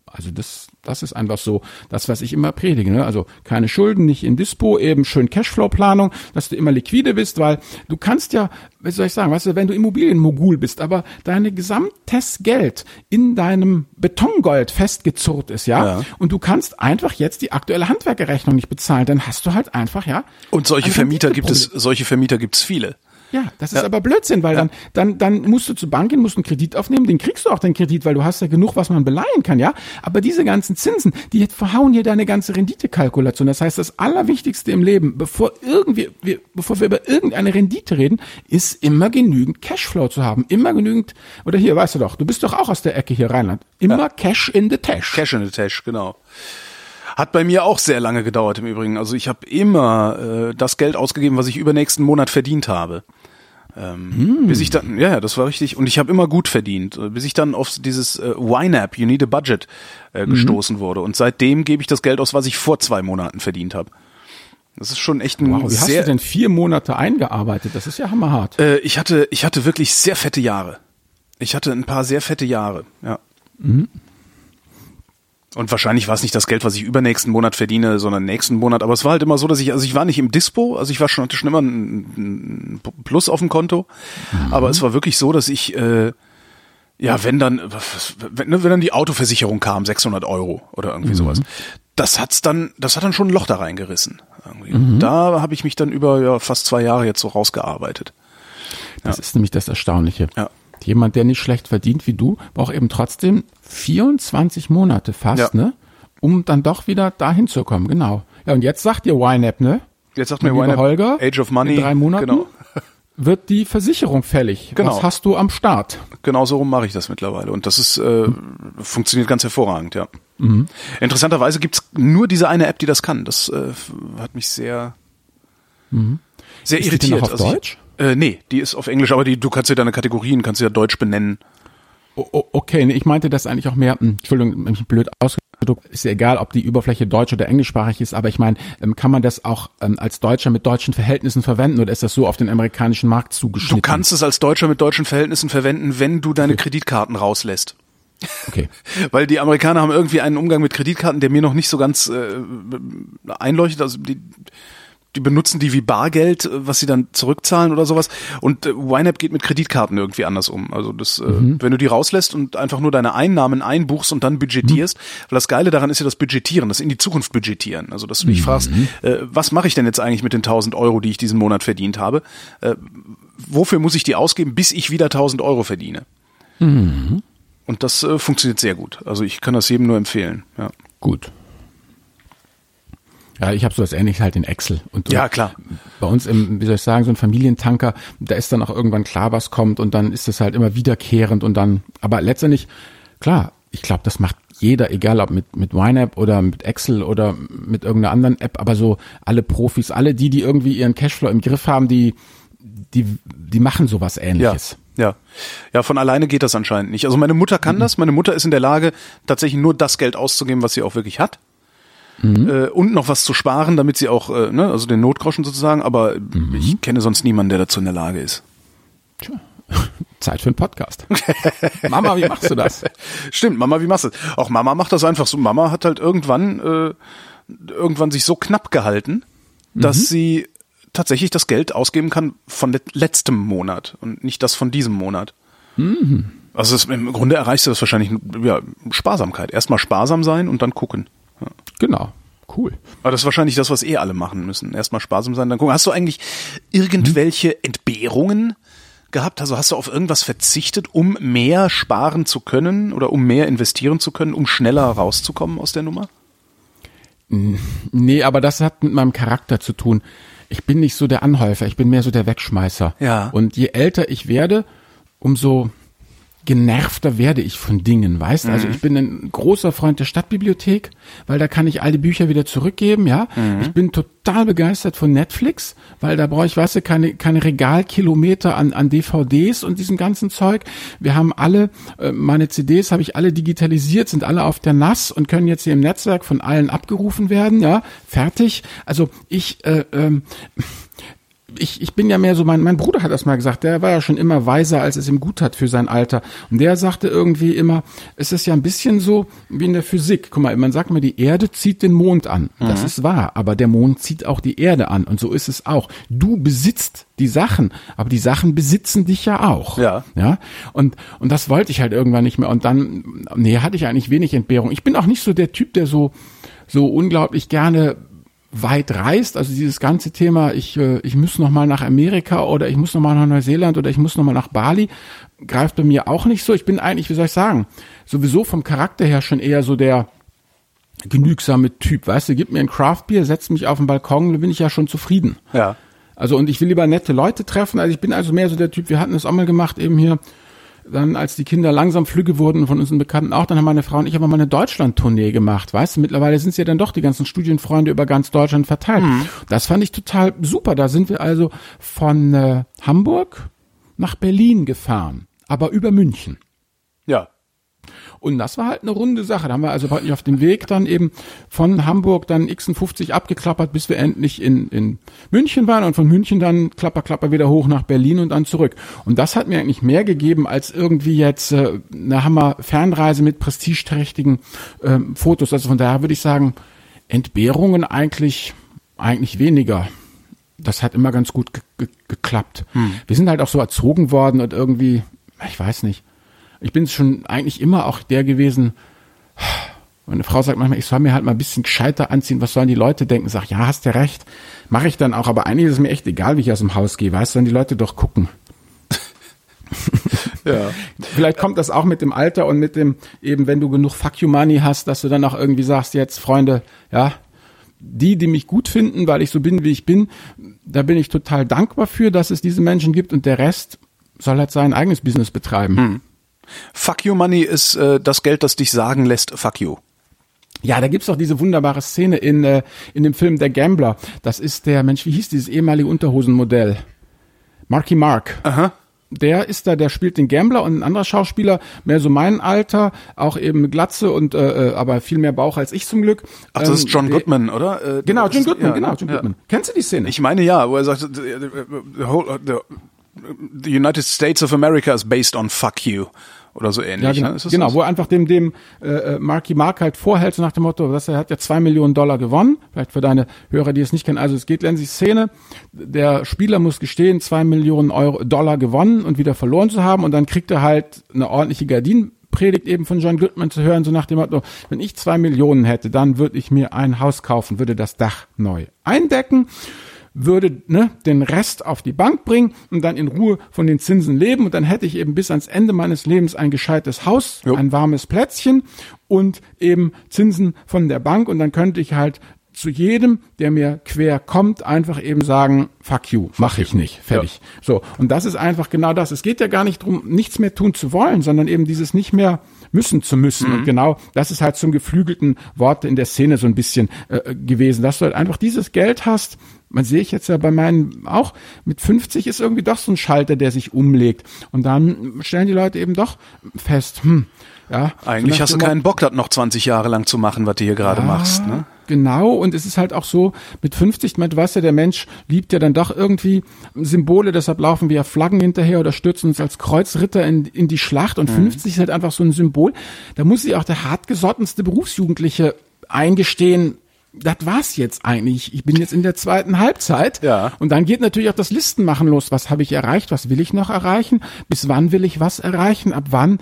Also das, das ist einfach so das, was ich immer predige. Ne? Also keine Schulden, nicht in Dispo, eben schön Cashflow-Planung, dass du immer liquide bist, weil du kannst ja, wie soll ich sagen, weißt du, wenn du Immobilienmogul bist, aber deine gesamtes Geld in deinem Betongold festgezurrt ist, ja, Ja. und du kannst einfach jetzt die aktuelle Handwerkerrechnung nicht bezahlen, dann hast du halt einfach, ja. Und solche Vermieter gibt es, solche Vermieter gibt es viele. Ja, das ist aber Blödsinn, weil dann, dann, dann musst du zur Bank gehen, musst einen Kredit aufnehmen, den kriegst du auch den Kredit, weil du hast ja genug, was man beleihen kann, ja. Aber diese ganzen Zinsen, die verhauen hier deine ganze Renditekalkulation. Das heißt, das Allerwichtigste im Leben, bevor irgendwie, wir, bevor wir über irgendeine Rendite reden, ist immer genügend Cashflow zu haben. Immer genügend, oder hier, weißt du doch, du bist doch auch aus der Ecke hier Rheinland. Immer Cash in the Tash. Cash in the Tash, genau. Hat bei mir auch sehr lange gedauert im Übrigen. Also ich habe immer äh, das Geld ausgegeben, was ich übernächsten Monat verdient habe. Ähm, Bis ich dann, ja, ja, das war richtig. Und ich habe immer gut verdient, äh, bis ich dann auf dieses äh, YNAB, You Need a Budget, äh, gestoßen wurde. Und seitdem gebe ich das Geld aus, was ich vor zwei Monaten verdient habe. Das ist schon echt ein Wow, wie hast sehr. du denn vier Monate eingearbeitet? Das ist ja hammerhart. Äh, ich hatte, ich hatte wirklich sehr fette Jahre. Ich hatte ein paar sehr fette Jahre, ja. Und wahrscheinlich war es nicht das Geld, was ich übernächsten Monat verdiene, sondern nächsten Monat. Aber es war halt immer so, dass ich, also ich war nicht im Dispo, also ich war schon, hatte schon immer ein, ein Plus auf dem Konto. Aber es war wirklich so, dass ich, äh, ja, wenn dann, wenn, wenn dann die Autoversicherung kam, 600 Euro oder irgendwie sowas. Das hat's dann, das hat dann schon ein Loch da reingerissen. Und Da habe ich mich dann über ja, fast zwei Jahre jetzt so rausgearbeitet. Das ist nämlich das Erstaunliche. Ja. Jemand, der nicht schlecht verdient wie du, braucht eben trotzdem 24 Monate fast, Ja. ne? Um dann doch wieder dahin zu kommen, genau. Ja, und jetzt sagt dir YNAB, ne? Jetzt sagt mir YNAB, Holger, Age of Money. in drei Monaten Genau. wird die Versicherung fällig. Genau. Was hast du am Start? Genau so rum mache ich das mittlerweile. Und das ist äh, funktioniert ganz hervorragend, ja. Mhm. Interessanterweise gibt's nur diese eine App, die das kann. Das äh, hat mich sehr, sehr Mhm. Ist die denn irritiert. noch auf Also ich- Deutsch? Äh, nee, die ist auf Englisch, aber die, du kannst ja deine Kategorien, kannst du ja Deutsch benennen. O okay, ich meinte das eigentlich auch mehr, hm, Entschuldigung, mich blöd ausgedrückt, ist ja egal, ob die Überfläche deutsch oder englischsprachig ist, aber ich meine, ähm, kann man das auch ähm, als Deutscher mit deutschen Verhältnissen verwenden oder ist das so auf den amerikanischen Markt zugeschnitten? Du kannst es als Deutscher mit deutschen Verhältnissen verwenden, wenn du deine Kreditkarten rauslässt. Okay. Weil die Amerikaner haben irgendwie einen Umgang mit Kreditkarten, der mir noch nicht so ganz äh, einleuchtet. Also die, die benutzen die wie Bargeld, äh, was sie dann zurückzahlen oder sowas. Und äh, YNAB geht mit Kreditkarten irgendwie anders um. Also das, äh, wenn du die rauslässt und einfach nur deine Einnahmen einbuchst und dann budgetierst, weil das Geile daran ist ja das Budgetieren, das in die Zukunft budgetieren. Also dass du dich fragst, äh, was mache ich denn jetzt eigentlich mit den 1000 Euro, die ich diesen Monat verdient habe? Äh, wofür muss ich die ausgeben, bis ich wieder 1000 Euro verdiene? Und das funktioniert sehr gut. Also ich kann das jedem nur empfehlen. Ja, Gut. Ja, ich habe sowas ähnliches halt in Excel. Und ja klar. bei uns im, wie soll ich sagen, so ein Familientanker, da ist dann auch irgendwann klar, was kommt und dann ist es halt immer wiederkehrend und dann, aber letztendlich, klar, ich glaube, das macht jeder, egal ob mit, mit YNAB oder mit Excel oder mit irgendeiner anderen App, aber so alle Profis, alle die, die irgendwie ihren Cashflow im Griff haben, die, die, die machen sowas Ja, ähnliches. ja. Ja, von alleine geht das anscheinend nicht. Also meine Mutter kann das. Meine Mutter ist in der Lage, tatsächlich nur das Geld auszugeben, was sie auch wirklich hat. Äh, und noch was zu sparen, damit sie auch, äh, ne, also den Notgroschen sozusagen, aber ich kenne sonst niemanden, der dazu in der Lage ist. Tja. Zeit für einen Podcast. Mama, wie machst du das? Stimmt, Mama, wie machst du das? Auch Mama macht das einfach so. Mama hat halt irgendwann, äh, irgendwann sich so knapp gehalten, dass sie tatsächlich das Geld ausgeben kann von let letztem Monat und nicht das von diesem Monat. Also es, im Grunde erreichst du das wahrscheinlich, ja, Sparsamkeit. Erstmal sparsam sein und dann gucken. Genau. Cool. Aber das ist wahrscheinlich das, was eh alle machen müssen. Erstmal sparsam sein, dann gucken. Hast du eigentlich irgendwelche Entbehrungen gehabt? Also hast du auf irgendwas verzichtet, um mehr sparen zu können oder um mehr investieren zu können, um schneller rauszukommen aus der Nummer? Nee, aber das hat mit meinem Charakter zu tun. Ich bin nicht so der Anhäufer, ich bin mehr so der Wegschmeißer. Ja. Und je älter ich werde, umso genervter werde ich von Dingen, weißt? Also ich bin ein großer Freund der Stadtbibliothek, weil da kann ich all die Bücher wieder zurückgeben, ja. Ich bin total begeistert von Netflix, weil da brauche ich, weißt du, keine, keine Regalkilometer an, an DVDs und diesem ganzen Zeug. Wir haben alle, äh, meine CDs habe ich alle digitalisiert, sind alle auf der NAS und können jetzt hier im Netzwerk von allen abgerufen werden, ja. Fertig. Also ich, äh, ähm, ich, ich bin ja mehr so, mein, mein Bruder hat das mal gesagt, der war ja schon immer weiser, als es ihm gut hat für sein Alter. Und der sagte irgendwie immer, es ist ja ein bisschen so wie in der Physik. Guck mal, man sagt mal, die Erde zieht den Mond an. Das ist wahr, aber der Mond zieht auch die Erde an. Und so ist es auch. Du besitzt die Sachen, aber die Sachen besitzen dich ja auch. Ja. Ja. Und, und das wollte ich halt irgendwann nicht mehr. Und dann, nee, hatte ich eigentlich wenig Entbehrung. Ich bin auch nicht so der Typ, der so, so unglaublich gerne weit reist, also dieses ganze Thema, ich, äh, ich muss noch mal nach Amerika oder ich muss noch mal nach Neuseeland oder ich muss noch mal nach Bali, greift bei mir auch nicht so. Ich bin eigentlich, wie soll ich sagen, sowieso vom Charakter her schon eher so der genügsame Typ. Weißt du, gib mir ein Craftbier, setz mich auf den Balkon, dann bin ich ja schon zufrieden. Ja. Also und ich will lieber nette Leute treffen. Also ich bin also mehr so der Typ, wir hatten es auch mal gemacht, eben hier, dann als die Kinder langsam flügge wurden von unseren Bekannten auch, dann haben meine Frau und ich aber mal eine Deutschland-Tournee gemacht, weißt du, mittlerweile sind es ja dann doch die ganzen Studienfreunde über ganz Deutschland verteilt. Mhm. Das fand ich total super. Da sind wir also von äh, Hamburg nach Berlin gefahren, aber über München. Ja. Und das war halt eine runde Sache. Da haben wir also praktisch auf dem Weg dann eben von Hamburg dann x50 abgeklappert, bis wir endlich in, in München waren und von München dann klapper, klapper wieder hoch nach Berlin und dann zurück. Und das hat mir eigentlich mehr gegeben als irgendwie jetzt äh, eine Hammer-Fernreise mit prestigeträchtigen äh, Fotos. Also von daher würde ich sagen, Entbehrungen eigentlich, eigentlich weniger das hat immer ganz gut geklappt. Hm. Wir sind halt auch so erzogen worden und irgendwie, ich weiß nicht, ich bin schon eigentlich immer auch der gewesen, meine Frau sagt manchmal, ich soll mir halt mal ein bisschen gescheiter anziehen, was sollen die Leute denken? Sag, ja, hast du recht, mache ich dann auch, aber eigentlich ist es mir echt egal, wie ich aus dem Haus gehe, weißt du, sollen die Leute doch gucken. ja. Vielleicht kommt das auch mit dem Alter und mit dem, eben wenn du genug Fuck you Money hast, dass du dann auch irgendwie sagst, jetzt Freunde, ja, die, die mich gut finden, weil ich so bin, wie ich bin, da bin ich total dankbar für, dass es diese Menschen gibt und der Rest soll halt sein eigenes Business betreiben. Hm. Fuck you money ist äh, das Geld, das dich sagen lässt, fuck you. Ja, da gibt's auch diese wunderbare Szene in, äh, in dem Film Der Gambler. Das ist der, Mensch, wie hieß dieses ehemalige Unterhosenmodell? Marky Mark. Aha. Der ist da, der spielt den Gambler und ein anderer Schauspieler, mehr so mein Alter, auch eben Glatze und äh, äh aber viel mehr Bauch als ich zum Glück. Ach, das ähm, ist John Goodman, oder? Äh, genau, John Goodman, ja, genau, John ja. Goodman. Kennst du die Szene? Ich meine ja, wo er sagt, the, the, whole, the, the United States of America is based on fuck you oder so ähnlich. Ja, genau, ne? genau wo er einfach dem, dem äh, äh, Marky Mark halt vorhält, so nach dem Motto, dass er hat ja zwei Millionen Dollar gewonnen, vielleicht für deine Hörer, die es nicht kennen. Also es geht die Szene, der Spieler muss gestehen, zwei Millionen Euro, Dollar gewonnen und wieder verloren zu haben und dann kriegt er halt eine ordentliche Gardinenpredigt eben von John Goodman zu hören, so nach dem Motto, wenn ich zwei Millionen hätte, dann würde ich mir ein Haus kaufen, würde das Dach neu eindecken würde ne, den Rest auf die Bank bringen und dann in Ruhe von den Zinsen leben und dann hätte ich eben bis ans Ende meines Lebens ein gescheites Haus, jo. ein warmes Plätzchen und eben Zinsen von der Bank und dann könnte ich halt zu jedem, der mir quer kommt, einfach eben sagen, fuck you, mach ich nicht, fertig. Ja. So, und das ist einfach genau das. Es geht ja gar nicht drum, nichts mehr tun zu wollen, sondern eben dieses nicht mehr müssen zu müssen. Mhm. Und genau das ist halt zum geflügelten Wort in der Szene so ein bisschen äh, gewesen, dass du halt einfach dieses Geld hast, man sehe ich jetzt ja bei meinen auch, mit 50 ist irgendwie doch so ein Schalter, der sich umlegt. Und dann stellen die Leute eben doch fest, hm, ja. Eigentlich hast du keinen Bock, das noch 20 Jahre lang zu machen, was du hier gerade ja, machst, ne? Genau, und es ist halt auch so, mit 50, du weißt ja, der Mensch liebt ja dann doch irgendwie Symbole, deshalb laufen wir ja Flaggen hinterher oder stürzen uns als Kreuzritter in, in die Schlacht und mhm. 50 ist halt einfach so ein Symbol. Da muss sich auch der hartgesottenste Berufsjugendliche eingestehen, das war's jetzt eigentlich. Ich bin jetzt in der zweiten Halbzeit. Ja. Und dann geht natürlich auch das Listenmachen los. Was habe ich erreicht? Was will ich noch erreichen? Bis wann will ich was erreichen? Ab wann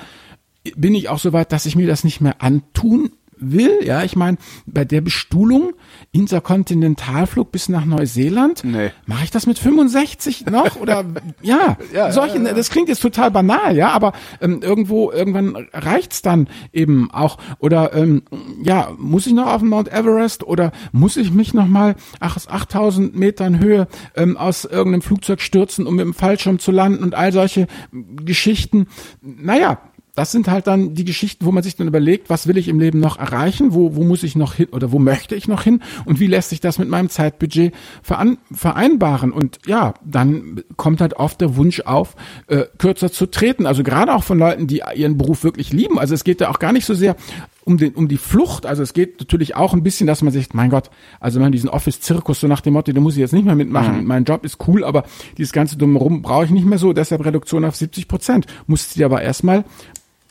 bin ich auch so weit, dass ich mir das nicht mehr antun will. Ja, ich meine, bei der Bestuhlung Interkontinentalflug bis nach Neuseeland, nee. mache ich das mit 65 noch oder ja, ja, solche, ja, ja. das klingt jetzt total banal, ja, aber ähm, irgendwo irgendwann reicht's dann eben auch oder ähm, ja, muss ich noch auf den Mount Everest oder muss ich mich noch mal ach, 8000 Metern Höhe ähm, aus irgendeinem Flugzeug stürzen, um mit dem Fallschirm zu landen und all solche Geschichten. Naja, das sind halt dann die Geschichten, wo man sich dann überlegt, was will ich im Leben noch erreichen, wo, wo muss ich noch hin oder wo möchte ich noch hin und wie lässt sich das mit meinem Zeitbudget vereinbaren. Und ja, dann kommt halt oft der Wunsch auf, äh, kürzer zu treten. Also gerade auch von Leuten, die ihren Beruf wirklich lieben. Also es geht ja auch gar nicht so sehr um, den, um die Flucht. Also es geht natürlich auch ein bisschen, dass man sich, mein Gott, also man diesen Office-Zirkus so nach dem Motto, da muss ich jetzt nicht mehr mitmachen. Mhm. Mein Job ist cool, aber dieses ganze Drumherum brauche ich nicht mehr so. Deshalb Reduktion auf 70 Prozent. Musste die aber erstmal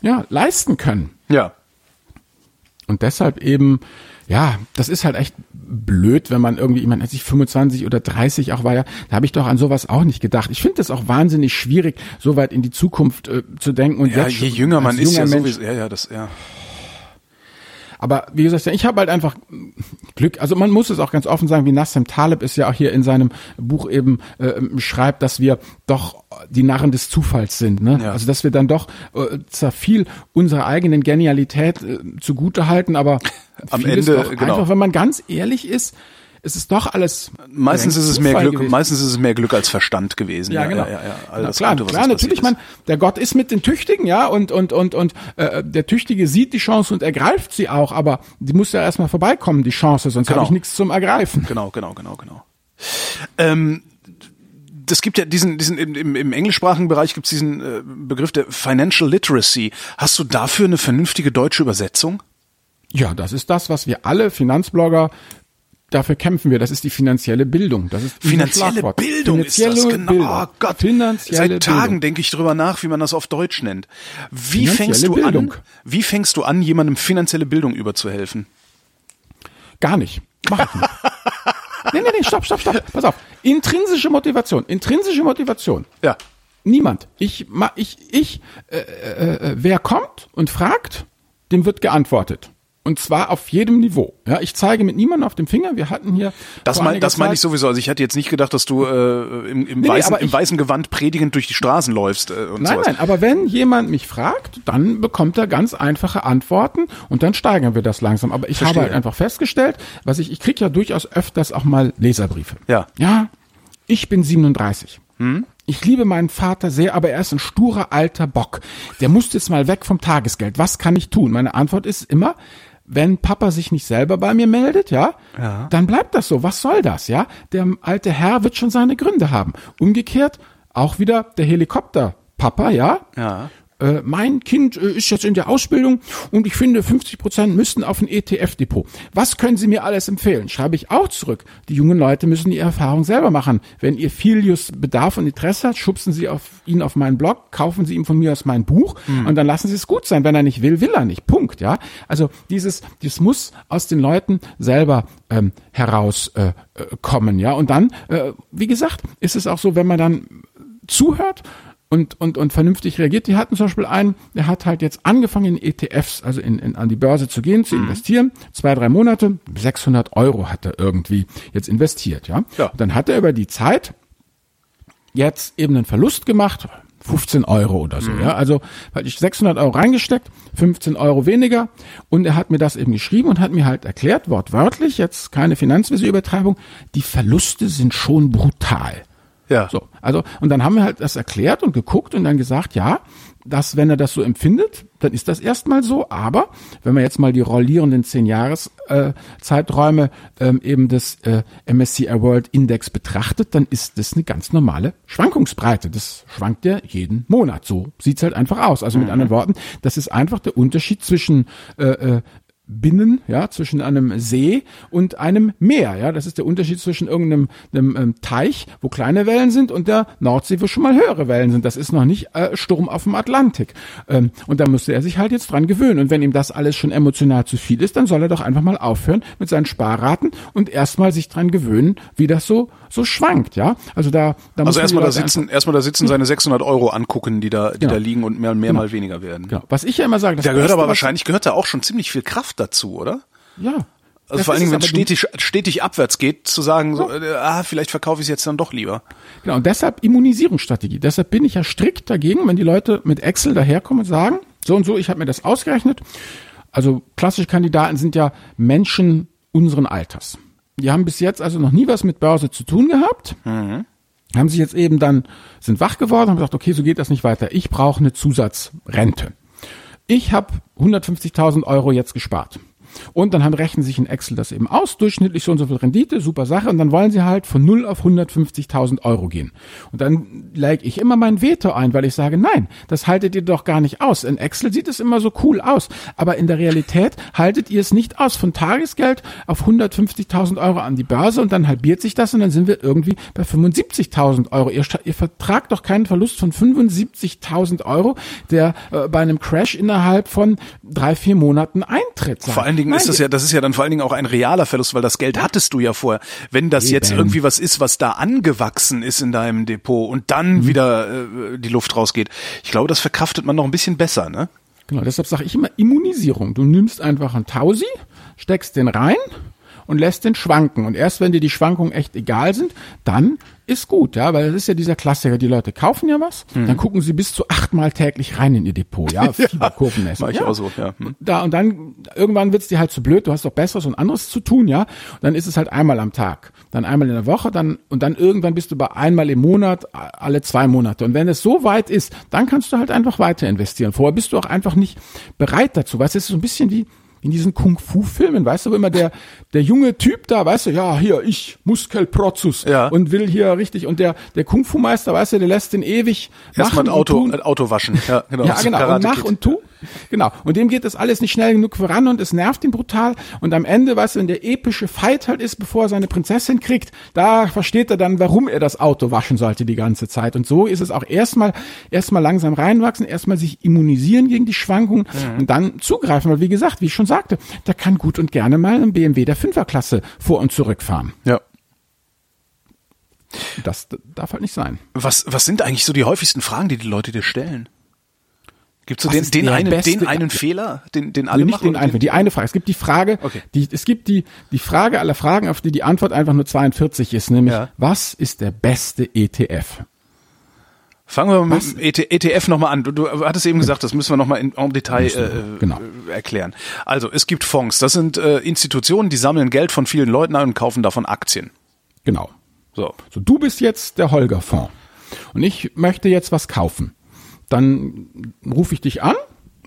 ja, leisten können. Ja. Und deshalb eben, ja, das ist halt echt blöd, wenn man irgendwie, ich meine, als ich 25 oder 30 auch war, ja, da habe ich doch an sowas auch nicht gedacht. Ich finde das auch wahnsinnig schwierig, so weit in die Zukunft äh, zu denken. Und ja, jetzt je jünger man ist, ja Mensch, sowieso, ja, ja, das, ja. Aber wie gesagt, ich habe halt einfach Glück. Also man muss es auch ganz offen sagen, wie Nassim Taleb es ja auch hier in seinem Buch eben äh, schreibt, dass wir doch die Narren des Zufalls sind. Ne? Ja. Also dass wir dann doch äh, zwar viel unserer eigenen Genialität äh, zugute halten, aber Am Ende, doch genau. einfach, wenn man ganz ehrlich ist, es ist doch alles Meistens ist es mehr Glück, gewesen. meistens ist es mehr Glück als Verstand gewesen. Ja, genau. Ja, ja, ja. All Na klar, Gute, klar, natürlich, man, der Gott ist mit den Tüchtigen, ja, und, und, und, und äh, der Tüchtige sieht die Chance und ergreift sie auch, aber die muss ja erstmal vorbeikommen, die Chance, sonst Genau. habe ich nichts zum Ergreifen. Genau, genau, genau, genau. Ähm, das gibt ja diesen, diesen im, im, englischsprachigen Bereich gibt es diesen äh, Begriff der Financial Literacy. Hast du dafür eine vernünftige deutsche Übersetzung? Ja, das ist das, was wir alle Finanzblogger Dafür kämpfen wir. Das ist die finanzielle Bildung. Das ist Finanzielle. Bildung finanzielle ist das, genau. Bildung. Oh Gott. Finanzielle Seit Tagen Bildung. denke ich drüber nach, wie man das auf Deutsch nennt. Wie fängst du Bildung. an? Wie fängst du an, jemandem finanzielle Bildung überzuhelfen? Gar nicht. Mach ich nicht. Nee, nee, nee, stopp, stopp, stopp. Pass auf. Intrinsische Motivation. Intrinsische Motivation. Ja. Niemand. Ich, ich, ich, äh, äh, äh, wer kommt und fragt, dem wird geantwortet. Und zwar auf jedem Niveau. Ja, ich zeige mit niemandem auf dem Finger. Wir hatten hier. Das, mein, das meine ich sowieso. Also ich hätte jetzt nicht gedacht, dass du äh, im, im, nee, weißen, aber im ich- weißen Gewand predigend durch die Straßen läufst äh, und Nein, sowas. nein, aber wenn jemand mich fragt, dann bekommt er ganz einfache Antworten und dann steigern wir das langsam. Aber ich Verstehe. habe halt einfach festgestellt, was ich, ich kriege ja durchaus öfters auch mal Leserbriefe. Ja. Ja, ich bin 37. Ich liebe meinen Vater sehr, aber er ist ein sturer alter Bock. Der muss jetzt mal weg vom Tagesgeld. Was kann ich tun? Meine Antwort ist immer, wenn Papa sich nicht selber bei mir meldet, ja, Ja. dann bleibt das so. Was soll das, ja? Der alte Herr wird schon seine Gründe haben. Umgekehrt auch wieder der Helikopter Papa, ja? Ja. Äh, mein Kind äh, ist jetzt in der Ausbildung und ich finde, 50 Prozent müssten auf ein ETF-Depot. Was können Sie mir alles empfehlen? Schreibe ich auch zurück. Die jungen Leute müssen die Erfahrung selber machen. Wenn Ihr Filius Bedarf und Interesse hat, schubsen Sie auf ihn auf meinen Blog, kaufen Sie ihm von mir aus mein Buch und dann lassen Sie es gut sein. Wenn er nicht will, will er nicht. Punkt. Ja. Also dieses, dieses muss aus den Leuten selber ähm, herauskommen. Äh, äh, kommen, ja. Und dann, äh, wie gesagt, ist es auch so, wenn man dann zuhört und, und, und vernünftig reagiert. Die hatten zum Beispiel einen, der hat halt jetzt angefangen in ETFs, also in, in, an die Börse zu gehen, Mhm. zu investieren. Zwei, drei Monate, 600 Euro hat er irgendwie jetzt investiert, ja. Ja. Und dann hat er über die Zeit jetzt eben einen Verlust gemacht, 15 Euro oder so, ja. Also, hatte ich 600 Euro reingesteckt, 15 Euro weniger. Und er hat mir das eben geschrieben und hat mir halt erklärt, wortwörtlich, jetzt keine Finanzvisier-Übertreibung, die Verluste sind schon brutal. Ja. So, also, und dann haben wir halt das erklärt und geguckt und dann gesagt, ja, dass wenn er das so empfindet, dann ist das erstmal so. Aber wenn man jetzt mal die rollierenden zehn Jahres äh, Zeiträume ähm, eben des äh, MSCI World Index betrachtet, dann ist das eine ganz normale Schwankungsbreite. Das schwankt ja jeden Monat. So sieht's halt einfach aus. Also mit anderen Worten, das ist einfach der Unterschied zwischen äh, äh, Binnen, ja, zwischen einem See und einem Meer, ja. Das ist der Unterschied zwischen irgendeinem einem, ähm, Teich, wo kleine Wellen sind, und der Nordsee, wo schon mal höhere Wellen sind. Das ist noch nicht äh, Sturm auf dem Atlantik. Ähm, und da müsste er sich halt jetzt dran gewöhnen. Und wenn ihm das alles schon emotional zu viel ist, dann soll er doch einfach mal aufhören mit seinen Sparraten und erstmal sich dran gewöhnen, wie das so so schwankt, ja. Also da, da Also erstmal da sitzen, erstmal da sitzen seine 600 Euro angucken, die da, die Genau. da liegen und mehr, mehr mal weniger werden. Genau. Was ich ja immer sage, das Da gehört aber wahrscheinlich, gehört da auch schon ziemlich viel Kraft dazu, oder? ja. Also Das vor allen Dingen, wenn es, stetig, stetig abwärts geht, zu sagen, so, äh, ah, vielleicht verkaufe ich es jetzt dann doch lieber. Genau, und deshalb Immunisierungsstrategie. Deshalb bin ich ja strikt dagegen, wenn die Leute mit Excel daherkommen und sagen, so und so, ich habe mir das ausgerechnet. Also klassische Kandidaten sind ja Menschen unseren Alters. Die haben bis jetzt also noch nie was mit Börse zu tun gehabt. Haben sich jetzt eben dann, sind wach geworden, haben gesagt, okay, so geht das nicht weiter. Ich brauche eine Zusatzrente. Ich habe 150.000 Euro jetzt gespart. Und dann haben, rechnen sich in Excel das eben aus, durchschnittlich so und so viel Rendite, super Sache. Und dann wollen sie halt von 0 auf 150.000 Euro gehen. Und dann lege ich immer mein Veto ein, weil ich sage, nein, das haltet ihr doch gar nicht aus. In Excel sieht es immer so cool aus. Aber in der Realität haltet ihr es nicht aus. Von Tagesgeld auf 150.000 Euro an die Börse und dann halbiert sich das und dann sind wir irgendwie bei 75.000 Euro. Ihr, ihr vertragt doch keinen Verlust von 75.000 Euro, der äh, bei einem Crash innerhalb von drei, vier Monaten eintritt. Vor allen Dingen Nein, ist das ja, das ist ja dann vor allen Dingen auch ein realer Verlust, weil das Geld hattest du ja vorher. Wenn das jetzt Eben. irgendwie was ist, was da angewachsen ist in deinem Depot und dann Mhm. wieder äh, die Luft rausgeht, ich glaube, das verkraftet man noch ein bisschen besser, ne? Genau, deshalb sage ich immer Immunisierung. Du nimmst einfach einen Tausi, steckst den rein und lässt den schwanken. Und erst wenn dir die Schwankungen echt egal sind, dann ist gut, ja, weil das ist ja dieser Klassiker. Die Leute kaufen ja was, mhm. dann gucken sie bis zu achtmal täglich rein in ihr Depot, ja, Fieberkurvenmesser. Mach ich ja. auch so, ja. Hm. Da, und dann, irgendwann wird's dir halt zu blöd, du hast doch Besseres und anderes zu tun, ja. Und dann ist es halt einmal am Tag, dann einmal in der Woche, dann, und dann irgendwann bist du bei einmal im Monat, alle zwei Monate. Und wenn es so weit ist, dann kannst du halt einfach weiter investieren. Vorher bist du auch einfach nicht bereit dazu. Weißt du, es ist so ein bisschen wie, in diesen Kung-Fu-Filmen, weißt du, wo immer der, der junge Typ da, weißt du, ja, hier, ich, Muskelprozess ja. und will hier richtig, und der, der Kung-Fu-Meister, weißt du, der lässt den ewig Erstmal ein Auto, ein Auto waschen. Ja, genau. Ja, genau, und mach und tu. Genau. Und dem geht das alles nicht schnell genug voran und es nervt ihn brutal. Und am Ende, weißt du, wenn der epische Fight halt ist, bevor er seine Prinzessin kriegt, da versteht er dann, warum er das Auto waschen sollte die ganze Zeit. Und so ist es auch erstmal, erstmal langsam reinwachsen, erstmal sich immunisieren gegen die Schwankungen mhm. und dann zugreifen. Weil wie gesagt, wie ich schon sagte, da kann gut und gerne mal ein BMW der Fünferklasse vor und zurückfahren. Ja. Das darf halt nicht sein. Was, was sind eigentlich so die häufigsten Fragen, die die Leute dir stellen? Gibt es so den, den, einen, beste, den einen Fehler, den, den alle nicht machen? Den einen, die eine Frage. Es gibt die Frage, okay. die, es gibt die, die Frage aller Fragen, auf die die Antwort einfach nur 42 ist, nämlich, ja. was ist der beste ETF? Fangen wir mal was? mit dem ETF nochmal an. Du, du hattest eben gesagt, das müssen wir nochmal in, en Detail äh, genau. Äh, erklären. Also, es gibt Fonds. Das sind äh, Institutionen, die sammeln Geld von vielen Leuten ein und kaufen davon Aktien. Genau. So. So, du bist jetzt der Holger-Fonds. Und ich möchte jetzt was kaufen dann rufe ich dich an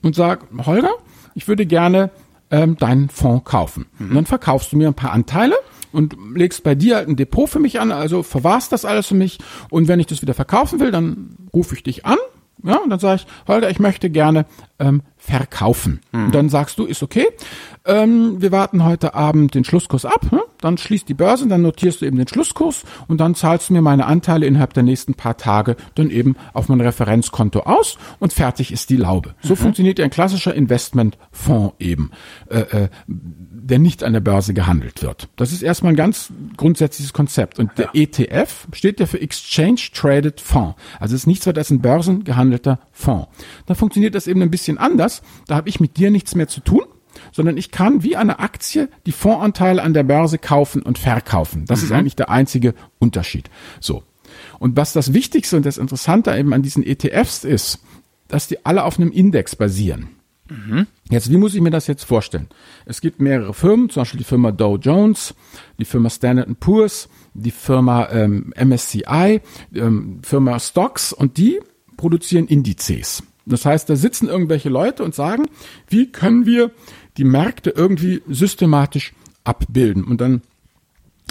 und sag, Holger, ich würde gerne ähm, deinen Fonds kaufen. Mhm. Und dann verkaufst du mir ein paar Anteile und legst bei dir ein Depot für mich an, also verwahrst das alles für mich. Und wenn ich das wieder verkaufen will, dann rufe ich dich an. Ja, und dann sage ich, Holger, ich möchte gerne ähm, verkaufen. Und dann sagst du, ist okay. Ähm, wir warten heute Abend den Schlusskurs ab. Ne? Dann schließt die Börse, dann notierst du eben den Schlusskurs und dann zahlst du mir meine Anteile innerhalb der nächsten paar Tage dann eben auf mein Referenzkonto aus und fertig ist die Laube. So mhm. funktioniert ein klassischer Investmentfonds eben, äh, äh, der nicht an der Börse gehandelt wird. Das ist erstmal ein ganz grundsätzliches Konzept. Und der ja. ETF steht ja für Exchange Traded Fonds. Also es ist nichts weiter als ein börsengehandelter Fonds. Da funktioniert das eben ein bisschen anders. Da habe ich mit dir nichts mehr zu tun sondern ich kann wie eine Aktie die Fondsanteile an der Börse kaufen und verkaufen. Das mhm. ist eigentlich der einzige Unterschied. So. Und was das Wichtigste und das Interessante eben an diesen ETFs ist, dass die alle auf einem Index basieren. Mhm. Jetzt, wie muss ich mir das jetzt vorstellen? Es gibt mehrere Firmen, zum Beispiel die Firma Dow Jones, die Firma Standard Poor's, die Firma ähm, MSCI, ähm, Firma Stocks und die produzieren Indizes. Das heißt, da sitzen irgendwelche Leute und sagen, wie können wir die Märkte irgendwie systematisch abbilden? Und dann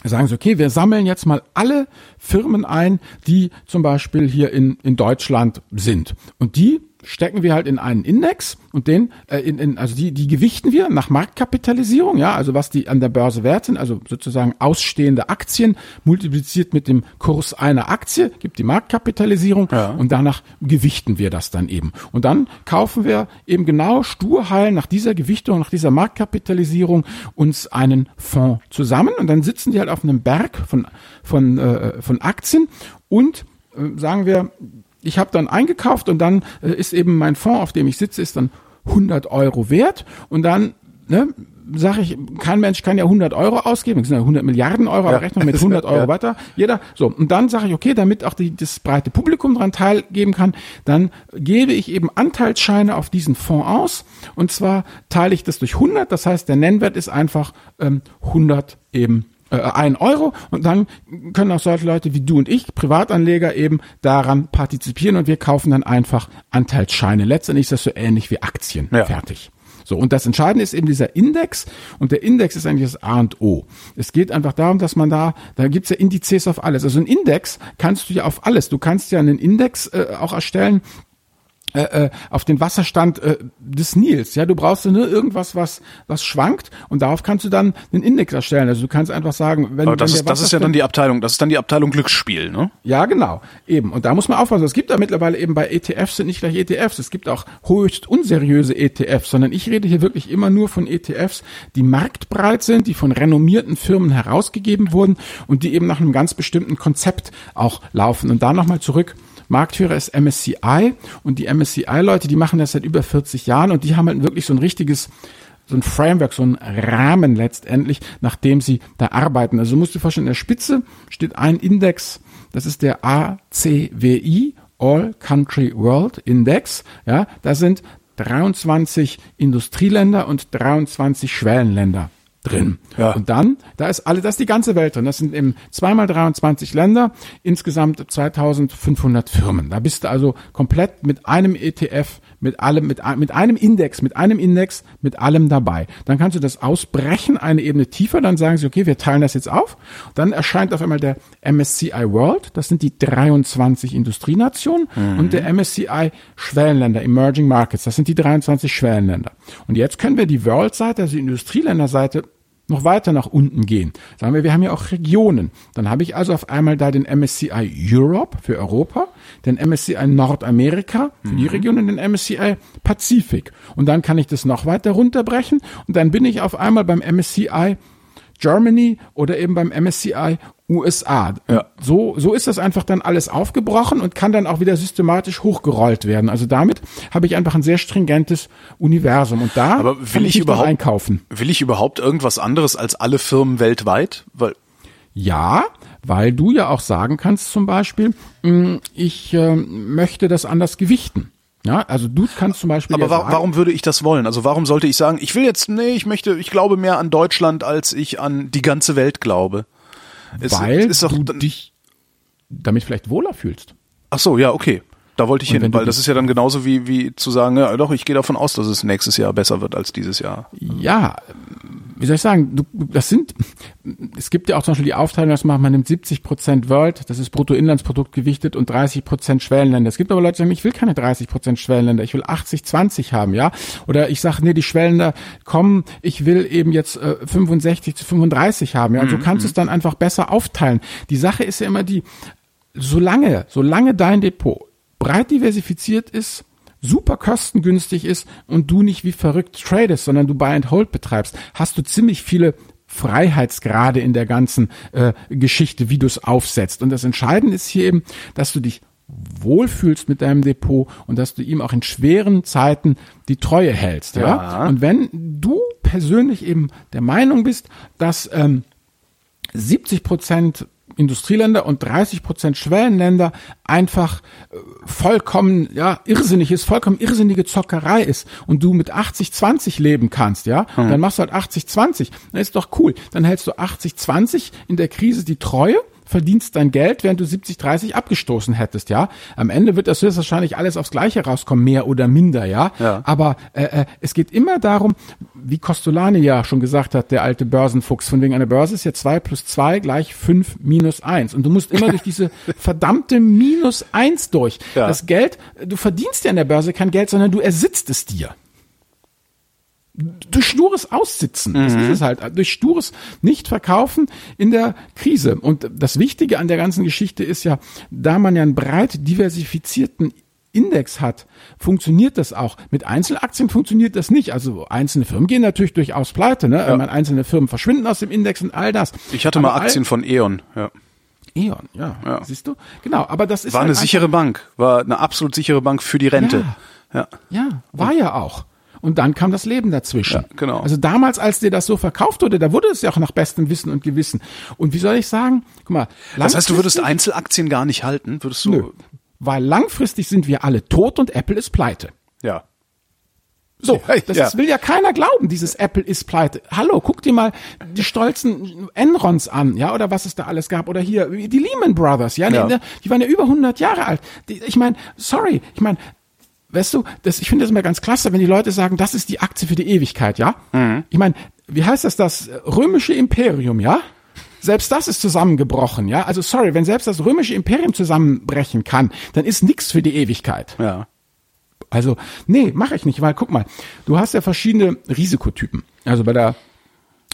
sagen sie, okay, wir sammeln jetzt mal alle Firmen ein, die zum Beispiel hier in, in Deutschland sind. Und die stecken wir halt in einen Index und den, äh, in, in, also die, die gewichten wir nach Marktkapitalisierung, ja, also was die an der Börse wert sind, also sozusagen ausstehende Aktien multipliziert mit dem Kurs einer Aktie, gibt die Marktkapitalisierung ja. und danach gewichten wir das dann eben. Und dann kaufen wir eben genau sturheil nach dieser Gewichtung, nach dieser Marktkapitalisierung uns einen Fonds zusammen und dann sitzen die halt auf einem Berg von, von, äh, von Aktien und äh, sagen wir, ich habe dann eingekauft und dann äh, ist eben mein Fonds, auf dem ich sitze, ist dann 100 Euro wert. Und dann ne, sage ich, kein Mensch kann ja 100 Euro ausgeben, das sind ja 100 Milliarden Euro, ja. aber rechnen mit 100 Euro ja. weiter, jeder, so, und dann sage ich, okay, damit auch die, das breite Publikum daran teilgeben kann, dann gebe ich eben Anteilsscheine auf diesen Fonds aus. Und zwar teile ich das durch 100, das heißt, der Nennwert ist einfach ähm, 100 eben äh, ein Euro und dann können auch solche Leute wie du und ich, Privatanleger, eben daran partizipieren und wir kaufen dann einfach Anteilsscheine. Letztendlich ist das so ähnlich wie Aktien. Ja. Fertig. So, und das Entscheidende ist eben dieser Index und der Index ist eigentlich das A und O. Es geht einfach darum, dass man da, da gibt's ja Indizes auf alles. Also ein Index kannst du ja auf alles. Du kannst ja einen Index äh, auch erstellen, äh, äh, auf den Wasserstand äh, des Nils. Ja, du brauchst nur irgendwas, was was schwankt und darauf kannst du dann einen Index erstellen. Also du kannst einfach sagen, wenn, Aber das wenn ist das ist ja dann die Abteilung, das ist dann die Abteilung Glücksspiel, ne? Ja, genau, eben. Und da muss man aufpassen. Es gibt da mittlerweile eben bei ETFs sind nicht gleich ETFs. Es gibt auch höchst unseriöse ETFs, sondern ich rede hier wirklich immer nur von ETFs, die marktbreit sind, die von renommierten Firmen herausgegeben wurden und die eben nach einem ganz bestimmten Konzept auch laufen. Und da nochmal zurück Marktführer ist MSCI und die MSCI-Leute, die machen das seit über 40 Jahren und die haben halt wirklich so ein richtiges so ein Framework, so ein Rahmen letztendlich, nach dem sie da arbeiten. Also musst du dir vorstellen, in der Spitze steht ein Index, das ist der ACWI, All Country World Index. Ja, da sind 23 Industrieländer und 23 Schwellenländer drin. Ja. Und dann, da ist alle, das ist die ganze Welt drin. Das sind eben zweimal 23 Länder, insgesamt 2500 Firmen. Da bist du also komplett mit einem ETF, mit allem, mit, mit einem Index, mit einem Index, mit allem dabei. Dann kannst du das ausbrechen, eine Ebene tiefer, dann sagen sie, okay, wir teilen das jetzt auf. Dann erscheint auf einmal der MSCI World, das sind die 23 Industrienationen mhm. und der MSCI Schwellenländer, Emerging Markets, das sind die 23 Schwellenländer. Und jetzt können wir die World-Seite, also die Industrieländerseite, noch weiter nach unten gehen. Sagen wir, wir haben ja auch Regionen. Dann habe ich also auf einmal da den MSCI Europe für Europa, den MSCI Nordamerika für die mhm. Region und den MSCI Pazifik. Und dann kann ich das noch weiter runterbrechen und dann bin ich auf einmal beim MSCI Germany oder eben beim MSCI USA. Ja. So, so ist das einfach dann alles aufgebrochen und kann dann auch wieder systematisch hochgerollt werden. Also damit habe ich einfach ein sehr stringentes Universum und da Aber will kann ich, ich überhaupt einkaufen. Will ich überhaupt irgendwas anderes als alle Firmen weltweit? Weil ja, weil du ja auch sagen kannst zum Beispiel, hm, ich äh, möchte das anders gewichten. Ja, also du kannst zum Beispiel. Aber ja sagen, warum würde ich das wollen? Also warum sollte ich sagen, ich will jetzt, nee, ich möchte, ich glaube mehr an Deutschland, als ich an die ganze Welt glaube? weil ist, ist du dich damit vielleicht wohler fühlst. Ach so, ja, okay. Da wollte ich hin, weil das ist ja dann genauso wie, wie zu sagen, ja doch, ich gehe davon aus, dass es nächstes Jahr besser wird als dieses Jahr. Ja, wie soll ich sagen, du, das sind, es gibt ja auch zum Beispiel die Aufteilung, dass man, man nimmt 70 Prozent World, das ist Bruttoinlandsprodukt gewichtet und 30 Prozent Schwellenländer. Es gibt aber Leute, die sagen, ich will keine 30 Prozent Schwellenländer, ich will 80, 20 haben, ja. Oder ich sage, nee, die Schwellenländer kommen, ich will eben jetzt äh, 65 zu 35 haben, ja. Und so mhm, kannst du es mhm. dann einfach besser aufteilen. Die Sache ist ja immer die, solange, solange dein Depot breit diversifiziert ist, super kostengünstig ist und du nicht wie verrückt tradest, sondern du Buy and Hold betreibst, hast du ziemlich viele Freiheitsgrade in der ganzen äh, Geschichte, wie du es aufsetzt. Und das Entscheidende ist hier eben, dass du dich wohlfühlst mit deinem Depot und dass du ihm auch in schweren Zeiten die Treue hältst. Ja. ja? Und wenn du persönlich eben der Meinung bist, dass ähm, 70 Prozent Industrieländer und 30 Prozent Schwellenländer einfach äh, vollkommen, ja, irrsinnig ist, vollkommen irrsinnige Zockerei ist und du mit 80-20 leben kannst, ja, mhm. dann machst du halt 80-20. Dann ist doch cool. Dann hältst du 80-20 in der Krise die Treue verdienst dein Geld, während du 70, 30 abgestoßen hättest, ja. Am Ende wird das höchstwahrscheinlich alles aufs Gleiche rauskommen, mehr oder minder, ja. ja. Aber äh, äh, es geht immer darum, wie Costolani ja schon gesagt hat, der alte Börsenfuchs, von wegen einer Börse ist ja zwei plus zwei gleich fünf minus eins Und du musst immer durch diese verdammte minus eins durch. Ja. Das Geld, du verdienst ja in der Börse kein Geld, sondern du ersitzt es dir durch stures Aussitzen. Das mhm. ist es halt. Durch stures Nicht-Verkaufen in der Krise. Und das Wichtige an der ganzen Geschichte ist ja, da man ja einen breit diversifizierten Index hat, funktioniert das auch. Mit Einzelaktien funktioniert das nicht. Also einzelne Firmen gehen natürlich durchaus pleite, ne? Ja. einzelne Firmen verschwinden aus dem Index und all das. Ich hatte aber mal Aktien von E.ON, ja. E.ON, ja. ja. Siehst du? Genau, aber das ist. War halt eine sichere Bank, war eine absolut sichere Bank für die Rente. Ja, ja. ja war ja auch und dann kam das Leben dazwischen. Ja, genau. Also damals, als dir das so verkauft wurde, da wurde es ja auch nach bestem Wissen und Gewissen. Und wie soll ich sagen? Guck mal. Das heißt, du würdest Einzelaktien gar nicht halten? Würdest du? Nö, weil langfristig sind wir alle tot und Apple ist pleite. Ja. So, das ja. will ja keiner glauben, dieses Apple ist pleite. Hallo, guck dir mal die stolzen Enrons an, ja, oder was es da alles gab. Oder hier, die Lehman Brothers, ja, ja. Die, die waren ja über 100 Jahre alt. Die, ich meine, sorry, ich meine, weißt du, das, ich finde das immer ganz klasse, wenn die Leute sagen, das ist die Aktie für die Ewigkeit, ja? Mhm. Ich meine, wie heißt das, das römische Imperium, ja? Selbst das ist zusammengebrochen, ja? Also sorry, wenn selbst das römische Imperium zusammenbrechen kann, dann ist nichts für die Ewigkeit. Ja. Also, nee, mache ich nicht, weil guck mal, du hast ja verschiedene Risikotypen. Also bei der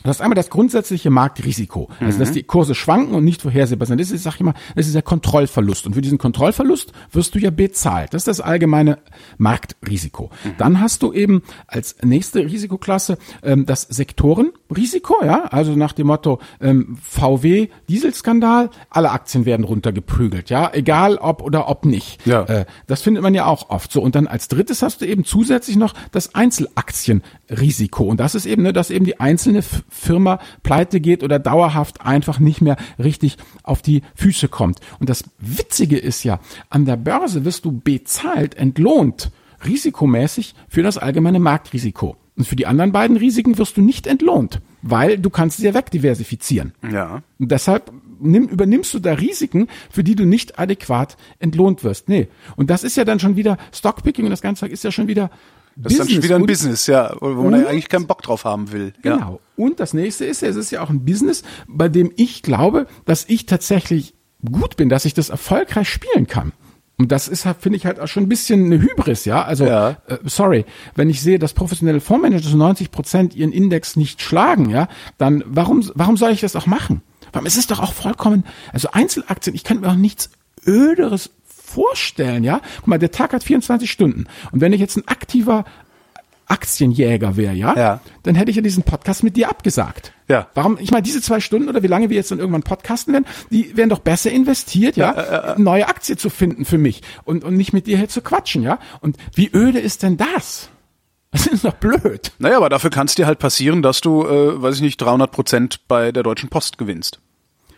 Du hast einmal das grundsätzliche Marktrisiko, also dass die Kurse schwanken und nicht vorhersehbar sind. Das ist, sag ich mal, das ist der Kontrollverlust. Und für diesen Kontrollverlust wirst du ja bezahlt. Das ist das allgemeine Marktrisiko. Dann hast du eben als nächste Risikoklasse ähm, das Sektorenrisiko, ja, also nach dem Motto ähm, VW Dieselskandal, alle Aktien werden runtergeprügelt, ja, egal ob oder ob nicht. Ja. Äh, das findet man ja auch oft so. Und dann als drittes hast du eben zusätzlich noch das Einzelaktienrisiko. Und das ist eben, ne, dass eben die einzelne Firma pleite geht oder dauerhaft einfach nicht mehr richtig auf die Füße kommt. Und das Witzige ist ja, an der Börse wirst du bezahlt, entlohnt, risikomäßig für das allgemeine Marktrisiko. Und für die anderen beiden Risiken wirst du nicht entlohnt, weil du kannst sie ja wegdiversifizieren. Ja. Und deshalb nimm, übernimmst du da Risiken, für die du nicht adäquat entlohnt wirst. Nee. Und das ist ja dann schon wieder Stockpicking und das Ganze ist ja schon wieder Das ist dann schon wieder ein Business, ja, wo man Und- eigentlich keinen Bock drauf haben will. Ja. Genau. Und das nächste ist, ja, es ist ja auch ein Business, bei dem ich glaube, dass ich tatsächlich gut bin, dass ich das erfolgreich spielen kann. Und das ist, halt, finde ich, halt auch schon ein bisschen eine Hybris, ja. Also, Ja. äh, sorry, wenn ich sehe, dass professionelle Fondsmanager zu 90 Prozent ihren Index nicht schlagen, ja, dann warum, warum soll ich das auch machen? Warum es ist doch auch vollkommen, also Einzelaktien, ich kann mir auch nichts öderes vorstellen, ja. Guck mal, der Tag hat 24 Stunden. Und wenn ich jetzt ein aktiver Aktienjäger wäre, ja, Ja. dann hätte ich ja diesen Podcast mit dir abgesagt. Ja. Warum? Ich meine, diese zwei Stunden oder wie lange wir jetzt dann irgendwann podcasten werden, die wären doch besser investiert, ja, eine neue Aktie zu finden für mich und, und nicht mit dir hier zu quatschen, ja. Und wie öde ist denn das? Das ist doch blöd. Naja, aber dafür kann es dir halt passieren, dass du, äh, weiß ich nicht, 300 Prozent bei der Deutschen Post gewinnst.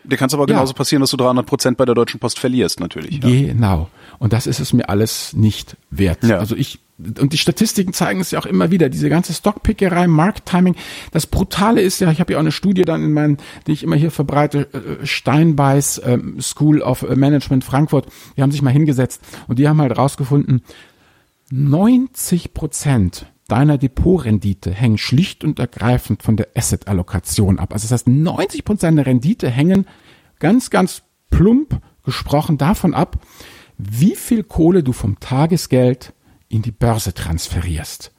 Dir kann es aber Ja. genauso passieren, dass du 300 Prozent bei der Deutschen Post verlierst, natürlich. Ja. Genau. Und das ist es mir alles nicht wert. Ja. Also ich, und die Statistiken zeigen es ja auch immer wieder, diese ganze Stockpickerei, Markttiming. Das Brutale ist ja, ich habe ja auch eine Studie dann in meinen, die ich immer hier verbreite, äh, Steinbeiß ähm, School of Management Frankfurt, die haben sich mal hingesetzt und die haben halt rausgefunden, 90 Prozent deiner Depotrendite hängen schlicht und ergreifend von der Asset-Allokation ab. Also das heißt, 90 Prozent der Rendite hängen ganz, ganz plump gesprochen davon ab, wie viel Kohle du vom Tagesgeld in die Börse transferierst.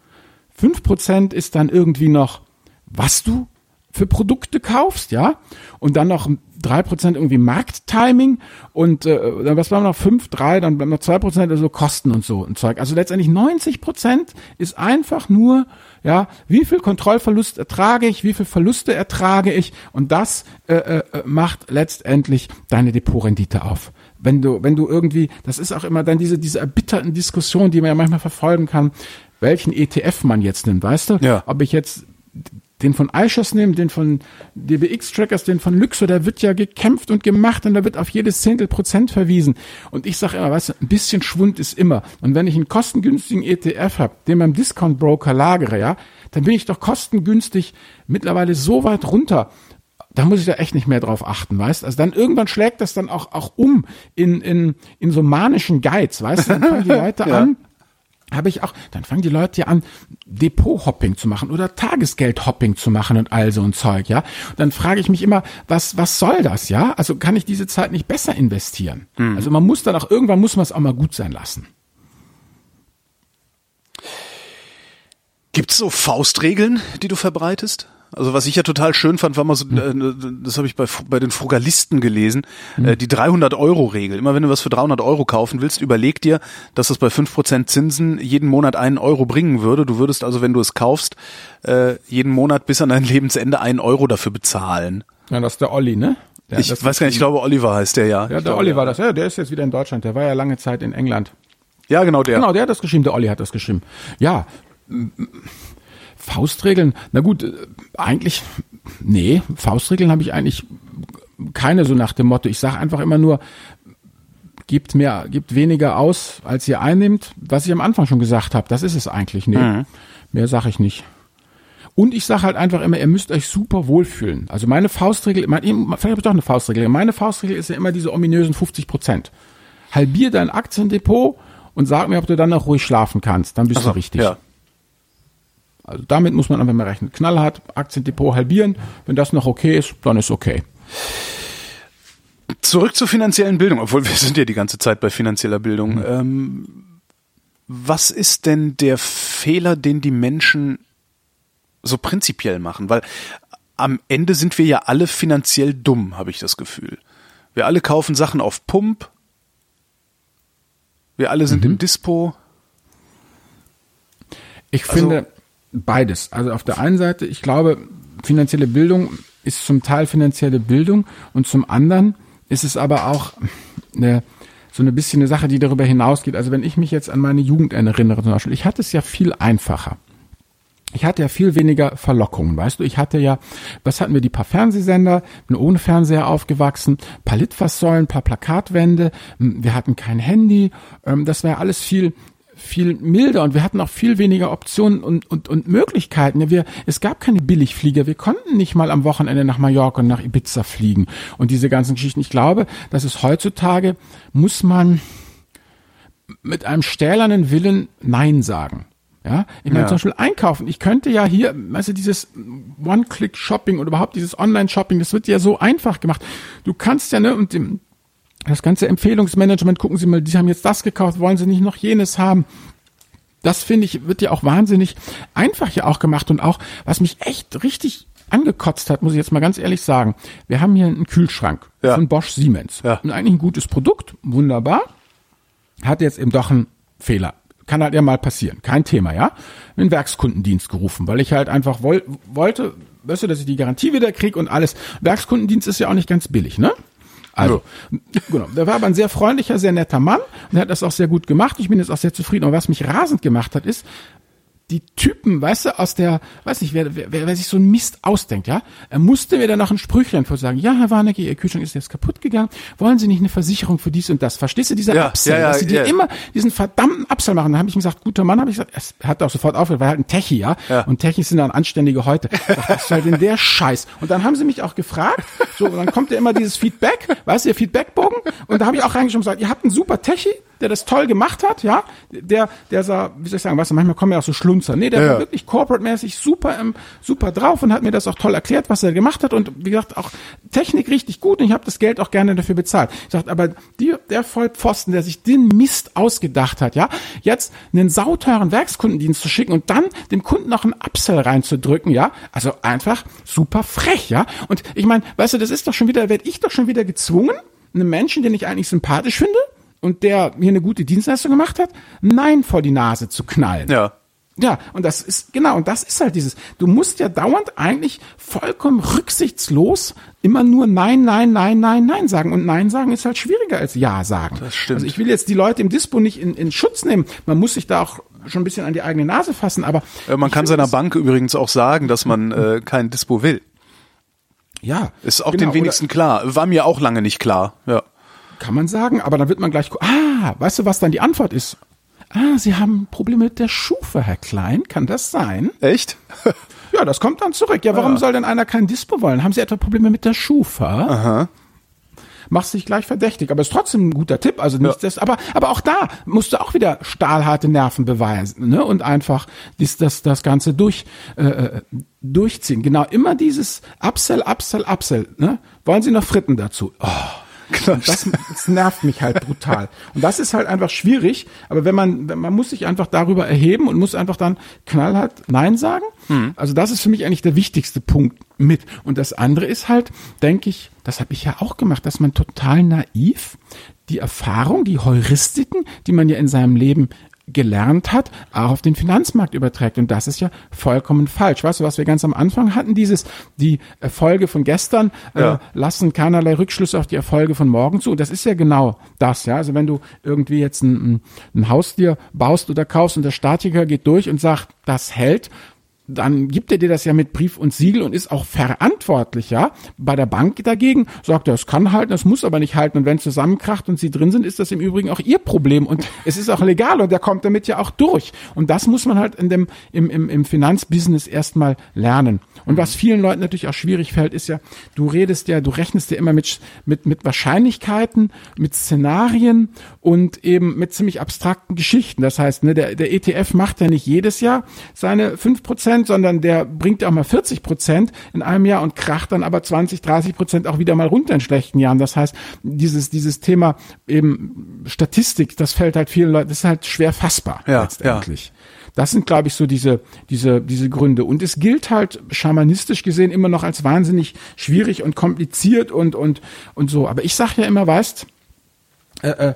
5% ist dann irgendwie noch, was du für Produkte kaufst, ja, und dann noch 3% irgendwie Markttiming und äh, dann was bleiben noch 5, 3, dann bleiben noch 2% also Kosten und so ein Zeug. Also letztendlich 90% ist einfach nur, ja, wie viel Kontrollverlust ertrage ich, wie viel Verluste ertrage ich und das äh, äh, macht letztendlich deine Depotrendite auf. Wenn du, wenn du irgendwie, das ist auch immer dann diese, diese erbitterten Diskussionen, die man ja manchmal verfolgen kann, welchen ETF man jetzt nimmt, weißt du? Ja. Ob ich jetzt den von iShares nehme, den von DBX-Trackers, den von Lyxo, da wird ja gekämpft und gemacht und da wird auf jedes Zehntel Prozent verwiesen. Und ich sage immer, weißt du, ein bisschen Schwund ist immer. Und wenn ich einen kostengünstigen ETF habe, den beim Discount-Broker lagere, ja, dann bin ich doch kostengünstig mittlerweile so weit runter, da muss ich da echt nicht mehr drauf achten, weißt? Also dann irgendwann schlägt das dann auch, auch um in, in, in so manischen Geiz, weißt du? Dann fangen die Leute Ja. an, habe ich auch, dann fangen die Leute ja an, Depot-Hopping zu machen oder Tagesgeld-Hopping zu machen und all so ein Zeug, ja. Und dann frage ich mich immer, was, was soll das, ja? Also kann ich diese Zeit nicht besser investieren? Also man muss dann auch, irgendwann muss man es auch mal gut sein lassen. Gibt's so Faustregeln, die du verbreitest? Also was ich ja total schön fand, war mal so, äh, das habe ich bei, bei den Frugalisten gelesen, äh, die 300-Euro-Regel. Immer wenn du was für 300 Euro kaufen willst, überleg dir, dass das bei 5% Zinsen jeden Monat einen Euro bringen würde. Du würdest also, wenn du es kaufst, äh, jeden Monat bis an dein Lebensende einen Euro dafür bezahlen. Ja, das ist der Olli, ne? Der, ich weiß gar nicht, ich glaube Oliver heißt der ja. Ja, der glaube, Olli war ja. das. Ja, der ist jetzt wieder in Deutschland. Der war ja lange Zeit in England. Ja, genau der. Genau, der hat das geschrieben, der Olli hat das geschrieben. Ja, Faustregeln, na gut, eigentlich, nee, Faustregeln habe ich eigentlich keine so nach dem Motto. Ich sage einfach immer nur, gebt mehr, gebt weniger aus, als ihr einnimmt. Was ich am Anfang schon gesagt habe, das ist es eigentlich. Nee, mehr sage ich nicht. Und ich sage halt einfach immer, ihr müsst euch super wohlfühlen. Also meine Faustregel, mein, vielleicht habe ich doch eine Faustregel. Meine Faustregel ist ja immer diese ominösen 50 Prozent. Halbier dein Aktiendepot und sag mir, ob du dann noch ruhig schlafen kannst. Dann bist Ach so, du richtig. Ja. Also damit muss man einfach mal rechnen. Knallhart, Aktiendepot halbieren. Wenn das noch okay ist, dann ist okay. Zurück zur finanziellen Bildung, obwohl wir sind ja die ganze Zeit bei finanzieller Bildung. Ähm, was ist denn der Fehler, den die Menschen so prinzipiell machen? Weil am Ende sind wir ja alle finanziell dumm, habe ich das Gefühl. Wir alle kaufen Sachen auf Pump. Wir alle sind im Dispo. Ich Also- finde beides. Also auf der einen Seite, ich glaube, finanzielle Bildung ist zum Teil finanzielle Bildung und zum anderen ist es aber auch eine, so eine bisschen eine Sache, die darüber hinausgeht. Also wenn ich mich jetzt an meine Jugend erinnere zum Beispiel, ich hatte es ja viel einfacher. Ich hatte ja viel weniger Verlockungen, weißt du. Ich hatte ja, was hatten wir, die paar Fernsehsender, bin ohne Fernseher aufgewachsen, paar Litfaßsäulen, paar Plakatwände, m, wir hatten kein Handy, ähm, das war alles viel viel milder und wir hatten auch viel weniger Optionen und, und, und Möglichkeiten. Wir, es gab keine Billigflieger. Wir konnten nicht mal am Wochenende nach Mallorca und nach Ibiza fliegen und diese ganzen Geschichten. Ich glaube, dass es heutzutage muss man mit einem stählernen Willen Nein sagen. Ja, ich meine Ja. zum Beispiel einkaufen. Ich könnte ja hier, weißt du, dieses One-Click-Shopping oder überhaupt dieses Online-Shopping, das wird ja so einfach gemacht. Du kannst ja, ne, und dem, das ganze Empfehlungsmanagement, gucken Sie mal, die haben jetzt das gekauft, wollen Sie nicht noch jenes haben? Das finde ich, wird ja auch wahnsinnig einfach ja auch gemacht und auch, was mich echt richtig angekotzt hat, muss ich jetzt mal ganz ehrlich sagen. Wir haben hier einen Kühlschrank Ja. von Bosch Siemens. Ja. Und eigentlich ein gutes Produkt, wunderbar. Hat jetzt eben doch einen Fehler. Kann halt ja mal passieren. Kein Thema, ja? Den Werkskundendienst gerufen, weil ich halt einfach woll, wollte, weißt du, dass ich die Garantie wieder krieg und alles. Werkskundendienst ist ja auch nicht ganz billig, ne? Also, genau. Der war aber ein sehr freundlicher, sehr netter Mann und hat das auch sehr gut gemacht. Ich bin jetzt auch sehr zufrieden. Und was mich rasend gemacht hat, ist, die Typen, weißt du, aus der, weiß nicht, wer, wer, wer sich so ein Mist ausdenkt, ja, er musste mir dann noch ein Sprüchlein vor sagen, ja, Herr Warnecke, Ihr Kühlschrank ist jetzt kaputt gegangen, wollen Sie nicht eine Versicherung für dies und das? Verstehst du, dieser Ja, Upsell, ja, ja, dass sie dir immer diesen verdammten Upsell machen. Da habe ich ihm gesagt, guter Mann, habe ich gesagt, es hat auch sofort aufgehört, weil er halt ein Techie, ja, und Techies sind dann anständige heute. Was ist halt denn der Scheiß? Und dann haben sie mich auch gefragt, so, und dann kommt ja immer dieses Feedback, weißt du, der Feedbackbogen, und da habe ich auch reingeschaut und gesagt, ihr habt einen super Techie, der das toll gemacht hat, ja, der, der sah, wie soll ich sagen, weißt du, manchmal kommen ja auch so Schlunzer. Nee, der Ja, war ja. wirklich corporate-mäßig super, ähm, super drauf und hat mir das auch toll erklärt, was er gemacht hat und wie gesagt, auch Technik richtig gut und ich habe das Geld auch gerne dafür bezahlt. Ich dachte, aber die, der Vollpfosten, der sich den Mist ausgedacht hat, ja, jetzt einen sauteuren Werkskundendienst zu schicken und dann dem Kunden noch einen Upsell reinzudrücken, ja, also einfach super frech, ja. Und ich meine, weißt du, das ist doch schon wieder, werde ich doch schon wieder gezwungen, einem Menschen, den ich eigentlich sympathisch finde, und der mir eine gute Dienstleistung gemacht hat, Nein vor die Nase zu knallen. Ja. Ja, und das ist, genau, und das ist halt dieses, du musst ja dauernd eigentlich vollkommen rücksichtslos immer nur Nein, Nein, Nein, Nein, Nein sagen. Und Nein sagen ist halt schwieriger als Ja sagen. Das stimmt. Also ich will jetzt die Leute im Dispo nicht in, in Schutz nehmen. Man muss sich da auch schon ein bisschen an die eigene Nase fassen, aber. Äh, Man kann seiner Bank übrigens auch sagen, dass man äh, kein Dispo will. Ja. Ist auch genau, den wenigsten klar. War mir auch lange nicht klar. Ja. Kann man sagen, aber dann wird man gleich, ah, weißt du, was dann die Antwort ist? Ah, Sie haben Probleme mit der Schufa, Herr Klein. Kann das sein? Echt? Ja, das kommt dann zurück. Ja, warum soll denn einer kein Dispo wollen? Haben Sie etwa Probleme mit der Schufa? Aha. Machst dich gleich verdächtig, aber ist trotzdem ein guter Tipp. Also nicht das, aber aber auch da musst du auch wieder stahlharte Nerven beweisen, ne? Und einfach dies, das das Ganze durch äh, äh, durchziehen. Genau, immer dieses Upsell, Upsell, Upsell. Ne? Wollen Sie noch Fritten dazu? Oh. Und das, das nervt mich halt brutal. Und das ist halt einfach schwierig. Aber wenn man, man muss sich einfach darüber erheben und muss einfach dann knallhart Nein sagen. Also das ist für mich eigentlich der wichtigste Punkt mit. Und das andere ist halt, denke ich, das habe ich ja auch gemacht, dass man total naiv die Erfahrung, die Heuristiken, die man ja in seinem Leben gelernt hat, auch auf den Finanzmarkt überträgt. Und das ist ja vollkommen falsch. Weißt du, was wir ganz am Anfang hatten? Dieses, die Erfolge von gestern Ja. äh, lassen keinerlei Rückschlüsse auf die Erfolge von morgen zu. Und das ist ja genau das, ja. Also wenn du irgendwie jetzt ein, ein, ein Haus dir baust oder kaufst und der Statiker geht durch und sagt, das hält, dann gibt er dir das ja mit Brief und Siegel und ist auch verantwortlich, ja. Bei der Bank dagegen sagt er, es kann halten, es muss aber nicht halten. Und wenn es zusammenkracht und sie drin sind, ist das im Übrigen auch ihr Problem. Und es ist auch legal und der kommt damit ja auch durch. Und das muss man halt in dem, im, im, im Finanzbusiness erstmal lernen. Und was vielen Leuten natürlich auch schwierig fällt, ist ja, du redest ja, du rechnest ja immer mit, mit, mit Wahrscheinlichkeiten, mit Szenarien und eben mit ziemlich abstrakten Geschichten. Das heißt, ne, der, der ETF macht ja nicht jedes Jahr seine 5 Prozent, sondern der bringt auch mal 40 Prozent in einem Jahr und kracht dann aber 20, 30 Prozent auch wieder mal runter in schlechten Jahren. Das heißt, dieses, dieses Thema eben Statistik, das fällt halt vielen Leuten, das ist halt schwer fassbar Ja, letztendlich. Das sind, glaube ich, so diese, diese, diese Gründe. Und es gilt halt schamanistisch gesehen immer noch als wahnsinnig schwierig und kompliziert und, und, und so. Aber ich sage ja immer, weißt, äh, äh,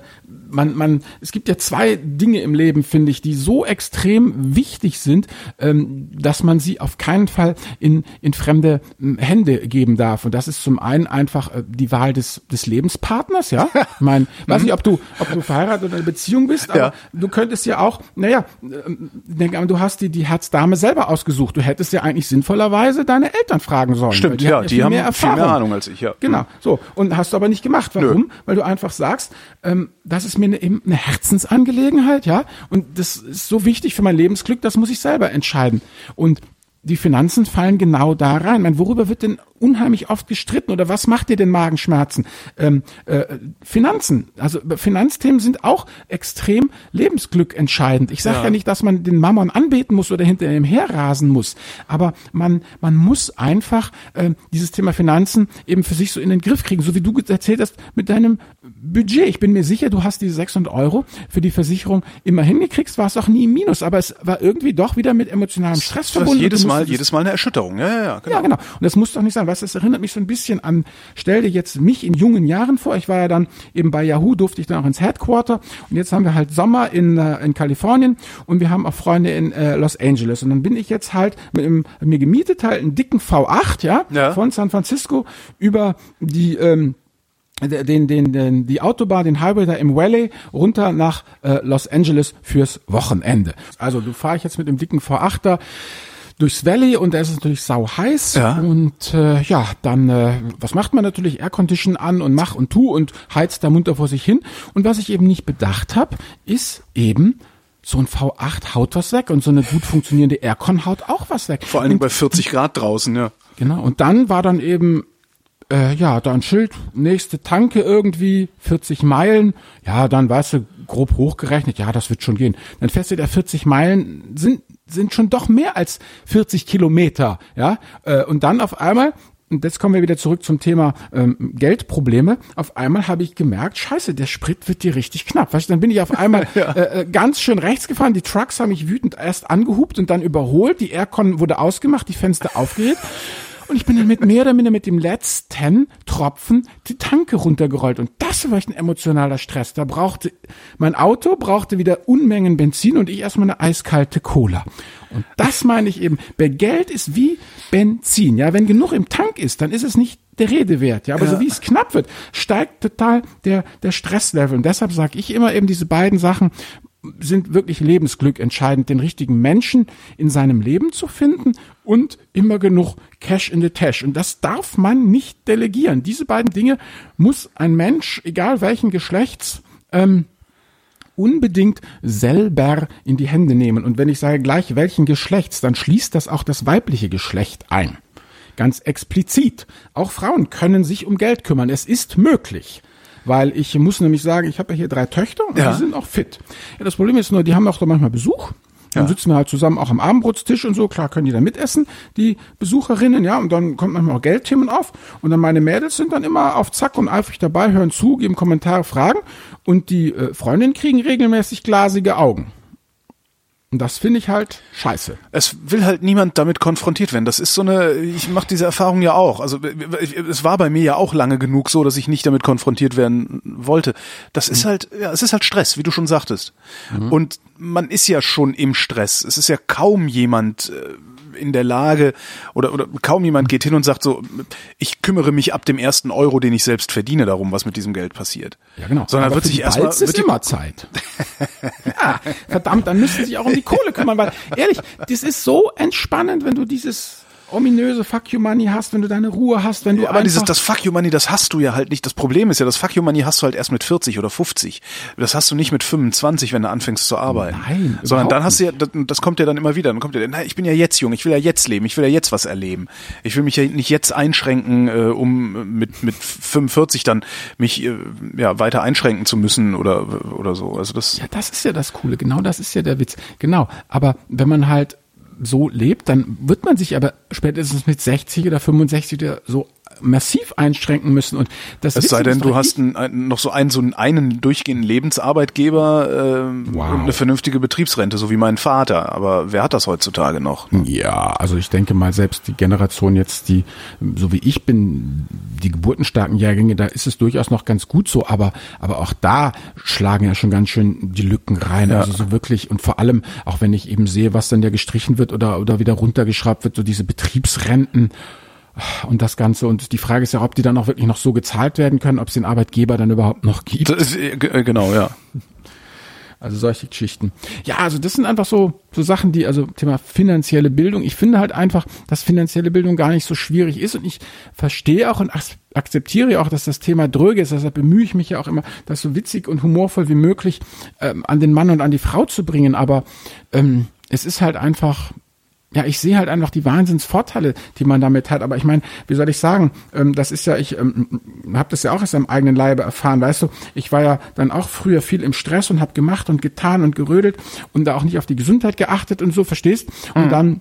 man, man, es gibt ja zwei Dinge im Leben, finde ich, die so extrem wichtig sind, ähm, dass man sie auf keinen Fall in, in fremde ähm, Hände geben darf. Und das ist zum einen einfach äh, die Wahl des, des Lebenspartners, ja. Ich meine, weiß nicht, ob du, ob du verheiratet oder in einer Beziehung bist, aber Ja. du könntest ja auch, naja, denk an, du hast die, die Herzdame selber ausgesucht. Du hättest ja eigentlich sinnvollerweise deine Eltern fragen sollen. Stimmt, die ja, haben die viel haben mehr viel mehr Ahnung als ich, ja. Genau, so. Und hast du aber nicht gemacht. Warum? Weil du einfach sagst, ähm, das ist mir eine, eben eine Herzensangelegenheit, ja. Und das ist so wichtig für mein Lebensglück, das muss ich selber entscheiden. Und die Finanzen fallen genau da rein. Meine, worüber wird denn unheimlich oft gestritten oder was macht dir denn Magenschmerzen? Ähm, äh, Finanzen, also Finanzthemen sind auch extrem Lebensglück entscheidend. Ich sage ja. Ja. nicht, dass man den Mammon anbeten muss oder hinter ihm herrasen muss, aber man man muss einfach äh, dieses Thema Finanzen eben für sich so in den Griff kriegen, so wie du erzählt hast mit deinem Budget. Ich bin mir sicher, du hast diese 600 Euro für die Versicherung immer hingekriegt, war es auch nie im Minus, aber es war irgendwie doch wieder mit emotionalem Stress verbunden. jedes Mal, jedes Mal eine Erschütterung. Ja, ja, ja. Genau. ja, genau. Und das muss doch nicht sein. Weißt du, das erinnert mich so ein bisschen an, stell dir jetzt mich in jungen Jahren vor. Ich war ja dann eben bei Yahoo, durfte ich dann auch ins Headquarter. Und jetzt haben wir halt Sommer in, äh, in Kalifornien und wir haben auch Freunde in äh, Los Angeles. Und dann bin ich jetzt halt mit einem, mir gemietet halt einen dicken V8, ja, Ja. von San Francisco über die, ähm, den, den, den, die Autobahn, den Highway da im Valley runter nach äh, Los Angeles fürs Wochenende. Also du fahre ich jetzt mit dem dicken V8 da durchs Valley und da ist es natürlich sau heiß Ja. und äh, ja, dann äh, was macht man natürlich Aircondition an und mach und tu und heizt da munter vor sich hin und was ich eben nicht bedacht habe, ist eben so ein V8 haut was weg und so eine gut funktionierende Aircon haut auch was weg. Vor allen Dingen bei 40 Grad draußen, ja. Genau. Und dann war dann eben, äh, ja, da ein Schild, nächste Tanke irgendwie, 40 Meilen. Ja, dann weißt du, grob hochgerechnet, ja, das wird schon gehen. Dann fährst du da 40 Meilen, sind, sind schon doch mehr als 40 Kilometer, ja. Äh, und dann auf einmal, und jetzt kommen wir wieder zurück zum Thema ähm, Geldprobleme. Auf einmal habe ich gemerkt, scheiße, der Sprit wird dir richtig knapp. Weißt du, dann bin ich auf einmal äh, äh, ganz schön rechts gefahren. Die Trucks haben mich wütend erst angehupt und dann überholt. Die Aircon wurde ausgemacht, die Fenster aufgedreht. Und ich bin dann mit mehr oder minder mit dem letzten Tropfen die Tanke runtergerollt. Und das war echt ein emotionaler Stress. Da brauchte, mein Auto brauchte wieder Unmengen Benzin und ich erstmal eine eiskalte Cola. Und das meine ich eben. Bei Geld ist wie Benzin. Ja, wenn genug im Tank ist, dann ist es nicht der Rede wert. Ja, aber so wie es knapp wird, steigt total der, der Stresslevel. Und deshalb sage ich immer eben diese beiden Sachen, sind wirklich Lebensglück entscheidend, den richtigen Menschen in seinem Leben zu finden und immer genug Cash in the Tash. Und das darf man nicht delegieren. Diese beiden Dinge muss ein Mensch, egal welchen Geschlechts, ähm, unbedingt selber in die Hände nehmen. Und wenn ich sage gleich welchen Geschlechts, dann schließt das auch das weibliche Geschlecht ein. Ganz explizit. Auch Frauen können sich um Geld kümmern. Es ist möglich. Weil ich muss nämlich sagen, ich habe ja hier drei Töchter und Ja. die sind auch fit. Ja, das Problem ist nur, die haben auch da manchmal Besuch. Dann Ja. sitzen wir halt zusammen auch am Abendbrotstisch und so. Klar können die da mitessen, die Besucherinnen, ja. Und dann kommt manchmal auch Geldthemen auf. Und dann meine Mädels sind dann immer auf Zack und eifrig dabei, hören zu, geben Kommentare, Fragen. Und die äh, Freundinnen kriegen regelmäßig glasige Augen. Und das finde ich halt scheiße. Es will halt niemand damit konfrontiert werden. Das ist so eine, ich mache diese Erfahrung ja auch. Also es war bei mir ja auch lange genug so, dass ich nicht damit konfrontiert werden wollte. Das ist halt, ja, es ist halt Stress, wie du schon sagtest. Und man ist ja schon im Stress. Es ist ja kaum jemand äh, in der Lage oder, oder kaum jemand geht hin und sagt so, ich kümmere mich ab dem ersten Euro, den ich selbst verdiene, darum, was mit diesem Geld passiert. Ja, genau. Sondern Aber wird sich erstmal Balz ist immer Zeit. ja, verdammt, dann müssen sie sich auch um die Kohle kümmern, weil ehrlich, das ist so entspannend, wenn du dieses ominöse Fuck you Money hast, wenn du deine Ruhe hast, wenn du Ja, aber dieses, das Fuck you Money, das hast du ja halt nicht. Das Problem ist ja, das Fuck you Money hast du halt erst mit 40 oder 50. Das hast du nicht mit 25, wenn du anfängst zu arbeiten. Nein, Sondern dann hast du ja, das, das kommt ja dann immer wieder. Dann kommt ja, na, ich bin ja jetzt jung, ich will ja jetzt leben, ich will ja jetzt was erleben. Ich will mich ja nicht jetzt einschränken, äh, um mit, mit 45 dann mich äh, ja, weiter einschränken zu müssen oder, oder so. Also das, Ja, das ist ja das Coole, genau das ist ja der Witz. Genau, aber wenn man halt so lebt, dann wird man sich aber spätestens mit 60 oder 65 oder so massiv einschränken müssen. Und das es sei denn, du hast ein, ein, noch so einen, so einen durchgehenden Lebensarbeitgeber äh, wow. und eine vernünftige Betriebsrente, so wie mein Vater. Aber wer hat das heutzutage noch? Ja, also ich denke mal, selbst die Generation jetzt, die, so wie ich bin, die geburtenstarken Jahrgänge, da ist es durchaus noch ganz gut so, aber, aber auch da schlagen ja schon ganz schön die Lücken rein. Ja. Also so wirklich, und vor allem, auch wenn ich eben sehe, was dann ja gestrichen wird oder, oder wieder runtergeschraubt wird, so diese Betriebsrenten, und das Ganze. Und die Frage ist ja, ob die dann auch wirklich noch so gezahlt werden können, ob es den Arbeitgeber dann überhaupt noch gibt. Ist, äh, äh, genau, ja. Also solche Geschichten. Ja, also das sind einfach so, so Sachen, die, also Thema finanzielle Bildung. Ich finde halt einfach, dass finanzielle Bildung gar nicht so schwierig ist und ich verstehe auch und akzeptiere auch, dass das Thema dröge ist. Deshalb bemühe ich mich ja auch immer, das so witzig und humorvoll wie möglich ähm, an den Mann und an die Frau zu bringen. Aber ähm, es ist halt einfach, ja, ich sehe halt einfach die Wahnsinnsvorteile, die man damit hat. Aber ich meine, wie soll ich sagen, ähm, das ist ja, ich ähm, habe das ja auch aus am eigenen Leibe erfahren, weißt du, ich war ja dann auch früher viel im Stress und habe gemacht und getan und gerödelt und da auch nicht auf die Gesundheit geachtet und so, verstehst? Und mhm. dann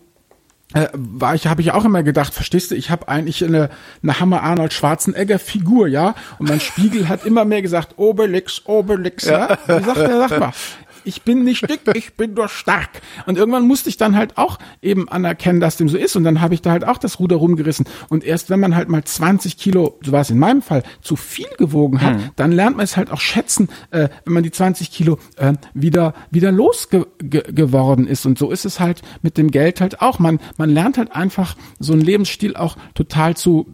äh, war ich, habe ich auch immer gedacht, verstehst du, ich habe eigentlich eine, eine Hammer Arnold Schwarzenegger Figur, ja, und mein Spiegel hat immer mehr gesagt, Obelix, Obelix, ja. ja? Wie sagt der, sag mal, ich bin nicht dick, ich bin nur stark. Und irgendwann musste ich dann halt auch eben anerkennen, dass dem so ist. Und dann habe ich da halt auch das Ruder rumgerissen. Und erst wenn man halt mal 20 Kilo, so war es in meinem Fall, zu viel gewogen hat, hm. dann lernt man es halt auch schätzen, äh, wenn man die 20 Kilo äh, wieder, wieder losgeworden ist. Und so ist es halt mit dem Geld halt auch. Man, man lernt halt einfach so einen Lebensstil auch total zu,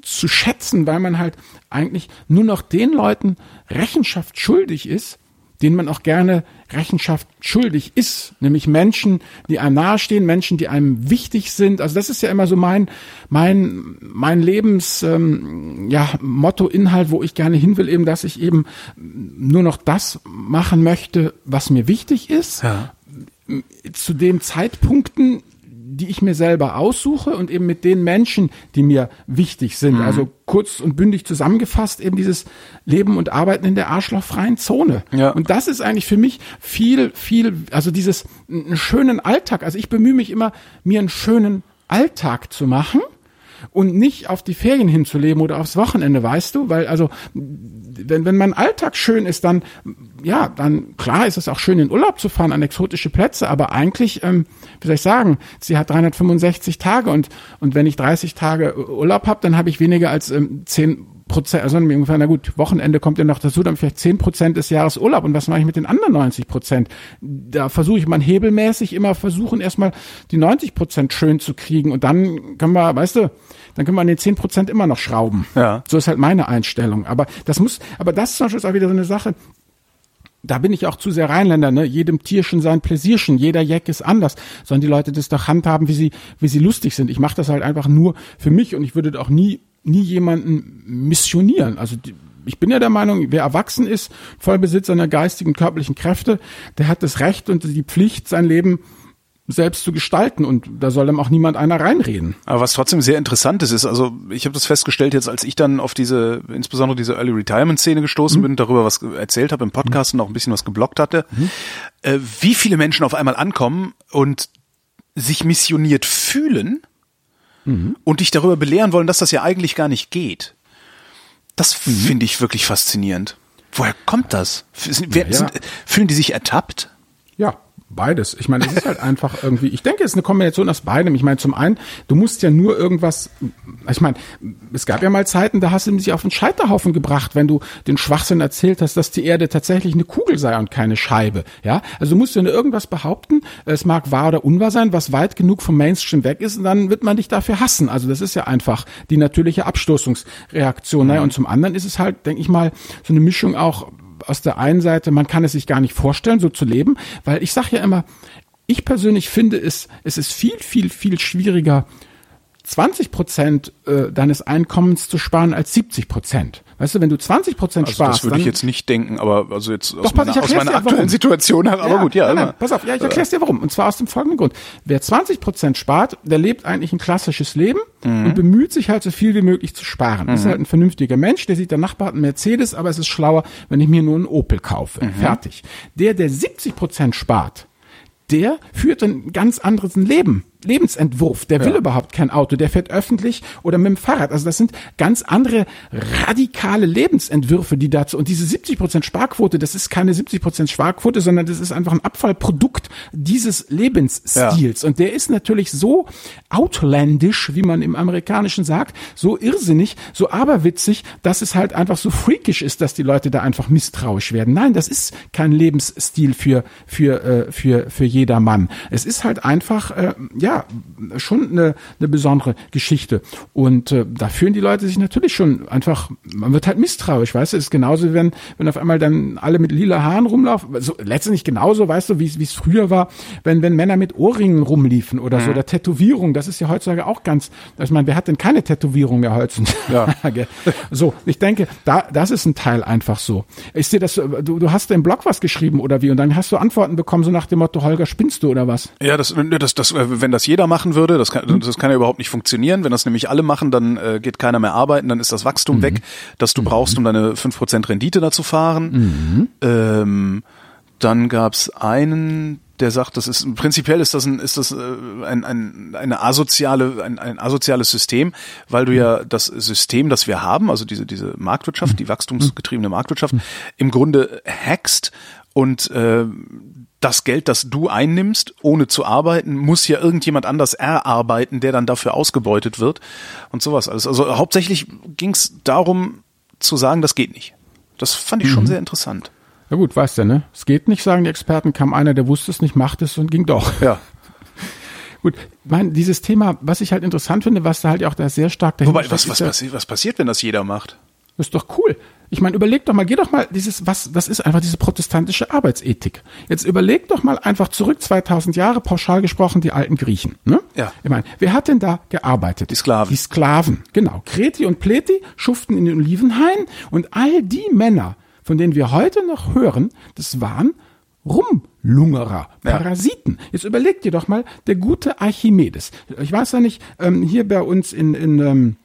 zu schätzen, weil man halt eigentlich nur noch den Leuten Rechenschaft schuldig ist, denen man auch gerne Rechenschaft schuldig ist, nämlich Menschen, die einem nahestehen, Menschen, die einem wichtig sind. Also das ist ja immer so mein mein mein Lebens ähm, ja Motto Inhalt, wo ich gerne hin will, eben, dass ich eben nur noch das machen möchte, was mir wichtig ist. Ja. Zu den Zeitpunkten, die ich mir selber aussuche und eben mit den Menschen, die mir wichtig sind. Mhm. Also kurz und bündig zusammengefasst eben dieses Leben und Arbeiten in der arschlochfreien Zone. Ja. Und das ist eigentlich für mich viel, viel, also dieses einen schönen Alltag. Also ich bemühe mich immer, mir einen schönen Alltag zu machen und nicht auf die Ferien hinzuleben oder aufs Wochenende, weißt du? Weil also, wenn, wenn mein Alltag schön ist, dann, ja, dann klar ist es auch schön, in Urlaub zu fahren, an exotische Plätze, aber eigentlich, ähm, wie soll ich sagen, sie hat 365 Tage und, und wenn ich 30 Tage Urlaub habe, dann habe ich weniger als ähm, 10 Prozent, also ungefähr, na gut, Wochenende kommt ja noch dazu, dann vielleicht 10 Prozent des Jahres Urlaub. Und was mache ich mit den anderen 90 Prozent? Da versuche ich mal hebelmäßig immer versuchen, erstmal die 90 Prozent schön zu kriegen. Und dann können wir, weißt du, dann können wir an den 10 Prozent immer noch schrauben. Ja. So ist halt meine Einstellung. Aber das muss, aber das zum Beispiel ist auch wieder so eine Sache, da bin ich auch zu sehr Rheinländer, ne? Jedem Tierchen sein Pläsierchen, jeder Jack ist anders. Sollen die Leute das doch handhaben, wie sie, wie sie lustig sind. Ich mache das halt einfach nur für mich und ich würde auch nie, nie jemanden missionieren. Also die, ich bin ja der Meinung, wer erwachsen ist, Vollbesitz seiner geistigen, körperlichen Kräfte, der hat das Recht und die Pflicht, sein Leben selbst zu gestalten und da soll dann auch niemand einer reinreden. Aber was trotzdem sehr interessant ist, ist, also ich habe das festgestellt jetzt, als ich dann auf diese, insbesondere diese Early Retirement Szene gestoßen mhm. bin, darüber was erzählt habe im Podcast mhm. und auch ein bisschen was geblockt hatte, mhm. äh, wie viele Menschen auf einmal ankommen und sich missioniert fühlen mhm. und dich darüber belehren wollen, dass das ja eigentlich gar nicht geht. Das mhm. finde ich wirklich faszinierend. Woher kommt das? Wer, ja, ja. Sind, fühlen die sich ertappt? Beides. Ich meine, es ist halt einfach irgendwie, ich denke, es ist eine Kombination aus beidem. Ich meine, zum einen, du musst ja nur irgendwas, ich meine, es gab ja mal Zeiten, da hast du sich auf den Scheiterhaufen gebracht, wenn du den Schwachsinn erzählt hast, dass die Erde tatsächlich eine Kugel sei und keine Scheibe. Ja, also du musst ja nur irgendwas behaupten, es mag wahr oder unwahr sein, was weit genug vom Mainstream weg ist, und dann wird man dich dafür hassen. Also das ist ja einfach die natürliche Abstoßungsreaktion. Mhm. Naja, und zum anderen ist es halt, denke ich mal, so eine Mischung auch aus der einen Seite, man kann es sich gar nicht vorstellen, so zu leben, weil ich sage ja immer, ich persönlich finde es, es ist viel, viel, viel schwieriger, 20 Prozent äh, deines Einkommens zu sparen als 70 Prozent. Weißt du, wenn du 20 Prozent also sparst, das würde ich jetzt nicht denken, aber also jetzt aus, pass, meiner, aus meiner aktuellen warum. Situation her, aber ja, gut, ja. Nein, nein, pass auf, ja, ich erkläre dir warum. Und zwar aus dem folgenden Grund. Wer 20 Prozent spart, der lebt eigentlich ein klassisches Leben mhm. und bemüht sich halt so viel wie möglich zu sparen. Mhm. Ist halt ein vernünftiger Mensch, der sieht, der Nachbar hat einen Mercedes, aber es ist schlauer, wenn ich mir nur einen Opel kaufe. Mhm. Fertig. Der, der 70 Prozent spart, der führt ein ganz anderes Leben. Lebensentwurf. Der will Ja. überhaupt kein Auto. Der fährt öffentlich oder mit dem Fahrrad. Also das sind ganz andere radikale Lebensentwürfe, die dazu, und diese 70% Sparquote, das ist keine 70% Sparquote, sondern das ist einfach ein Abfallprodukt dieses Lebensstils. Und der ist natürlich so outlandish, wie man im Amerikanischen sagt, so irrsinnig, so aberwitzig, dass es halt einfach so freakish ist, dass die Leute da einfach misstrauisch werden. Nein, das ist kein Lebensstil für, für, äh, für, für jedermann. Es ist halt einfach, äh, ja, schon eine, eine besondere Geschichte. Und äh, da fühlen die Leute sich natürlich schon einfach, man wird halt misstrauisch, weißt du, ist genauso, wenn, wenn auf einmal dann alle mit lila Haaren rumlaufen, so, letztendlich genauso, weißt du, wie es früher war, wenn, wenn Männer mit Ohrringen rumliefen oder so, oder Tätowierung, das ist ja heutzutage auch ganz, ich meine, wer hat denn keine Tätowierung mehr heutzutage? So, ich denke, da, das ist ein Teil einfach so. Ich sehe das, du, du hast im Blog was geschrieben oder wie, und dann hast du Antworten bekommen, so nach dem Motto, Holger, spinnst du oder was? Ja, das, das, das, äh, wenn das jeder machen würde, das Mhm. kann, das kann ja überhaupt nicht funktionieren. Wenn das nämlich alle machen, dann äh, geht keiner mehr arbeiten, dann ist das Wachstum Mhm. weg, das du brauchst, um deine 5% Rendite da zu fahren. Mhm. Ähm, dann gab's einen, der sagt, das ist prinzipiell ist das ein ist das äh, ein, ein eine asoziale ein, ein asoziales System, weil du ja das System, das wir haben, also diese diese Marktwirtschaft, die wachstumsgetriebene Marktwirtschaft, im Grunde hackst und äh, das Geld, das du einnimmst, ohne zu arbeiten, muss ja irgendjemand anders erarbeiten, der dann dafür ausgebeutet wird und sowas alles. Also hauptsächlich ging es darum zu sagen, das geht nicht. Das fand ich schon sehr interessant. Ja gut, weißt du, ne? Es geht nicht, sagen die Experten, kam einer, der wusste es nicht, macht es und ging doch. Ja. Gut, mein, dieses Thema, was ich halt interessant finde, was da halt auch da sehr stark dahinter Wobei, was, was, passiert, was passiert, wenn das jeder macht? Das ist doch cool. Ich meine, überleg doch mal, geh doch mal dieses, was, was ist einfach diese protestantische Arbeitsethik? Jetzt überleg doch mal einfach zurück 2000 Jahre, pauschal gesprochen, die alten Griechen, ne? Ja. Ich meine, wer hat denn da gearbeitet? Die Sklaven. Die Sklaven, genau. Kreti und Pleti schuften in den Olivenhain und all die Männer, von denen wir heute noch hören, das waren Rumlungerer, Ja. Parasiten. Jetzt überleg dir doch mal, der gute Archimedes. Ich weiß ja nicht, ähm, hier bei uns in, in ähm,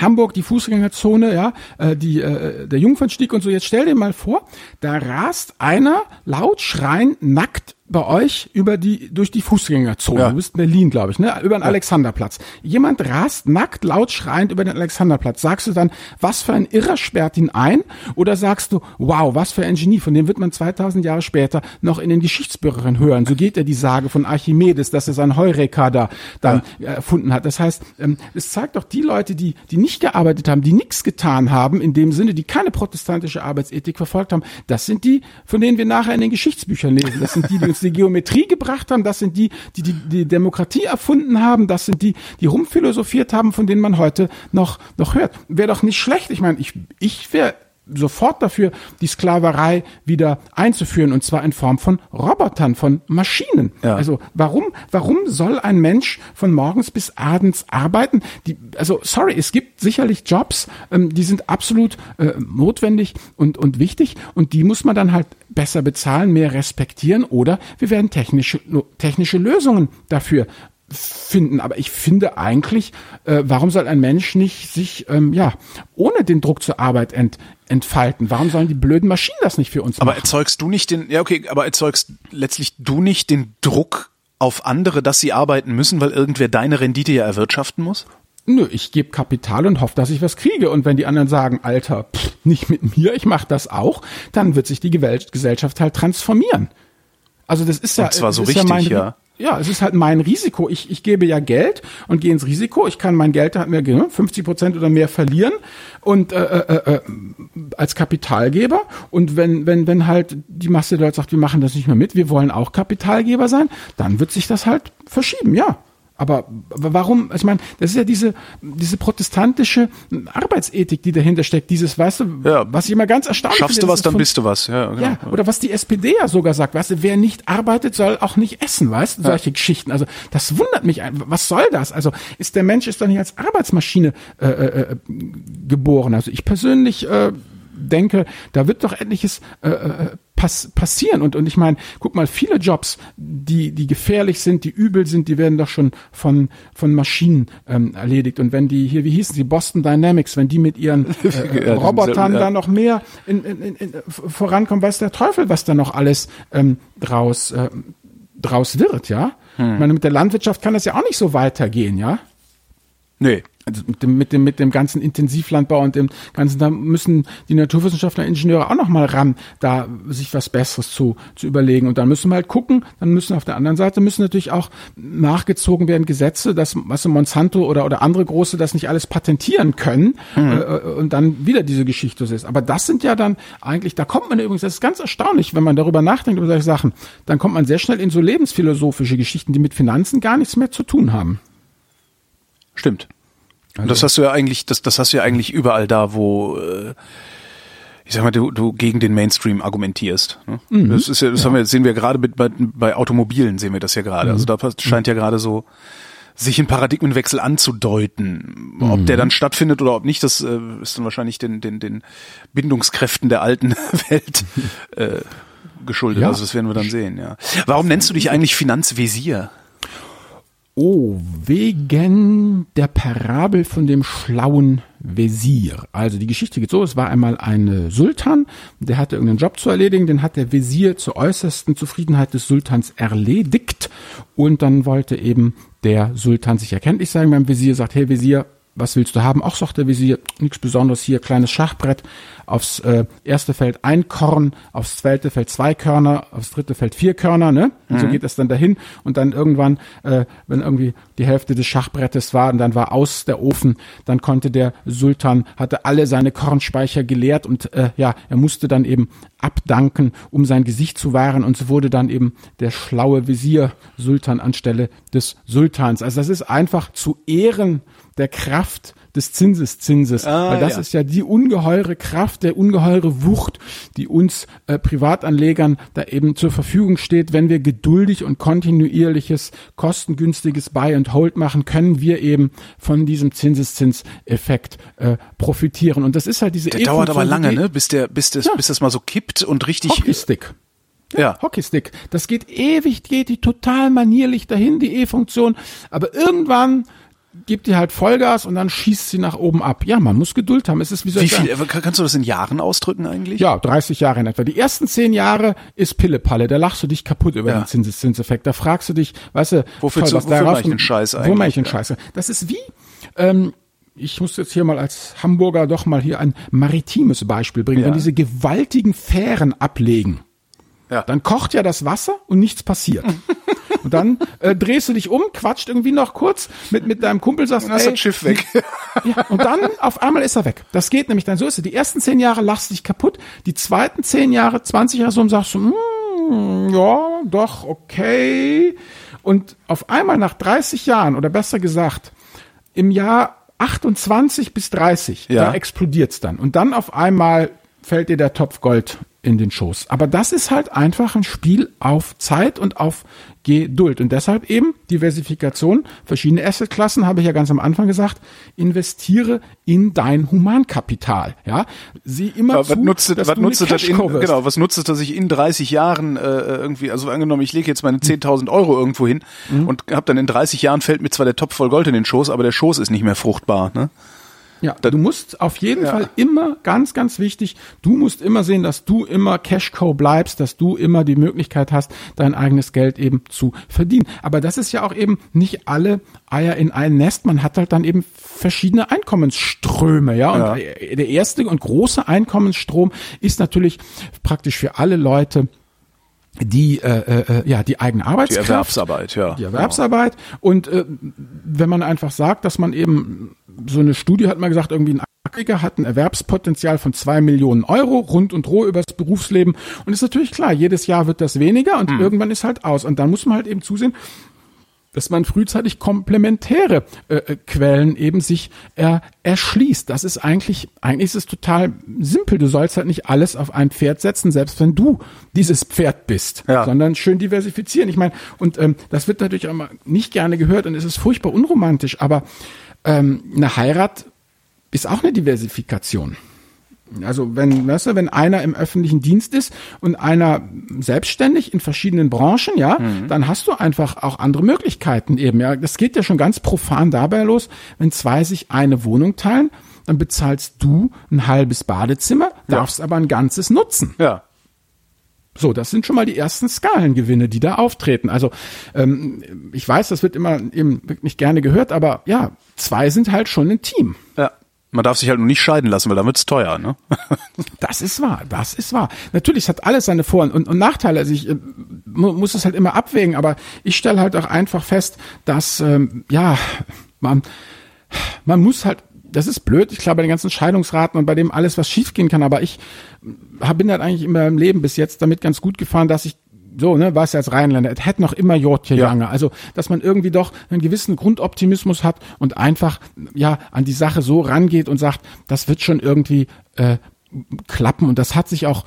Hamburg, die Fußgängerzone, ja, äh, die, äh, der Jungfernstieg und so. Jetzt stell dir mal vor, da rast einer laut schreiend nackt bei euch über die, durch die Fußgängerzone. Ja. Du bist in Berlin, glaube ich, ne? Über den Alexanderplatz. Jemand rast nackt, laut schreiend über den Alexanderplatz. Sagst du dann, was für ein Irrer sperrt ihn ein? Oder sagst du, wow, was für ein Genie, von dem wird man 2000 Jahre später noch in den Geschichtsbüchern hören. So geht ja die Sage von Archimedes, dass er sein Heureka da dann erfunden hat. Das heißt, ähm, es zeigt doch die Leute, die, die nicht gearbeitet haben, die nichts getan haben, in dem Sinne, die keine protestantische Arbeitsethik verfolgt haben, das sind die, von denen wir nachher in den Geschichtsbüchern lesen. Das sind die, die uns die Geometrie gebracht haben, das sind die, die die, die Demokratie erfunden haben, das sind die, die rumphilosophiert haben, von denen man heute noch, noch hört. Wäre doch nicht schlecht. Ich meine, ich, ich wäre sofort dafür, die Sklaverei wieder einzuführen und zwar in Form von Robotern, von Maschinen. Ja. Also warum, warum soll ein Mensch von morgens bis abends arbeiten? Die, also sorry, es gibt sicherlich Jobs, ähm, die sind absolut äh, notwendig und, und wichtig und die muss man dann halt besser bezahlen, mehr respektieren oder wir werden technische, technische Lösungen dafür finden. Aber ich finde eigentlich, äh, warum soll ein Mensch nicht sich ähm, ja ohne den Druck zur Arbeit ent, entfalten? Warum sollen die blöden Maschinen das nicht für uns Aber machen? erzeugst du nicht den, ja okay, aber erzeugst letztlich du nicht den Druck auf andere, dass sie arbeiten müssen, weil irgendwer deine Rendite ja erwirtschaften muss? Nö, ich gebe Kapital und hoffe, dass ich was kriege. Und wenn die anderen sagen, Alter, pff, nicht mit mir, ich mache das auch, dann wird sich die Gesellschaft halt transformieren. Also das ist ja, Und zwar so richtig, mein, ja. Ja, es ist halt mein Risiko. Ich, ich gebe ja Geld und gehe ins Risiko. Ich kann mein Geld halt mehr, ne, 50 Prozent oder mehr verlieren und äh, äh, äh, als Kapitalgeber. Und wenn, wenn, wenn halt die Masse der Leute sagt, wir machen das nicht mehr mit, wir wollen auch Kapitalgeber sein, dann wird sich das halt verschieben, ja. Aber warum, ich meine, das ist ja diese, diese protestantische Arbeitsethik, die dahinter steckt, dieses, weißt du, Ja. was ich immer ganz erstaunlich Schaffst finde, du was, dann von- bist du was. Ja, genau. ja, oder was die SPD ja sogar sagt, weißt du, wer nicht arbeitet, soll auch nicht essen, weißt du, solche Geschichten. Also das wundert mich. Was soll das? Also ist der Mensch ist doch nicht als Arbeitsmaschine äh, äh, geboren. Also ich persönlich äh, denke, da wird doch etliches äh, äh, pass passieren. Und, und ich meine, guck mal, viele Jobs, die, die gefährlich sind, die übel sind, die werden doch schon von, von Maschinen ähm, erledigt. Und wenn die hier, wie hießen sie, Boston Dynamics, wenn die mit ihren äh, Ja, Robotern ja. da noch mehr in, in, in, in, vorankommen, weiß der Teufel, was da noch alles ähm, draus, äh, draus wird, ja. Ich meine, mit der Landwirtschaft kann das ja auch nicht so weitergehen, ja. Nee. Also mit dem, mit dem, mit dem ganzen Intensivlandbau und dem ganzen, da müssen die Naturwissenschaftler, Ingenieure auch noch mal ran, da sich was Besseres zu, zu überlegen. Und dann müssen wir halt gucken, dann müssen auf der anderen Seite müssen natürlich auch nachgezogen werden Gesetze, dass, was Monsanto oder, oder andere große das nicht alles patentieren können, Mhm. äh, und dann wieder diese Geschichte ist. Aber das sind ja dann eigentlich, da kommt man übrigens, das ist ganz erstaunlich, wenn man darüber nachdenkt, über solche Sachen, dann kommt man sehr schnell in so lebensphilosophische Geschichten, die mit Finanzen gar nichts mehr zu tun haben. Stimmt. Und das hast du ja eigentlich, das, das hast du ja eigentlich überall da, wo, äh, ich sag mal, du, du gegen den Mainstream argumentierst. Ne? Das ist ja, das haben wir, sehen wir gerade mit, bei, bei Automobilen sehen wir das ja gerade. Also da scheint ja gerade so sich ein Paradigmenwechsel anzudeuten. Ob der dann stattfindet oder ob nicht, das äh, ist dann wahrscheinlich den, den, den Bindungskräften der alten Welt äh, geschuldet. Ja. Also das werden wir dann sehen, ja. Warum nennst du dich eigentlich Finanzvisier? Oh, wegen der Parabel von dem schlauen Wesir. Also die Geschichte geht so, es war einmal ein äh, Sultan, der hatte irgendeinen Job zu erledigen, den hat der Wesir zur äußersten Zufriedenheit des Sultans erledigt und dann wollte eben der Sultan sich erkenntlich sagen beim Wesir, sagt, hey Wesir, was willst du haben? Auch sagt der Visier, nichts Besonderes hier, kleines Schachbrett. Aufs äh, erste Feld ein Korn, aufs zweite Feld zwei Körner, aufs dritte Feld vier Körner, ne? Und so geht es dann dahin. Und dann irgendwann, äh, wenn irgendwie die Hälfte des Schachbrettes war und dann war aus der Ofen, dann konnte der Sultan, hatte alle seine Kornspeicher geleert und äh, ja, er musste dann eben abdanken, um sein Gesicht zu wahren. Und so wurde dann eben der schlaue Visier Sultan anstelle des Sultans. Also das ist einfach zu Ehren der Kraft des Zinseszinses, Ah, weil das ja. ist ja die ungeheure Kraft, der ungeheure Wucht, die uns äh, Privatanlegern da eben zur Verfügung steht. Wenn wir geduldig und kontinuierliches, kostengünstiges Buy and Hold machen, können wir eben von diesem Zinseszinseffekt äh, profitieren. Und das ist halt diese Der dauert aber lange, ne? Bis der, bis das, Ja. bis das mal so kippt und richtig. Hockeystick. Ja. Hockeystick. Das geht ewig, geht die total manierlich dahin, die E-Funktion. Aber irgendwann gibt die halt Vollgas und dann schießt sie nach oben ab. Ja, man muss Geduld haben. Es ist wie soll Wie viel, kann- kannst du das in Jahren ausdrücken eigentlich? Ja, 30 Jahre in etwa. Die ersten 10 Jahre ist Pillepalle. Da lachst du dich kaputt über Ja. den Zinseszinseffekt. Da fragst du dich, weißt du, Wofür zu- was wofür da ich rauskommt. den Scheiß Wo eigentlich? mache ich den. Scheiß? Das ist wie, ähm, ich muss jetzt hier mal als Hamburger doch mal hier ein maritimes Beispiel bringen. Ja. Wenn diese gewaltigen Fähren ablegen, Ja. dann kocht ja das Wasser und nichts passiert. Und dann äh, drehst du dich um, quatscht irgendwie noch kurz mit, mit deinem Kumpel, sagst, Dann ist das Schiff weg. ja, und dann auf einmal ist er weg. Das geht nämlich dann so ist es. Die ersten zehn Jahre lachst du dich kaputt. Die zweiten zehn Jahre, 20 Jahre so und sagst du, mm, ja, doch, okay. Und auf einmal nach 30 Jahren oder besser gesagt, im Jahr 28 bis 30, Ja. da explodiert's dann. Und dann auf einmal fällt dir der Topf Gold in den Schoß. Aber das ist halt einfach ein Spiel auf Zeit und auf Geduld. Und deshalb eben Diversifikation, verschiedene Assetklassen, habe ich ja ganz am Anfang gesagt, investiere in dein Humankapital. Ja, sieh immer Aber zu, was nutzt, dass was du nutzt das in, genau, was nutzt es, dass ich in 30 Jahren äh, irgendwie, also angenommen, ich lege jetzt meine 10.000 Euro irgendwo hin Mhm. und hab dann in 30 Jahren fällt mir zwar der Topf voll Gold in den Schoß, aber der Schoß ist nicht mehr fruchtbar, ne? Ja, du musst auf jeden Ja. Fall immer, ganz, ganz wichtig, du musst immer sehen, dass du immer Cashcow bleibst, dass du immer die Möglichkeit hast, dein eigenes Geld eben zu verdienen. Aber das ist ja auch eben nicht alle Eier in ein Nest. Man hat halt dann eben verschiedene Einkommensströme, ja. Und Ja. der erste und große Einkommensstrom ist natürlich praktisch für alle Leute, die äh, äh, ja die eigene Die Arbeitskraft, Erwerbsarbeit, ja. die Erwerbsarbeit. Und äh, wenn man einfach sagt, dass man eben, so eine Studie hat mal gesagt, irgendwie ein Akademiker hat ein Erwerbspotenzial von zwei Millionen Euro rund und roh übers Berufsleben. Und ist natürlich klar, jedes Jahr wird das weniger und irgendwann ist halt aus. Und dann muss man halt eben zusehen, dass man frühzeitig komplementäre äh, äh, Quellen eben sich äh, erschließt. Das ist eigentlich, eigentlich ist es total simpel. Du sollst halt nicht alles auf ein Pferd setzen, selbst wenn du dieses Pferd bist, Ja. sondern schön diversifizieren. Ich meine, und ähm, das wird natürlich auch mal nicht gerne gehört und es ist furchtbar unromantisch, aber ähm, eine Heirat ist auch eine Diversifikation. Also wenn, weißt du, wenn einer im öffentlichen Dienst ist und einer selbstständig in verschiedenen Branchen, ja, dann hast du einfach auch andere Möglichkeiten eben. Ja, das geht ja schon ganz profan dabei los, wenn zwei sich eine Wohnung teilen, dann bezahlst du ein halbes Badezimmer, darfst aber ein ganzes nutzen. Ja. So, das sind schon mal die ersten Skalengewinne, die da auftreten. Also ähm, ich weiß, das wird immer eben nicht gerne gehört, aber ja, zwei sind halt schon ein Team. Ja. Man darf sich halt nur nicht scheiden lassen, weil dann wird's teuer, ne? Das ist wahr, das ist wahr. Natürlich, es hat alles seine Vor- und, und Nachteile. Also ich äh, mu- muss es halt immer abwägen, aber ich stelle halt auch einfach fest, dass ähm, ja man man muss halt das ist blöd, ich glaube bei den ganzen Scheidungsraten und bei dem alles, was schiefgehen kann, aber ich hab- bin halt eigentlich immer im Leben bis jetzt damit ganz gut gefahren, dass ich so, ne, was als Rheinländer, es hätte noch immer Jotje Ja. Jange. Also, dass man irgendwie doch einen gewissen Grundoptimismus hat und einfach, ja, an die Sache so rangeht und sagt, das wird schon irgendwie äh, klappen. Und das hat sich auch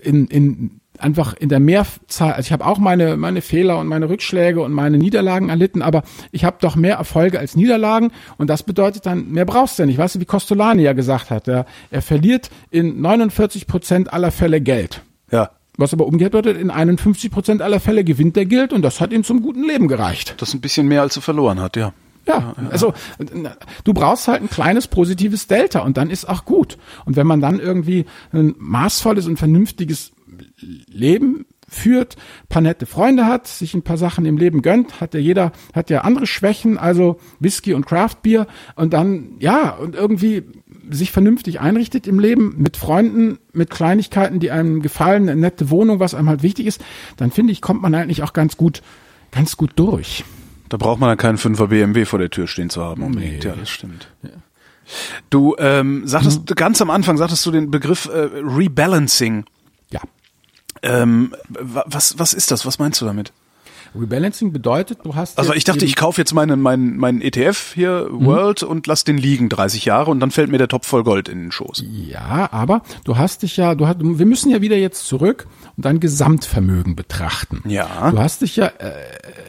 in, in einfach in der Mehrzahl, also ich habe auch meine, meine Fehler und meine Rückschläge und meine Niederlagen erlitten, aber ich habe doch mehr Erfolge als Niederlagen und das bedeutet dann, mehr brauchst du ja nicht. Weißt du, wie Costolani ja gesagt hat, er, er verliert in 49 Prozent aller Fälle Geld. Ja. Was aber umgekehrt bedeutet, in 51 Prozent aller Fälle gewinnt der Geld und das hat ihm zum guten Leben gereicht. Das ist ein bisschen mehr, als er verloren hat, ja. Ja, also du brauchst halt ein kleines positives Delta und dann ist auch gut. Und wenn man dann irgendwie ein maßvolles und vernünftiges Leben führt, paar nette Freunde hat, sich ein paar Sachen im Leben gönnt, hat ja jeder, hat ja andere Schwächen, also Whisky und Craftbier und dann, ja, und irgendwie sich vernünftig einrichtet im Leben, mit Freunden, mit Kleinigkeiten, die einem gefallen, eine nette Wohnung, was einem halt wichtig ist, dann finde ich, kommt man eigentlich auch ganz gut, ganz gut durch. Da braucht man dann keinen 5er BMW vor der Tür stehen zu haben. unbedingt. Ja, das stimmt. Du ähm, sagtest ganz am Anfang sagtest du den Begriff äh, Rebalancing. Ähm, wa- was was ist das? Was meinst du damit? Rebalancing bedeutet, du hast. Also ich dachte, ich kaufe jetzt meinen meinen meinen ETF hier World und lass den liegen 30 Jahre und dann fällt mir der Topf voll Gold in den Schoß. Ja, aber du hast dich ja, du hast, wir müssen ja wieder jetzt zurück und dein Gesamtvermögen betrachten. Ja. Du hast dich ja äh,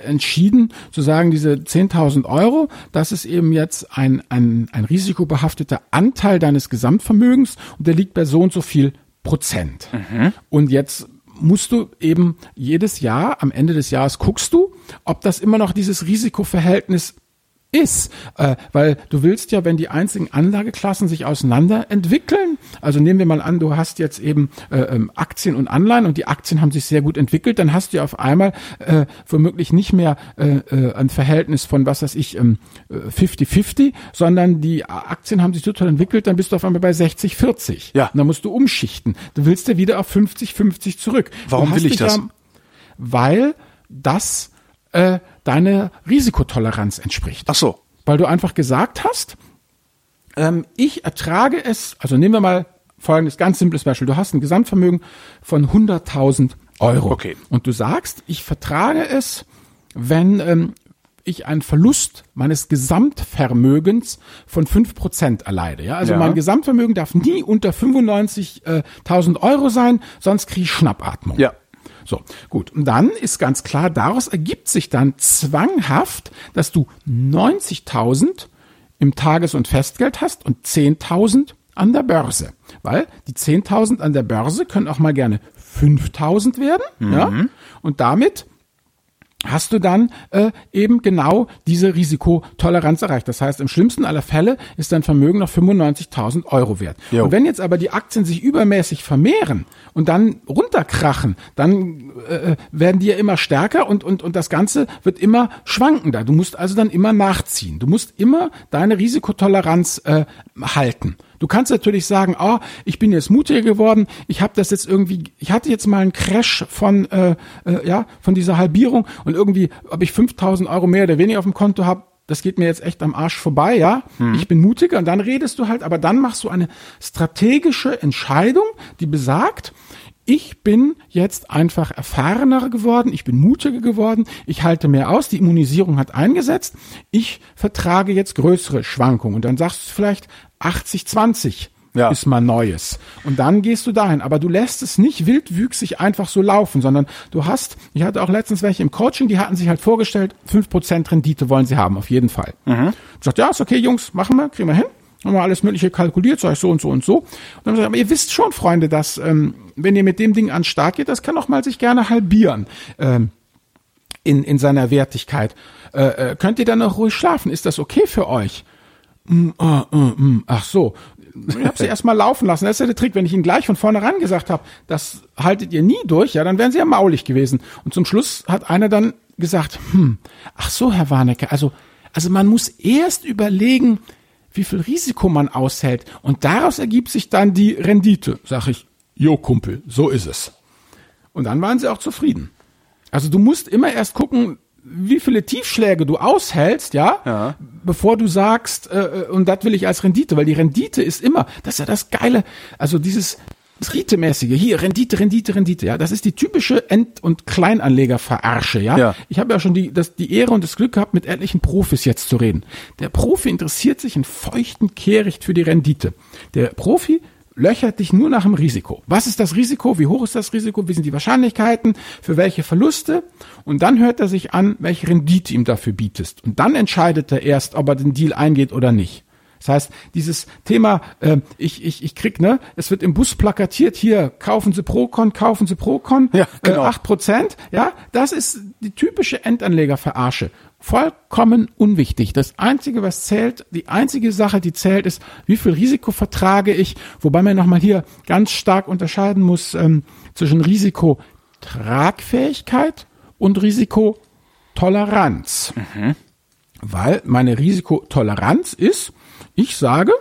entschieden zu sagen, diese 10.000 Euro, das ist eben jetzt ein, ein, ein risikobehafteter Anteil deines Gesamtvermögens und der liegt bei so und so viel Prozent. Und jetzt musst du eben jedes Jahr, am Ende des Jahres guckst du, ob das immer noch dieses Risikoverhältnis ist, äh, weil du willst ja, wenn die einzigen Anlageklassen sich auseinander entwickeln, also nehmen wir mal an, du hast jetzt eben äh, ähm, Aktien und Anleihen und die Aktien haben sich sehr gut entwickelt, dann hast du ja auf einmal äh, womöglich nicht mehr äh, äh, ein Verhältnis von, was weiß ich, ähm, äh, 50-50, sondern die Aktien haben sich total entwickelt, dann bist du auf einmal bei 60-40. Ja. Und dann musst du umschichten. Du willst ja wieder auf 50-50 zurück. Warum will ich das? Ja, weil das äh, deine Risikotoleranz entspricht. Ach so. Weil du einfach gesagt hast, ähm, ich ertrage es, also nehmen wir mal folgendes ganz simples Beispiel. Du hast ein Gesamtvermögen von 100.000 Euro. Okay. Und du sagst, ich vertrage es, wenn ähm, ich einen Verlust meines Gesamtvermögens von 5% erleide. Ja? Also Ja. mein Gesamtvermögen darf nie unter 95.000 Euro sein, sonst kriege ich Schnappatmung. Ja. So, gut. Und dann ist ganz klar, daraus ergibt sich dann zwanghaft, dass du 90.000 im Tages- und Festgeld hast und 10.000 an der Börse. Weil die 10.000 an der Börse können auch mal gerne 5.000 werden. Ja? Und damit hast du dann äh, eben genau diese Risikotoleranz erreicht. Das heißt, im schlimmsten aller Fälle ist dein Vermögen noch 95.000 Euro wert. Jo. Und wenn jetzt aber die Aktien sich übermäßig vermehren und dann runterkrachen, dann äh, werden die ja immer stärker und, und, und das Ganze wird immer schwankender. Du musst also dann immer nachziehen. Du musst immer deine Risikotoleranz äh, halten. Du kannst natürlich sagen, oh, ich bin jetzt mutiger geworden, ich habe das jetzt irgendwie, ich hatte jetzt mal einen Crash von, äh, äh, ja, von dieser Halbierung und irgendwie, ob ich 5000 Euro mehr oder weniger auf dem Konto habe, das geht mir jetzt echt am Arsch vorbei, ja. Ich bin mutiger und dann redest du halt, aber dann machst du eine strategische Entscheidung, die besagt, ich bin jetzt einfach erfahrener geworden, ich bin mutiger geworden, ich halte mehr aus, die Immunisierung hat eingesetzt, ich vertrage jetzt größere Schwankungen. Und dann sagst du vielleicht 80-20 Ja. ist mal Neues. Und dann gehst du dahin. Aber du lässt es nicht wildwüchsig einfach so laufen, sondern du hast, ich hatte auch letztens welche im Coaching, die hatten sich halt vorgestellt, 5% Rendite wollen sie haben, auf jeden Fall. Mhm. Ich sagte, ja, ist okay, Jungs, machen wir, kriegen wir hin. Haben wir alles Mögliche kalkuliert, sag ich so und so und so. Und dann sie gesagt, aber ihr wisst schon, Freunde, dass, ähm, wenn ihr mit dem Ding an den Start geht, das kann auch mal sich gerne halbieren. Ähm, in, in seiner Wertigkeit. Äh, äh, könnt ihr dann auch ruhig schlafen? Ist das okay für euch? Mm, ah, mm, mm. Ach so. Ich habe sie erstmal laufen lassen. Das ist ja der Trick. Wenn ich ihnen gleich von vornherein gesagt habe, das haltet ihr nie durch, ja, dann wären sie ja maulig gewesen. Und zum Schluss hat einer dann gesagt, hm, ach so, Herr Warnecke, also, also man muss erst überlegen, wie viel Risiko man aushält. Und daraus ergibt sich dann die Rendite. Sag ich, jo Kumpel, so ist es. Und dann waren sie auch zufrieden. Also du musst immer erst gucken, wie viele Tiefschläge du aushältst, ja, Ja. bevor du sagst, äh, äh, und das will ich als Rendite, weil die Rendite ist immer, das ist ja das Geile, also dieses Renditemäßige, hier, Rendite, Rendite, Rendite, ja, das ist die typische End- und Kleinanlegerverarsche, ja. Ja. Ich habe ja schon die, das, die Ehre und das Glück gehabt, mit etlichen Profis jetzt zu reden. Der Profi interessiert sich in feuchten Kehricht für die Rendite. Der Profi löchert dich nur nach dem Risiko. Was ist das Risiko? Wie hoch ist das Risiko? Wie sind die Wahrscheinlichkeiten? Für welche Verluste? Und dann hört er sich an, welche Rendite ihm dafür bietest. Und dann entscheidet er erst, ob er den Deal eingeht oder nicht. Das heißt, dieses Thema, äh, ich, ich, ich krieg, ne, es wird im Bus plakatiert, hier, kaufen Sie Procon, kaufen Sie Procon, Ja, genau. äh, 8 Prozent, ja, das ist die typische Endanlegerverarsche. Vollkommen unwichtig. Das Einzige, was zählt, die einzige Sache, die zählt, ist, wie viel Risiko vertrage ich, wobei man nochmal hier ganz stark unterscheiden muss ähm, zwischen Risikotragfähigkeit und Risikotoleranz. Weil meine Risikotoleranz ist, ich sage,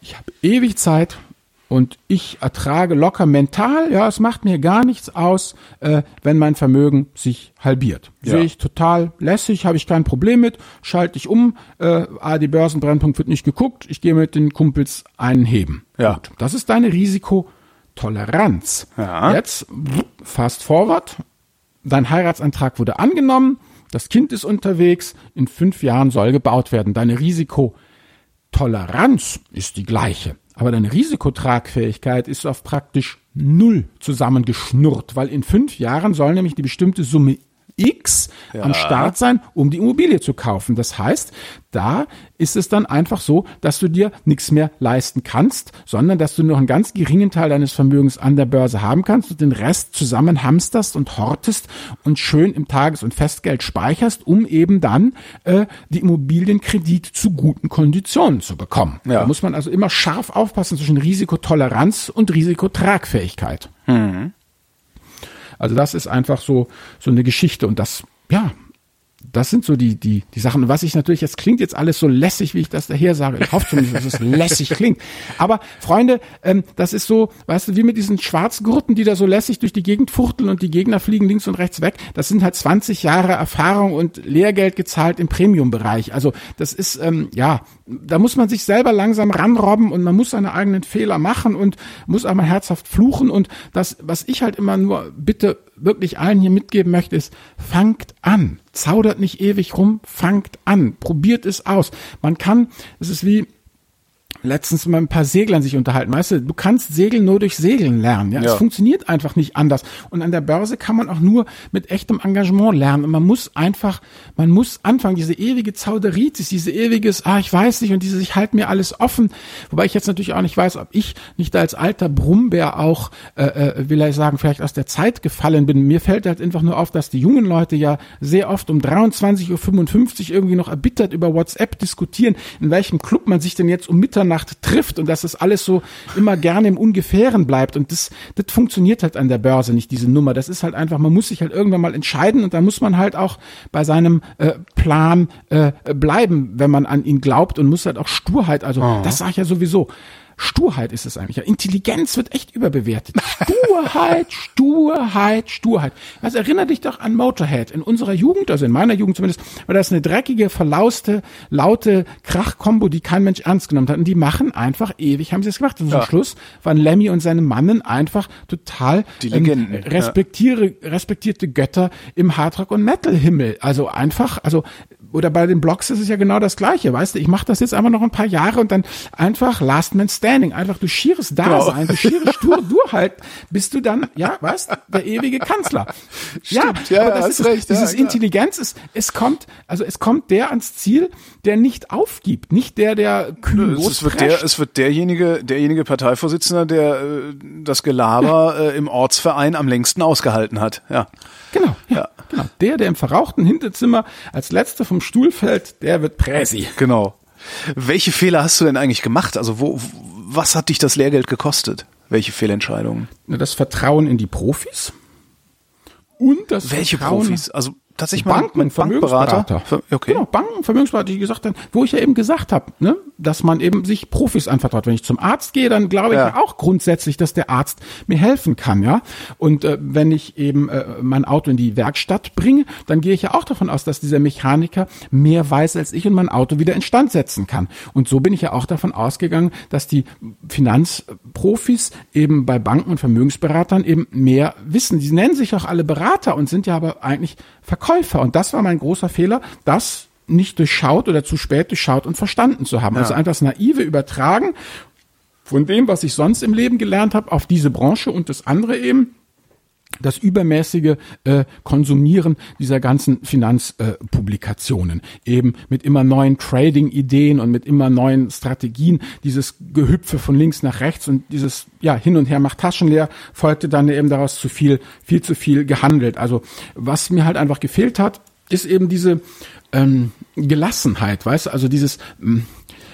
ich habe ewig Zeit und ich ertrage locker mental, ja, es macht mir gar nichts aus, äh, wenn mein Vermögen sich halbiert. Ja. Sehe ich total lässig, habe ich kein Problem mit, schalte ich um, äh, die Börsenbrennpunkt wird nicht geguckt, ich gehe mit den Kumpels einen heben. Ja. Gut, das ist deine Risikotoleranz. Ja. Jetzt fast forward, dein Heiratsantrag wurde angenommen, das Kind ist unterwegs, in fünf Jahren soll gebaut werden. Deine Risikotoleranz ist die gleiche, aber deine Risikotragfähigkeit ist auf praktisch null zusammengeschnurrt, weil in fünf Jahren soll nämlich die bestimmte Summe X am Start sein, um die Immobilie zu kaufen. Das heißt, da ist es dann einfach so, dass du dir nichts mehr leisten kannst, sondern dass du nur einen ganz geringen Teil deines Vermögens an der Börse haben kannst und den Rest zusammen hamsterst und hortest und schön im Tages- und Festgeld speicherst, um eben dann äh, die Immobilienkredit zu guten Konditionen zu bekommen. Ja. Da muss man also immer scharf aufpassen zwischen Risikotoleranz und Risikotragfähigkeit. Also das ist einfach so, so eine Geschichte und das, ja, das sind so die, die, die Sachen. Und was ich natürlich, jetzt klingt jetzt alles so lässig, wie ich das daher sage. Ich hoffe zumindest, dass es lässig klingt. Aber Freunde, ähm, das ist so, weißt du, wie mit diesen Schwarzgurten, die da so lässig durch die Gegend fuchteln und die Gegner fliegen links und rechts weg. Das sind halt 20 Jahre Erfahrung und Lehrgeld gezahlt im Premium-Bereich. Also das ist, ähm, ja, da muss man sich selber langsam ranrobben und man muss seine eigenen Fehler machen und muss auch mal herzhaft fluchen. Und das, was ich halt immer nur bitte wirklich allen hier mitgeben möchte, ist, fangt an. Zaudert nicht ewig rum, fangt an. Probiert es aus. Man kann, es ist wie, letztens mal ein paar Seglern sich unterhalten. Weißt du, du kannst Segeln nur durch Segeln lernen. Ja, Ja. es funktioniert einfach nicht anders. Und an der Börse kann man auch nur mit echtem Engagement lernen. Und man muss einfach, man muss anfangen, diese ewige Zauderitis, diese ewiges, ah, ich weiß nicht, und diese, ich halte mir alles offen. Wobei ich jetzt natürlich auch nicht weiß, ob ich nicht als alter Brummbär auch, äh, äh, will ich sagen, vielleicht aus der Zeit gefallen bin. Mir fällt halt einfach nur auf, dass die jungen Leute ja sehr oft um 23.55 Uhr irgendwie noch erbittert über WhatsApp diskutieren, in welchem Club man sich denn jetzt um Mitternacht trifft und dass das alles so immer gerne im Ungefähren bleibt. Und das, das funktioniert halt an der Börse nicht, diese Nummer. Das ist halt einfach, man muss sich halt irgendwann mal entscheiden und da muss man halt auch bei seinem äh, Plan äh, bleiben, wenn man an ihn glaubt und muss halt auch Sturheit, also das sage ich ja sowieso. Sturheit ist es eigentlich. Ja, Intelligenz wird echt überbewertet. Sturheit, Sturheit, Sturheit. Was erinnert dich doch an Motorhead. In unserer Jugend, also in meiner Jugend zumindest, war das eine dreckige, verlauste, laute Krachkombo, die kein Mensch ernst genommen hat. Und die machen einfach ewig, haben sie es gemacht. Und zum Ja. Schluss waren Lemmy und seine Mannen einfach total ja. respektiere, respektierte Götter im Hardrock- und Metal-Himmel. Also einfach, also oder bei den Blogs ist es ja genau das Gleiche, weißt du, ich mache das jetzt einfach noch ein paar Jahre und dann einfach Last Man Standing, einfach du schieres Dasein, du schieres stur Durchhalten, bist du dann, ja, weißt, der ewige Kanzler. Stimmt, ja, aber das ist, recht, ja, dieses klar. Intelligenz ist, es kommt, also es kommt der ans Ziel, der nicht aufgibt, nicht der, der kühn Es wird, der, es wird derjenige, derjenige Parteivorsitzender, der äh, das Gelaber äh, im Ortsverein am längsten ausgehalten hat. Ja. Genau, ja, Ja. genau. Der, der im verrauchten Hinterzimmer als letzter vom Stuhl fällt, der wird Präsi. Genau. Welche Fehler hast du denn eigentlich gemacht? Also wo, was hat dich das Lehrgeld gekostet? Welche Fehlentscheidungen? Das Vertrauen in die Profis und das Welche Vertrauen Profis? Also tatsächlich Banken, mein Vermögensberater. Ver- Okay. Genau, Banken, Vermögensberater, die gesagt haben, wo ich ja eben gesagt habe, ne, dass man eben sich Profis anvertraut. Wenn ich zum Arzt gehe, dann glaube ich Ja. auch grundsätzlich, dass der Arzt mir helfen kann, ja. Und äh, wenn ich eben äh, mein Auto in die Werkstatt bringe, dann gehe ich ja auch davon aus, dass dieser Mechaniker mehr weiß als ich und mein Auto wieder instand setzen kann. Und so bin ich ja auch davon ausgegangen, dass die Finanzprofis eben bei Banken und Vermögensberatern eben mehr wissen. Die nennen sich auch alle Berater und sind ja aber eigentlich Verkäufer. Und das war mein großer Fehler, das nicht durchschaut oder zu spät durchschaut und verstanden zu haben. Also einfach das naive Übertragen von dem, was ich sonst im Leben gelernt habe, auf diese Branche und das andere eben das übermäßige äh, Konsumieren dieser ganzen Finanzpublikationen. Äh, Eben mit immer neuen Trading-Ideen und mit immer neuen Strategien. Dieses Gehüpfe von links nach rechts und dieses ja hin und her macht Taschen leer, folgte dann eben daraus zu viel, viel zu viel gehandelt. Also was mir halt einfach gefehlt hat, ist eben diese ähm, Gelassenheit, weißt du, also dieses ähm,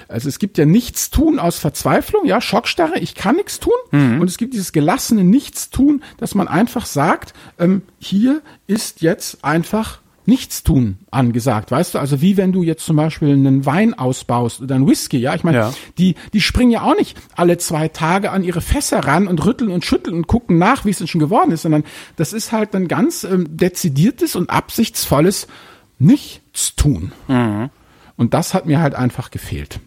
also es gibt ja nichts tun aus Verzweiflung, ja, Schockstarre, ich kann nichts tun. Und es gibt dieses gelassene Nichtstun, dass man einfach sagt, ähm, hier ist jetzt einfach Nichtstun angesagt, weißt du? Also wie wenn du jetzt zum Beispiel einen Wein ausbaust oder einen Whisky, ja? Ich meine, Ja. die, die springen ja auch nicht alle zwei Tage an ihre Fässer ran und rütteln und schütteln und gucken nach, wie es denn schon geworden ist, sondern das ist halt ein ganz ähm, dezidiertes und absichtsvolles Nichtstun. Und das hat mir halt einfach gefehlt.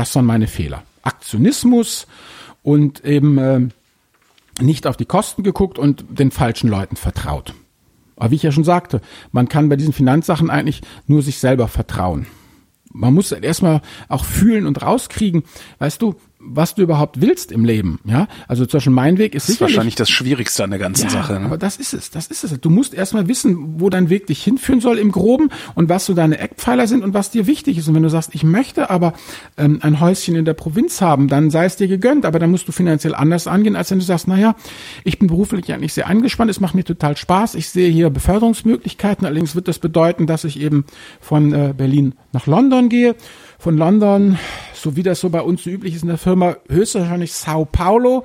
Das waren meine Fehler. Aktionismus und eben äh, nicht auf die Kosten geguckt und den falschen Leuten vertraut. Aber wie ich ja schon sagte, man kann bei diesen Finanzsachen eigentlich nur sich selber vertrauen. Man muss erstmal auch fühlen und rauskriegen, weißt du, was du überhaupt willst im Leben. Ja, also zum Beispiel mein Weg ist Das ist wahrscheinlich das Schwierigste an der ganzen ja, Sache. Ne? Aber das ist es, das ist es. Du musst erstmal wissen, wo dein Weg dich hinführen soll im Groben und was so deine Eckpfeiler sind und was dir wichtig ist. Und wenn du sagst, ich möchte aber ähm, ein Häuschen in der Provinz haben, dann sei es dir gegönnt, aber dann musst du finanziell anders angehen, als wenn du sagst, naja, ich bin beruflich eigentlich sehr eingespannt, es macht mir total Spaß, ich sehe hier Beförderungsmöglichkeiten, allerdings wird das bedeuten, dass ich eben von äh, Berlin nach London gehe, von London, so wie das so bei uns so üblich ist in der Firma, höchstwahrscheinlich Sao Paulo,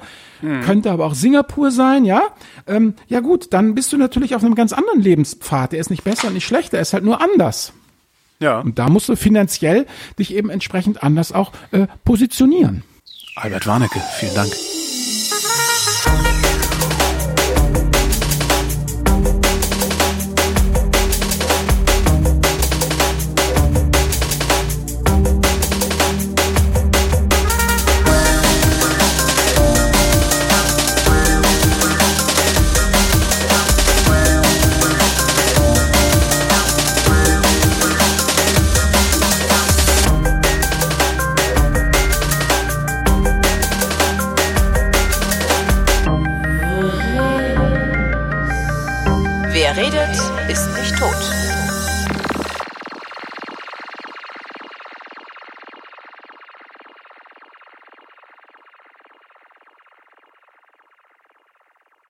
könnte aber auch Singapur sein, ja. Ähm, ja gut, dann bist du natürlich auf einem ganz anderen Lebenspfad. Der ist nicht besser und nicht schlechter, er ist halt nur anders. Ja. Und da musst du finanziell dich eben entsprechend anders auch äh, positionieren. Albert Warnecke, vielen Dank.